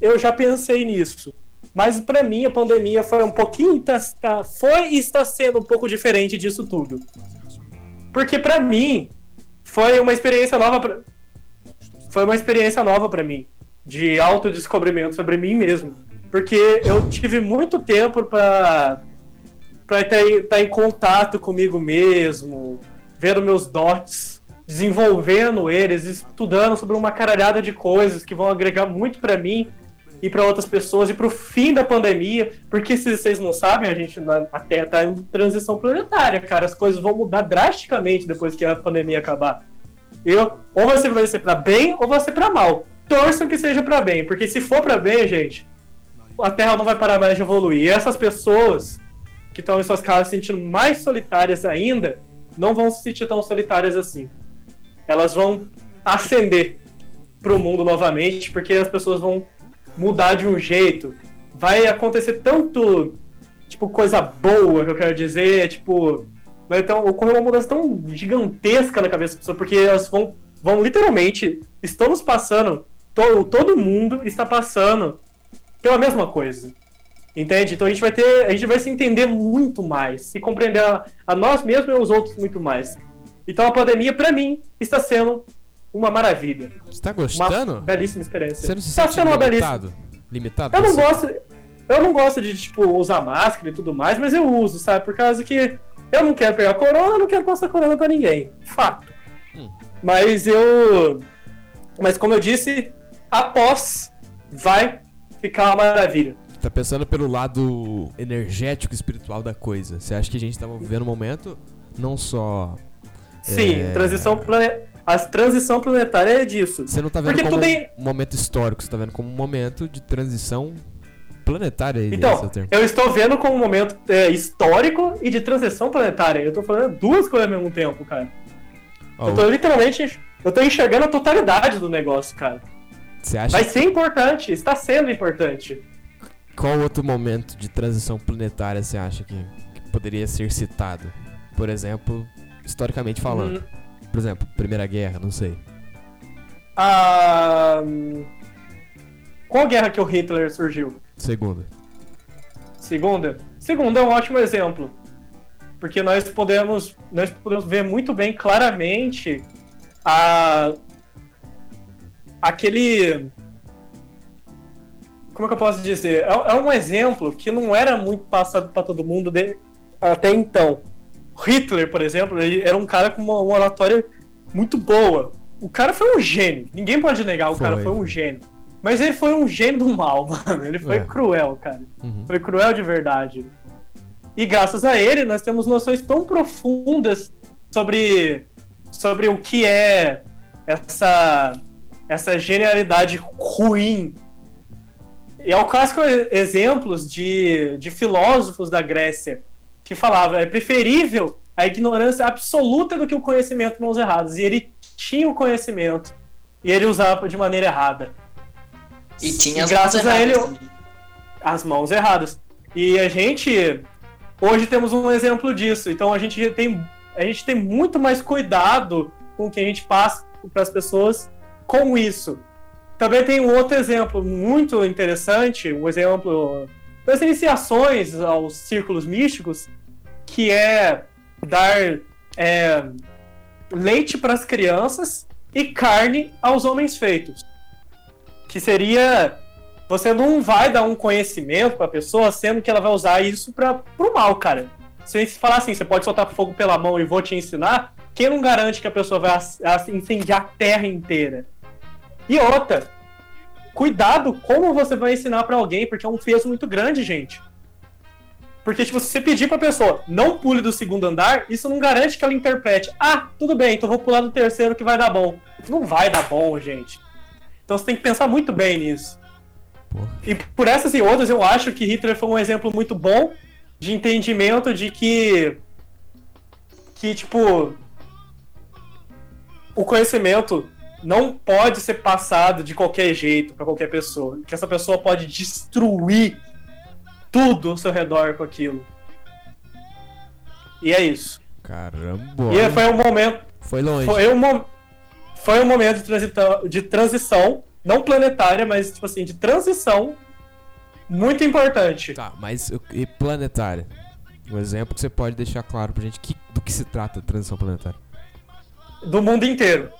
eu já pensei nisso. Mas pra mim a pandemia foi um pouquinho. tá- tá- foi e está sendo um pouco diferente disso tudo. Porque pra mim foi uma experiência nova. Pra, foi uma experiência nova pra mim. De autodescobrimento sobre mim mesmo. Porque eu tive muito tempo pra pra estar em contato comigo mesmo, vendo meus dots, desenvolvendo eles, estudando sobre uma caralhada de coisas que vão agregar muito pra mim e pra outras pessoas e pro fim da pandemia, porque se vocês não sabem, a gente na a Terra tá em transição planetária, cara, as coisas vão mudar drasticamente depois que a pandemia acabar. Eu, ou você vai ser pra bem ou vai ser pra mal. Torçam que seja pra bem, porque se for pra bem, gente, a Terra não vai parar mais de evoluir. E essas pessoas que estão em suas casas se sentindo mais solitárias ainda, não vão se sentir tão solitárias assim. Elas vão ascender pro mundo novamente, porque as pessoas vão mudar de um jeito. Vai acontecer tanto, tipo, coisa boa, que eu quero dizer, tipo, um- ocorrer uma mudança tão gigantesca na cabeça das pessoas, porque elas vão, vão literalmente, estamos passando, to- todo mundo está passando pela mesma coisa. Entende? Então a gente vai ter. A gente vai se entender muito mais, se compreender a, a nós mesmos e aos outros muito mais. Então a pandemia, pra mim, está sendo uma maravilha. Você tá Uma gostando? belíssima experiência. Você não se Está sente sendo uma belíssima. limitado? Eu não gosto. Eu não gosto de, tipo, usar máscara e tudo mais, mas eu uso, sabe? Por causa que eu não quero pegar corona, eu não quero passar corona pra ninguém. Fato. Hum. Mas eu. Mas como eu disse, após vai ficar uma maravilha. Tá pensando pelo lado energético espiritual da coisa. Você acha que a gente tá vivendo um momento não só. Sim, É. transição plane... a transição planetária é disso. Você não tá vendo Porque como tem- um momento histórico, você tá vendo como um momento de transição planetária. é Então, eu estou vendo como um momento é, histórico e de transição planetária. Eu tô falando duas coisas ao mesmo tempo, cara. Ó, Eu tô literalmente. Eu tô enxergando a totalidade do negócio, cara. Você acha Vai ser importante, está sendo importante. qual outro momento de transição planetária você acha que, que poderia ser citado? Por exemplo, historicamente falando. Hum, Por exemplo, Primeira Guerra, não sei. a... hum, Qual guerra que o Hitler surgiu? Segunda. Segunda? Segunda é um ótimo exemplo. Porque nós podemos, nós podemos ver muito bem claramente a aquele como é que eu posso dizer? É, é um exemplo que não era muito passado para todo mundo de- até então. Hitler, por exemplo, ele era um cara com uma, uma oratória muito boa. O cara foi um gênio. Ninguém pode negar, o cara Foi. foi um gênio. Mas ele foi um gênio do mal, mano. Ele foi É. cruel, cara. Uhum. Foi cruel de verdade. E graças a ele, nós temos noções tão profundas sobre, sobre o que é essa, essa genialidade ruim. E é o clássico exemplos de, de filósofos da Grécia que falavam é preferível a ignorância absoluta do que o conhecimento mãos erradas. E ele tinha o conhecimento e ele usava de maneira errada. E tinha E as graças mãos a ele, erradas as mãos erradas. E a gente hoje temos um exemplo disso. Então a gente tem a gente tem muito mais cuidado com o que a gente passa para as pessoas com isso. Também tem um outro exemplo muito interessante, um exemplo das iniciações aos círculos místicos, que é dar é, leite para as crianças e carne aos homens feitos. Que seria você não vai dar um conhecimento pra pessoa, sendo que ela vai usar isso para pro mal, cara. Se você falar assim, você pode soltar fogo pela mão e vou te ensinar, quem não garante que a pessoa vai incendiar a terra inteira? E outra, cuidado como você vai ensinar pra alguém, porque é um peso muito grande, gente. Porque, tipo, se você pedir pra pessoa não pule do segundo andar, isso não garante que ela interprete. Ah, tudo bem, então vou pular do terceiro que vai dar bom. Não vai dar bom, gente. Então você tem que pensar muito bem nisso. Porra. E por essas e outras, eu acho que Hitler foi um exemplo muito bom de entendimento de que. Que, tipo. O conhecimento não pode ser passado de qualquer jeito pra qualquer pessoa. Que essa pessoa pode destruir tudo ao seu redor com aquilo. E é isso. Caramba. E foi um momento. Foi longe. Foi um, foi um momento de, transita- de transição, não planetária, mas tipo assim, de transição muito importante. Tá, mas e planetária? Um exemplo que você pode deixar claro pra gente que, do que se trata a transição planetária. Do mundo inteiro.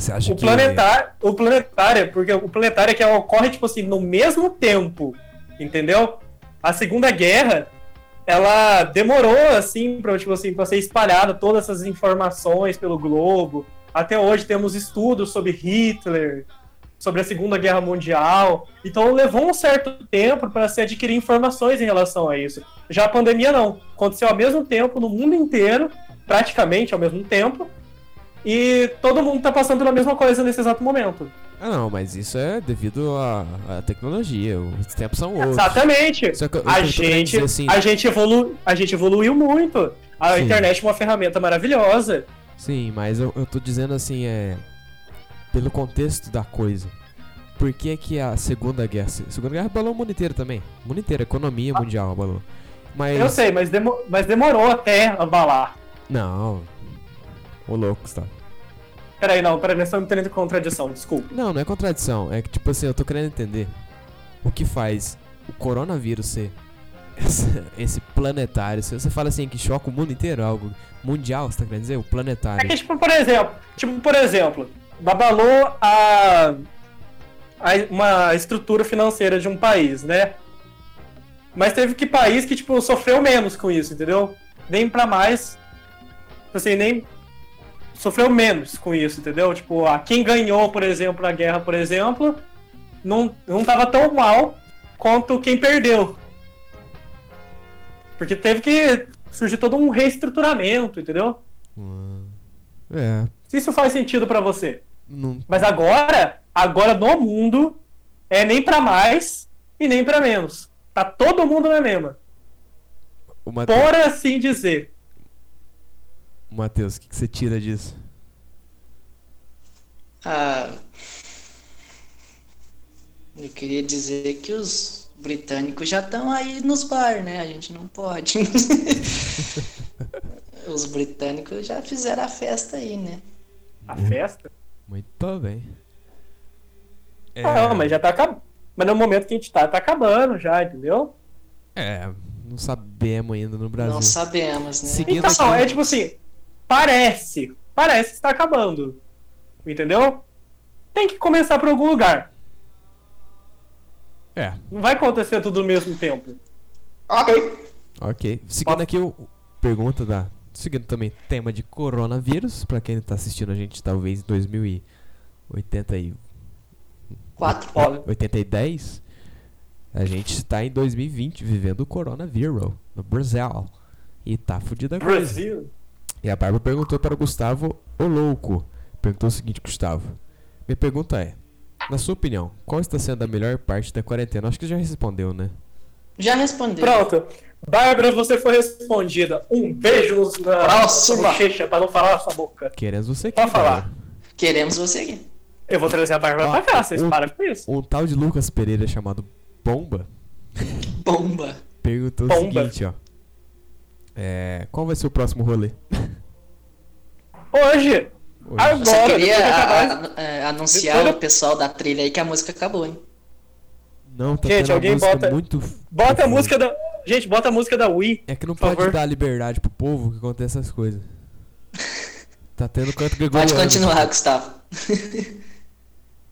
Você acha O que. planetário, o planetário, porque o planetário é que ocorre, tipo assim, no mesmo tempo, entendeu? A Segunda Guerra, ela demorou, assim, pra, tipo assim, pra ser espalhada todas essas informações pelo globo. Até hoje temos estudos sobre Hitler, sobre a Segunda Guerra Mundial. Então levou um certo tempo para se adquirir informações em relação a isso. Já a pandemia não. Aconteceu ao mesmo tempo no mundo inteiro, praticamente ao mesmo tempo. E todo mundo tá passando pela mesma coisa nesse exato momento. Ah, não, mas isso é devido à, tecnologia. Os tempos são outros. Exatamente. Eu- A gente, assim- a, gente evolu, a gente evoluiu muito. A Sim. internet é uma ferramenta maravilhosa. Sim, mas eu, eu tô dizendo assim, é. Pelo contexto da coisa. Por que que a Segunda Guerra. A Segunda Guerra abalou o mundo inteiro também. O mundo inteiro, a economia mundial abalou. Mas. Eu sei, mas, demo- mas demorou até abalar. Não. Ô louco, tá. Peraí, não, peraí, nós estamos tendo contradição, desculpa. Não, não é contradição. É que, tipo assim, eu tô querendo entender o que faz o coronavírus ser esse, esse planetário. Se você fala assim que choca o mundo inteiro, algo mundial, você tá querendo dizer? O É planetário. que, tipo, por exemplo, tipo, por exemplo, abalou a, a- uma estrutura financeira de um país, né? Mas teve que país que, tipo, sofreu menos com isso, entendeu? Nem pra mais. Tipo Assim, nem. Sofreu menos com isso, entendeu? Tipo, a quem ganhou, por exemplo, a guerra, por exemplo, não, não tava tão mal quanto quem perdeu. Porque teve que surgir todo um reestruturamento, entendeu? É. Se isso faz sentido pra você. Não, Mas agora, agora no mundo, é nem pra mais e nem pra menos. Tá todo mundo na mesma. Matheus, Por assim dizer. Matheus, o que, que você tira disso? Ah, eu queria dizer que os britânicos já estão aí nos bar, né? A gente não pode. os britânicos já fizeram a festa aí, né? A festa? Muito bem. É, Ah, mas já tá acabando. Mas no momento que a gente tá, tá acabando já, entendeu? é, não sabemos ainda no Brasil. Não sabemos, né? Seguindo Então, aqui- é tipo assim, parece. Parece que está acabando. Entendeu? Tem que começar por algum lugar. É, Não vai acontecer tudo ao mesmo tempo. Ok. ok. Seguindo aqui o pergunta da. Seguindo também tema de coronavírus, pra quem tá assistindo a gente talvez em 2080 e Quatro. Olha, 80 e 10, a gente está em 2020 vivendo o coronavírus no Brasil. E tá fudida a coisa. Brasil. E a Bárbara perguntou para o Gustavo, o louco. Perguntou o seguinte, Gustavo. Minha pergunta é, na sua opinião, qual está sendo a melhor parte da quarentena? Acho que já respondeu, né? Já respondeu. Pronto. Bárbara, você foi respondida. Um beijo na Próxima. bochecha pra não falar na sua boca. Queremos você aqui, Pode falar. Bárbara. Queremos você aqui. Eu vou trazer a Bárbara Ó, pra cá, vocês um- param com isso. Um tal de Lucas Pereira chamado Bomba Bomba. perguntou o Bomba. seguinte, ó. É, qual vai ser o próximo rolê? Hoje, Hoje. Agora, Eu só queria a- a- é, anunciar Depois- o pessoal da trilha aí que a música acabou, hein? Não, tá Gente, alguém bota- muito... bota a música da. Gente, bota a música da Wii. É que não por pode favor. dar liberdade pro povo que acontece essas coisas. Tá tendo canto gregoriano. Pode continuar, Gustavo.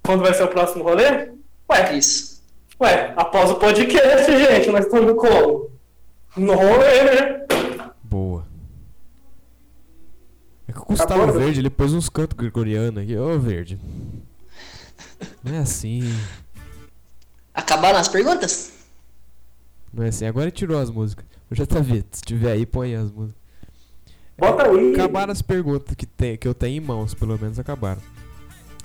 Quando vai ser o próximo rolê? Ué, Isso. ué, após o podcast, gente, nós estamos como? No rolê, né? Boa. É que o Gustavo Acabou? Verde, ele pôs uns cantos gregorianos aqui. Ô, Verde. Não é assim. Acabaram as perguntas? Não é assim, agora tirou as músicas. O JV, se tiver aí, põe as músicas. Bota aí. Acabaram as perguntas que, tem, que eu tenho em mãos, pelo menos acabaram.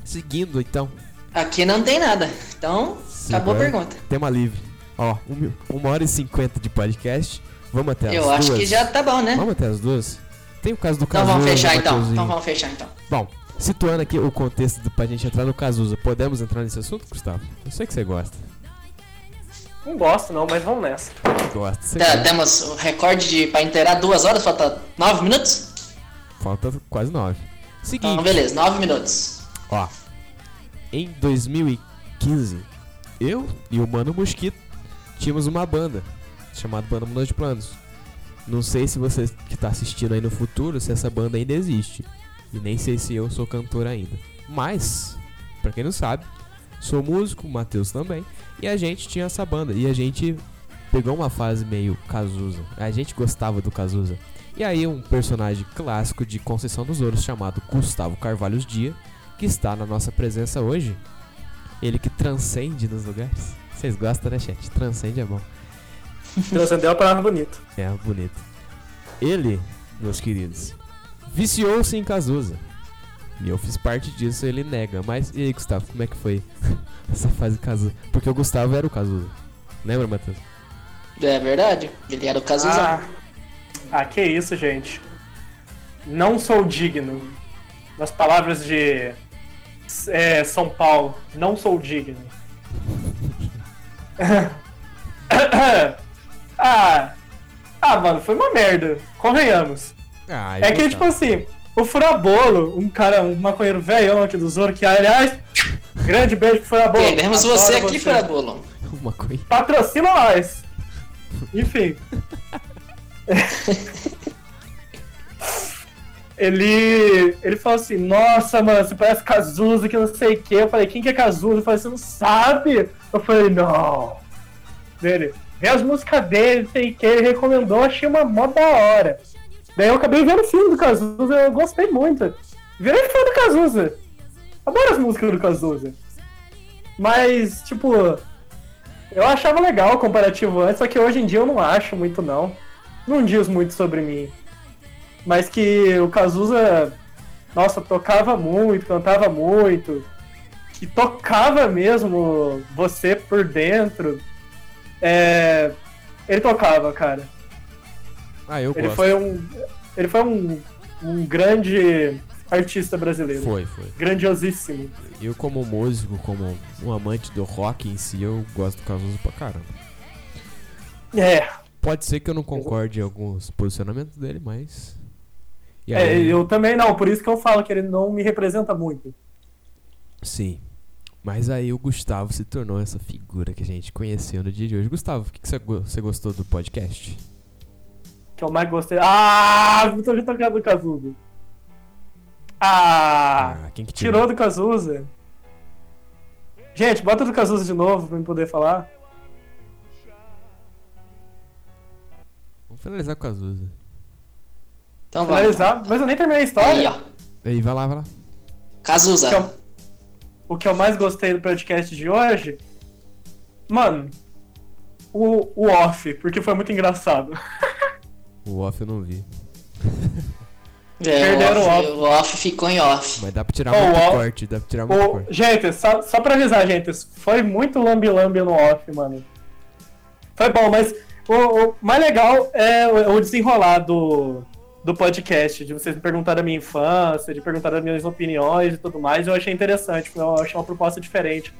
Seguindo, então, Aqui não tem nada. Então, Sim, acabou a pergunta. tema livre. Ó, um uma hora e cinquenta de podcast. Vamos até as Eu duas. acho que já tá bom, né? Vamos até as duas? Tem o caso do Então Cazuza. vamos fechar então. Então vamos fechar então. Bom, situando aqui o contexto do, pra gente entrar no Cazuza, podemos entrar nesse assunto, Gustavo? Eu sei que você gosta. Não gosto não, mas vamos nessa. Gosta, você Tá, temos o recorde de pra inteirar duas horas, falta nove minutos? Falta quase nove. Seguinte, Então beleza, nove minutos. ó. Em 2015, eu e o Mano Mosquito tínhamos uma banda chamada Banda Mudou de Planos. Não sei se você que tá assistindo aí no futuro, se essa banda ainda existe. E nem sei se eu sou cantor ainda. Mas, pra quem não sabe, sou músico, Matheus também. E a gente tinha essa banda. E a gente pegou uma fase meio Cazuza. A gente gostava do Cazuza. E aí um personagem clássico de Conceição dos Ouros chamado Gustavo Carvalhos Dia, que está na nossa presença hoje. Ele que transcende nos lugares. Vocês gostam, né, chat? Transcende é bom. Transcendeu a palavra bonita. É, bonito. Ele, meus queridos, viciou-se em Cazuza. E eu fiz parte disso, ele nega. Mas e aí, Gustavo, como é que foi essa fase Cazuza? Porque o Gustavo era o Cazuza. Lembra, Matheus? É verdade? Ele era o Cazuza. Ah, ah, que isso, gente. Não sou digno. Nas palavras de é, São Paulo, não sou digno. ah, ah, mano, foi uma merda. Convenhamos. Ah, É que, tipo assim, o Furabolo, um cara, um maconheiro velhão aqui do Zoro, que, aliás, grande beijo pro Furabolo. Queremos você aqui, Furabolo. Uma coisa. Patrocina nós. Enfim. ele, ele falou assim, nossa, mano, você parece Cazuza, que não sei o que. Eu falei, quem que é Cazuza? Eu falei, você não sabe? Eu falei, não. Dele, vê as músicas dele, sei que, ele recomendou, achei uma mó da hora. Daí eu acabei vendo o filme do Cazuza, eu gostei muito. Virei fã do Cazuza. Adoro as músicas do Cazuza. Mas, tipo, eu achava legal o comparativo antes, só que hoje em dia eu não acho muito não. Não diz muito sobre mim. Mas que o Cazuza, nossa, tocava muito, cantava muito. Que tocava mesmo você por dentro. É, ele tocava, cara. Ah, eu Ele gosto. foi um. Ele foi um, um grande artista brasileiro. Foi, foi. Grandiosíssimo. Eu, como músico, como um amante do rock em si, eu gosto do Cazuza pra caramba. É, Pode ser que eu não concorde em alguns posicionamentos dele, mas. É, aí, eu também não, por isso que eu falo que ele não me representa muito. Sim. Mas aí o Gustavo se tornou essa figura que a gente conheceu no dia de hoje. Gustavo, o que, que você, go- você gostou do podcast? Que eu mais gostei. Ah, eu tô tocando do Cazuza. Ah, quem que tirou do Cazuza. Gente, bota do Cazuza de novo pra eu poder falar. Vamos finalizar com o Cazuza. Então. Finalizar, mas eu nem terminei a Aí, história. ó. Aí, vai lá, vai lá. Cazuza. O que eu- o que eu mais gostei do podcast de hoje, mano, o, o off, porque foi muito engraçado. O off eu não vi. É, Perderam o, o off, o off ficou em off. Mas dá pra tirar Oh, muito o off- corte, dá pra tirar muito O, corte. gente, só, só pra avisar, gente, foi muito lambi-lambi no off, mano. Foi bom, mas o, o mais legal é o, o desenrolar do, do podcast, de vocês me perguntarem da minha infância, de perguntar das minhas opiniões e tudo mais, eu achei interessante, eu achei uma proposta diferente.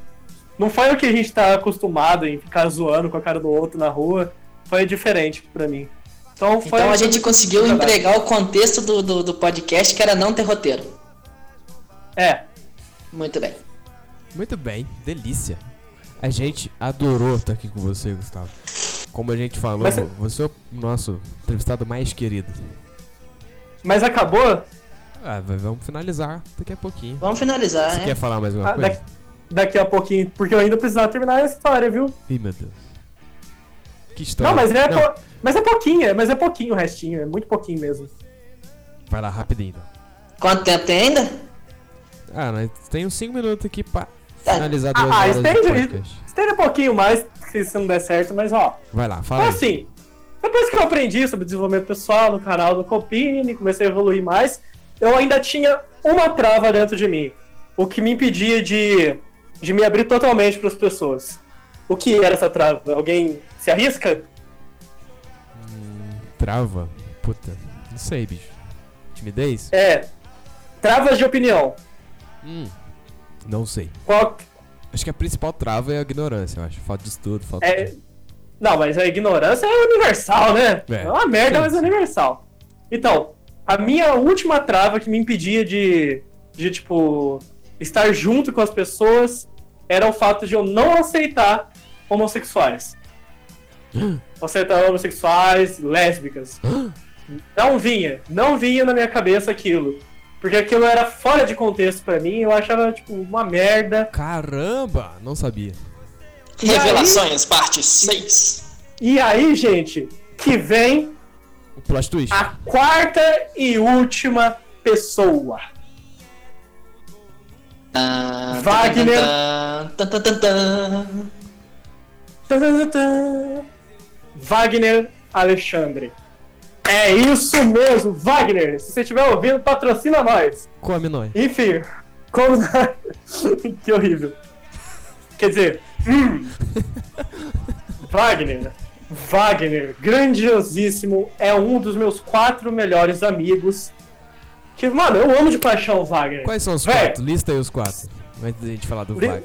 Não foi o que a gente tá acostumado em ficar zoando com a cara do outro na rua, foi diferente pra mim. Então, foi Então a gente conseguiu entregar o contexto do, do, do podcast que era não ter roteiro. É, Muito bem. Muito bem, delícia. A gente adorou estar aqui com você, Gustavo. Como a gente falou, Mas- você é o nosso entrevistado mais querido. Mas acabou? Ah, vamos finalizar daqui a pouquinho. Vamos finalizar, Você né? quer falar mais alguma Ah, coisa? daqui, daqui a pouquinho, porque eu ainda precisava terminar a história, viu? Ih, meu Deus. Que história. Não, mas é, Não, po- mas é pouquinho, é- mas é pouquinho o restinho, é muito pouquinho mesmo. Vai lá, rapidinho. então. Quanto tempo tem ainda? Ah, nós tem uns 5 minutos aqui pra Tá finalizar duas Ah, horas de estende, estende um pouquinho mais, se isso não der certo, mas ó. Vai lá, fala Então aí. assim, depois que eu aprendi sobre desenvolvimento pessoal no canal do Copini, comecei a evoluir mais, eu ainda tinha uma trava dentro de mim. O que me impedia de, de me abrir totalmente para as pessoas. O que era essa trava? Alguém se arrisca? Trava? Puta, não sei, bicho. Timidez? É. Travas de opinião. Hum, não sei. Qual, Acho que a principal trava é a ignorância, eu acho. Falta de estudo, falta É, de... não, mas a ignorância é universal, né? É. É, uma merda, mas é universal. Então, a minha última trava que me impedia de, de, tipo, estar junto com as pessoas era o fato de eu não aceitar homossexuais. aceitar homossexuais, lésbicas. Não vinha, não vinha na minha cabeça aquilo. Porque aquilo era fora de contexto pra mim, eu achava, tipo, uma merda. Caramba! Não sabia. E aí- Revelações, parte 6. E aí, gente, que vem O plot twist. a quarta e última pessoa. Wagner. Tan, tan, tan, tan. Tan, tan, tan, tan. Wagner Alexandre. É isso mesmo, Wagner. Se você estiver ouvindo, patrocina nós. Come nós. Enfim, como. que horrível. Quer dizer, hum. Wagner. Wagner, grandiosíssimo, é um dos meus quatro melhores amigos. Que, mano, eu amo de paixão o Wagner. Quais são os quatro? Lista aí os quatro. Antes da gente falar do Li- Vag.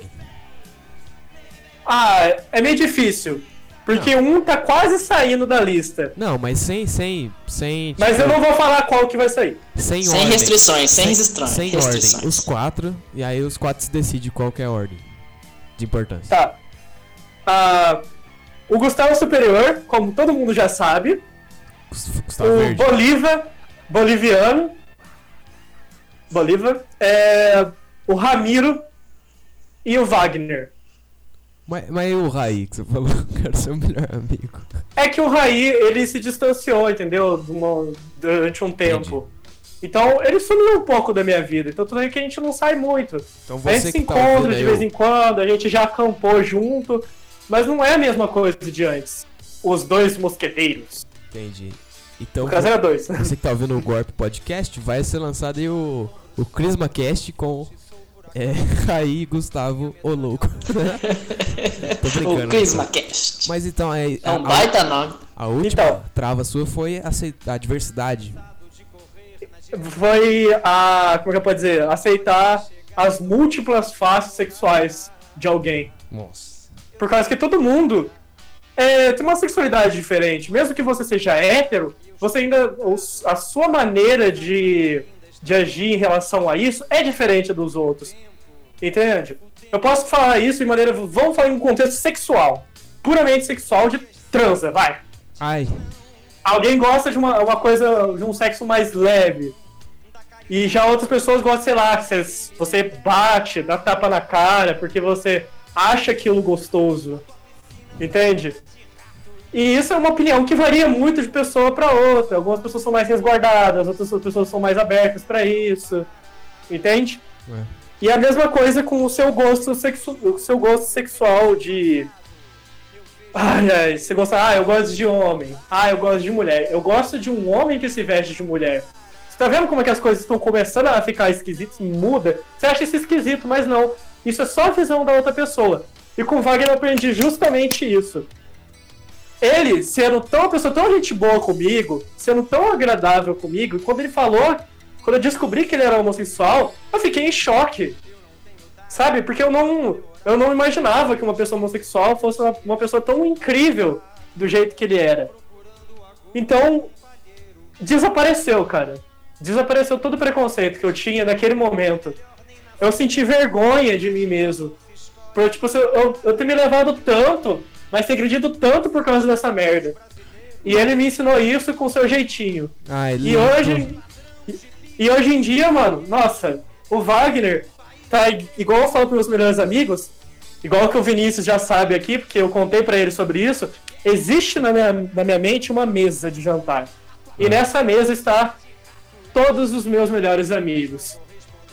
Ah, é meio difícil. Porque um tá quase saindo da lista. Não, mas sem, sem, sem. Mas tipo, eu não vou falar qual que vai sair. Sem, Sem ordem. restrições, sem restrições. Sem restrições. ordem. Os quatro, e aí os quatro se decidem qual que é a ordem de importância. Tá. Ah, o Gustavo Superior, como todo mundo já sabe. Gust- Gustavo o Verde. Bolívar, boliviano. Bolívar. É, o Ramiro e o Wagner. Mas, mas e o Raí que você falou? Quero ser o melhor amigo. É que o Raí, ele se distanciou, entendeu? De uma- durante um tempo. Então, ele sumiu um pouco da minha vida. Então, tudo bem que a gente não sai muito. Então a você gente se tá encontra ouvindo de aí, vez o- em quando, a gente já acampou junto. Mas não é a mesma coisa de antes. Os dois mosqueteiros. Entendi. Então, No caso era dois. você que tá ouvindo o Gorp Podcast, vai ser lançado aí o, o CrismaCast com é, Raí e Gustavo, o louco. Tô brincando. O CrismaCast. Mas então, é, É um a, baita nome. a última Então. trava sua foi aceitar a diversidade. Foi a. Como é que eu posso dizer? Aceitar as múltiplas faces sexuais de alguém. Nossa. Por causa que todo mundo é, tem uma sexualidade diferente. Mesmo que você seja hétero, você ainda. A sua maneira de, de agir em relação a isso é diferente dos outros. Entende? Eu posso falar isso de maneira. Vamos falar em um contexto sexual. Puramente sexual de transa, vai. Ai, Alguém gosta de uma, uma coisa, de um sexo mais leve. E já outras pessoas gostam, sei lá, que você, você bate, dá tapa na cara, porque você acha aquilo gostoso. Entende? E isso é uma opinião que varia muito de pessoa para outra. Algumas pessoas são mais resguardadas, outras pessoas são mais abertas para isso. Entende? ué. E a mesma coisa com o seu gosto, sexu... o seu gosto sexual de. Ai, ai, você gosta. Ah, eu gosto de homem. Ah, eu gosto de mulher. Eu gosto de um homem que se veste de mulher. Você tá vendo como é que as coisas estão começando a ficar esquisitas? Muda. Você acha isso esquisito, mas não. Isso é só a visão da outra pessoa. E com o Wagner eu aprendi justamente isso. Ele, sendo tão uma pessoa tão gente boa comigo, sendo tão agradável comigo, quando ele falou, quando eu descobri que ele era homossexual, eu fiquei em choque. Sabe? Porque eu não, eu não imaginava que uma pessoa homossexual fosse uma, uma pessoa tão incrível do jeito que ele era. Então, desapareceu, cara. Desapareceu todo o preconceito que eu tinha naquele momento. Eu senti vergonha de mim mesmo. Por, tipo, eu, eu, eu ter me levado tanto, mas ter acreditado tanto por causa dessa merda. E ele me ensinou isso com seu jeitinho. Ai, E lindo. hoje. e- E hoje em dia, mano, nossa, o Wagner tá igual eu falo pros meus melhores amigos, igual que o Vinícius já sabe aqui, porque eu contei pra ele sobre isso. Existe na minha, na minha mente uma mesa de jantar. E nessa mesa está todos os meus melhores amigos.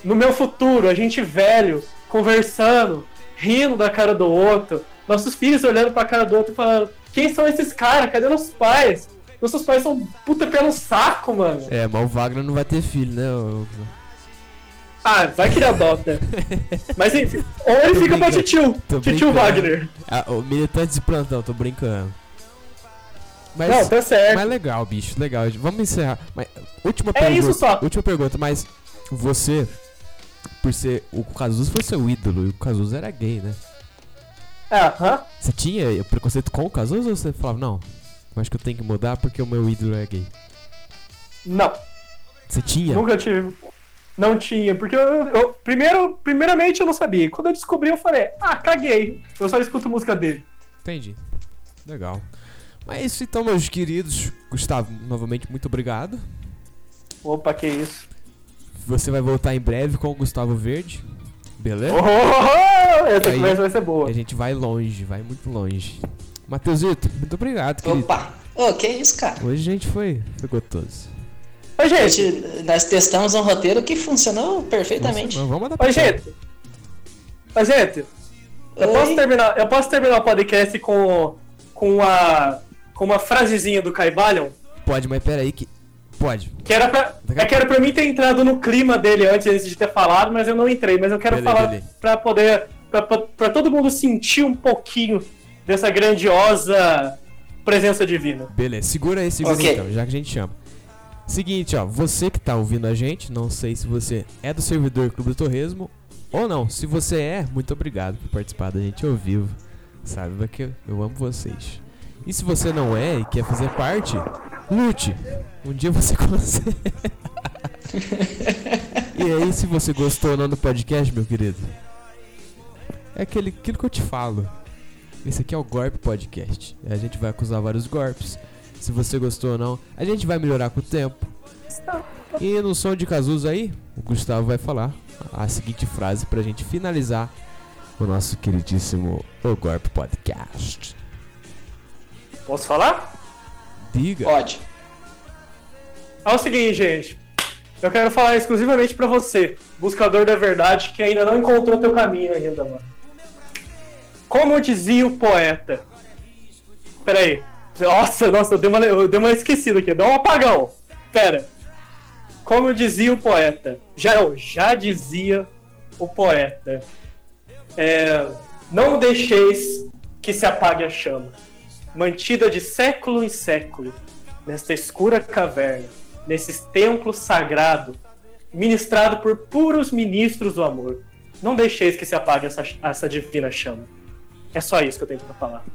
No meu futuro, a gente velho, conversando, rindo da cara do outro, nossos filhos olhando pra cara do outro e falando: quem são esses caras? Cadê nossos pais? Nossos pais são puta pelo saco, mano. É, mas o Wagner não vai ter filho, né? Ah, vai que ele adota. Mas enfim, ou ele Tô fica pra titio. Titio. Wagner. Ah, o militantes de plantão, tô brincando. Mas, Não, tá certo. mas legal, bicho, legal. Vamos encerrar. Mas, última É pergunta. isso só. Última pergunta, mas você, por ser. O Cazuza foi seu ídolo e o Cazuza era gay, né? É, Aham. Você tinha preconceito com o Cazuza ou você falava, não, acho que eu tenho que mudar porque o meu ídolo é gay? Não, Você tinha? nunca tive. Não tinha, porque eu, eu- primeiro, primeiramente eu não sabia. Quando eu descobri, eu falei, ah, caguei. Eu só escuto música dele. Entendi. Legal. Mas é isso então, meus queridos. Gustavo, novamente, muito obrigado. Opa, que isso. Você vai voltar em breve com o Gustavo Verde. Beleza? Oh, essa Aí- conversa vai ser boa. A gente vai longe, vai muito longe. Matheusito, muito obrigado, querido. Opa! Ô, que isso, cara? Hoje a gente foi, foi gostoso. A gente. nós testamos um roteiro que funcionou perfeitamente. Mas vamos adaptar. Oi, gente. Oi, gente. Eu Oi? posso terminar, eu posso terminar o podcast com, com, uma, com uma frasezinha do Caibalion? Pode, mas peraí que... Pode. Que era pra, é que era pra mim ter entrado no clima dele antes, antes de ter falado, mas eu não entrei. Mas eu quero Beleza, falar beleza. pra poder. Pra, pra, pra todo mundo sentir um pouquinho dessa grandiosa presença divina. Beleza, segura aí, segura Ok. aí então, já que a gente chama. Seguinte, ó, você que tá ouvindo a gente, não sei se você é do servidor Clube do Torresmo ou não. Se você é, muito obrigado por participar da gente ao vivo. Saiba que eu amo vocês. E se você não é e quer fazer parte, lute. Um dia você consegue. e aí, se você gostou ou não do podcast, meu querido, é aquele, aquilo que eu te falo. Esse aqui é o Gorp Podcast. A gente vai acusar vários golpes. Se você gostou ou não, a gente vai melhorar com o tempo. E no som de Cazuza aí, o Gustavo vai falar a seguinte frase pra gente finalizar o nosso queridíssimo O Gorp Podcast. Posso falar? Diga. Pode. É o seguinte, gente. Eu quero falar exclusivamente pra você, buscador da verdade, que ainda não encontrou teu caminho ainda, mano. Como dizia o poeta. Pera aí. Nossa, nossa, eu dei uma, eu dei uma esquecida aqui. Dá um apagão. Pera. Como dizia o poeta. Já, já dizia o poeta. É, não deixeis que se apague a chama, mantida de século em século, nesta escura caverna, nesse templo sagrado, ministrado por puros ministros do amor. Não deixeis que se apague essa, essa divina chama. É só isso que eu tenho pra falar.